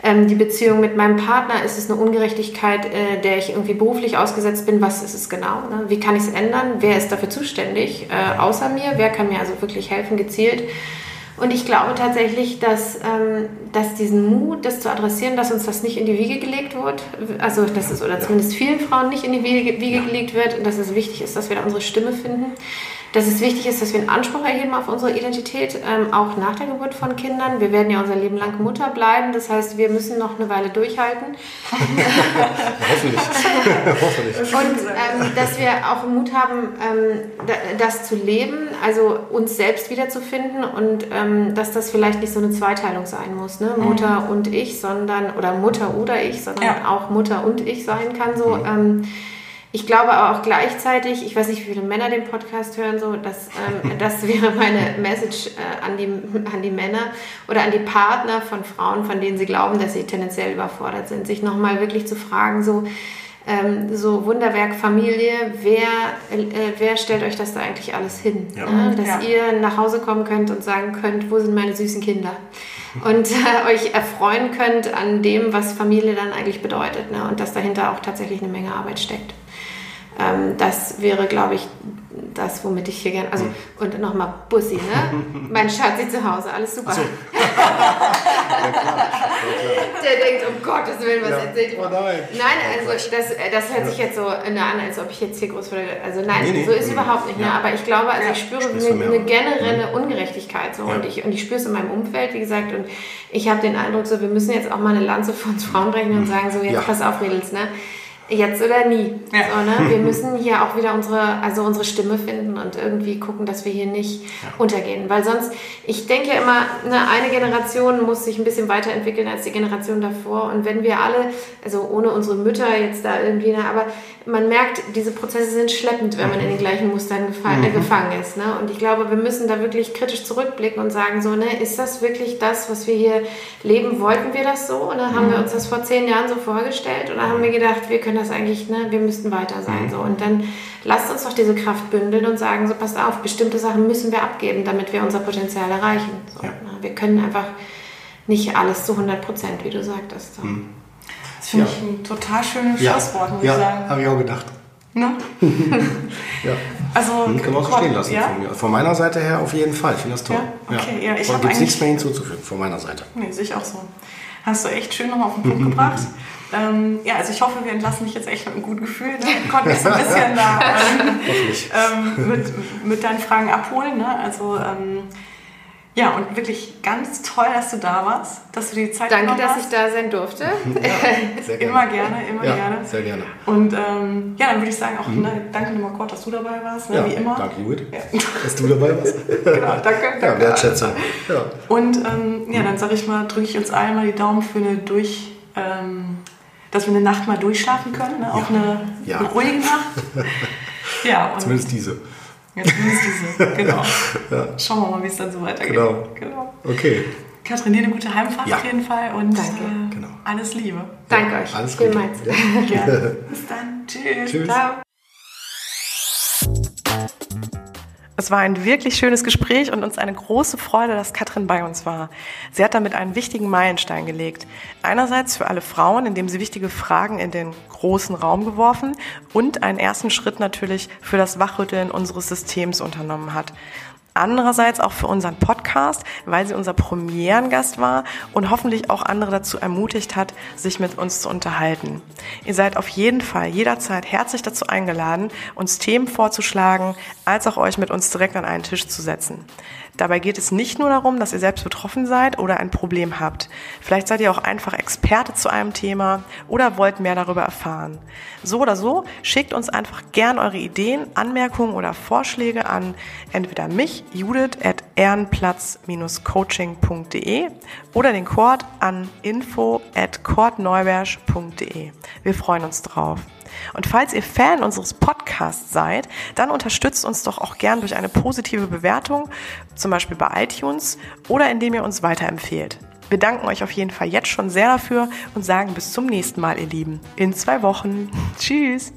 Speaker 3: ähm, die Beziehung mit meinem Partner, ist es eine Ungerechtigkeit, äh, der ich irgendwie beruflich ausgesetzt bin, was ist es genau? Ne? Wie kann ich es ändern? Wer ist dafür zuständig, äh, außer mir? Wer kann mir also wirklich helfen, gezielt? Und ich glaube tatsächlich, dass, ähm, dass diesen Mut, das zu adressieren, dass uns das nicht in die Wiege gelegt wird, also dass es oder zumindest vielen Frauen nicht in die Wiege, Wiege gelegt wird und dass es wichtig ist, dass wir da unsere Stimme finden dass es wichtig ist, dass wir einen Anspruch erheben auf unsere Identität, ähm, auch nach der Geburt von Kindern. Wir werden ja unser Leben lang Mutter bleiben, das heißt, wir müssen noch eine Weile durchhalten. Hoffentlich. Hoffentlich. Und ähm, dass wir auch Mut haben, ähm, das zu leben, also uns selbst wiederzufinden und ähm, dass das vielleicht nicht so eine Zweiteilung sein muss, ne? Mutter mhm. und ich, sondern, oder Mutter oder ich, sondern ja. auch Mutter und ich sein kann so. Mhm ähm, ich glaube aber auch gleichzeitig, ich weiß nicht, wie viele Männer den Podcast hören, so, dass, ähm, das wäre meine Message äh, an, die, an die Männer oder an die Partner von Frauen, von denen sie glauben, dass sie tendenziell überfordert sind, sich nochmal wirklich zu fragen, so, ähm, so Wunderwerk Familie, wer, äh, wer stellt euch das da eigentlich alles hin? Ja. Ne? Dass ja. ihr nach Hause kommen könnt und sagen könnt, wo sind meine süßen Kinder? Und äh, euch erfreuen könnt an dem, was Familie dann eigentlich bedeutet. Ne? Und dass dahinter auch tatsächlich eine Menge Arbeit steckt. Ähm, das wäre, glaube ich, das, womit ich hier gerne. Also, mhm. und nochmal Bussi, ne? mein Schatzi zu Hause, alles super. So. ja, klar. Der denkt, um Gottes Willen, was ja. erzählt oh, nein. nein, also das, das hört sich jetzt so an, als ob ich jetzt hier groß würde. Also nein, nee, nee, so ist nee, überhaupt nicht. Ne? Ja. Ne? Aber ich glaube, also ich spüre eine, eine, generelle. Ungerechtigkeit so und ich und ich spüre es in meinem Umfeld, wie gesagt. Und ich habe den Eindruck, so wir müssen jetzt auch mal eine Lanze für uns Frauen brechen und mhm. sagen, so jetzt pass auf, Mädels, ne? Jetzt oder nie. Ja. So, ne? Wir müssen hier auch wieder unsere, also unsere Stimme finden und irgendwie gucken, dass wir hier nicht ja. untergehen. Weil sonst, ich denke immer, ne, eine Generation muss sich ein bisschen weiterentwickeln als die Generation davor. Und wenn wir alle, also ohne unsere Mütter jetzt da irgendwie, ne, aber man merkt, diese Prozesse sind schleppend, wenn man in den gleichen Mustern gefallen, äh, mhm. gefangen ist. Ne? Und ich glaube, wir müssen da wirklich kritisch zurückblicken und sagen, so, ne, ist das wirklich das, was wir hier leben? Wollten wir das so? Oder haben wir mhm. uns das vor zehn Jahren so vorgestellt? Oder haben wir gedacht, wir können das eigentlich, ne, wir müssten weiter sein? So. Und dann lasst uns doch diese Kraft bündeln und sagen, so, passt auf, bestimmte Sachen müssen wir abgeben, damit wir unser Potenzial erreichen. So, ja. ne? Wir können einfach nicht alles zu 100 Prozent, wie du sagtest. So. Mhm.
Speaker 1: Das finde ja. ich ein total schönes ja. Schlusswort, muss ja, ich sagen.
Speaker 2: habe ich auch gedacht. Ne? ja. Also, hm, können wir auch so stehen lassen ja? von mir. Von meiner Seite her auf jeden Fall. Ich finde das toll. Ja, okay, ja. ja ich gibt nichts mehr hinzuzufügen von meiner Seite.
Speaker 1: Nee, sehe ich auch so. Hast du echt schön nochmal auf den Punkt gebracht. Ähm, ja, also ich hoffe, wir entlassen dich jetzt echt mit einem guten Gefühl. Ne? Konnten dich so ein bisschen da ähm, ähm, mit, mit deinen Fragen abholen. Ne? Also ähm, ja, und wirklich ganz toll, dass du da warst, dass du die Zeit
Speaker 3: Danke, dass ich da sein durfte.
Speaker 1: Ja, sehr gerne. immer gerne, immer ja, gerne.
Speaker 2: Sehr gerne.
Speaker 1: Und ähm, ja, dann würde ich sagen auch, mhm. ne, danke nochmal Kurt, dass du dabei warst, ne,
Speaker 2: ja,
Speaker 1: wie immer.
Speaker 2: Danke, Judith, ja. dass du dabei warst.
Speaker 1: genau, danke. danke.
Speaker 2: Ja, Wertschätzung. Ja.
Speaker 1: Und ähm, ja, dann sage ich mal, drücke ich uns allen mal die Daumen für eine durch, ähm, dass wir eine Nacht mal durchschlafen können, ne? auch eine, eine ruhige Nacht.
Speaker 2: ja, und Zumindest diese.
Speaker 1: Jetzt zumindest diese, genau. ja. Schauen wir mal, wie es dann so weitergeht.
Speaker 2: Genau. genau. Okay.
Speaker 1: Katrin, dir eine gute Heimfahrt ja. auf jeden Fall und Danke. Äh, genau. alles Liebe.
Speaker 3: Danke euch.
Speaker 2: Alles Gute.
Speaker 1: Ja. Bis dann. Tschüss. Tschüss. Ciao. Es war ein wirklich schönes Gespräch und uns eine große Freude, dass Katrin bei uns war. Sie hat damit einen wichtigen Meilenstein gelegt. Einerseits für alle Frauen, indem sie wichtige Fragen in den großen Raum geworfen und einen ersten Schritt natürlich für das Wachrütteln unseres Systems unternommen hat. Andererseits auch für unseren Podcast, weil sie unser Premierengast war und hoffentlich auch andere dazu ermutigt hat, sich mit uns zu unterhalten. Ihr seid auf jeden Fall jederzeit herzlich dazu eingeladen, uns Themen vorzuschlagen, als auch euch mit uns direkt an einen Tisch zu setzen. Dabei geht es nicht nur darum, dass ihr selbst betroffen seid oder ein Problem habt. Vielleicht seid ihr auch einfach Experte zu einem Thema oder wollt mehr darüber erfahren. So oder so, schickt uns einfach gern eure Ideen, Anmerkungen oder Vorschläge an entweder mich, Judith, at ehrenplatz-coaching.de oder den Cord an info at. Wir freuen uns drauf. Und falls ihr Fan unseres Podcasts seid, dann unterstützt uns doch auch gern durch eine positive Bewertung, zum Beispiel bei iTunes oder indem ihr uns weiterempfehlt. Wir danken euch auf jeden Fall jetzt schon sehr dafür und sagen bis zum nächsten Mal, ihr Lieben. In zwei Wochen. Tschüss.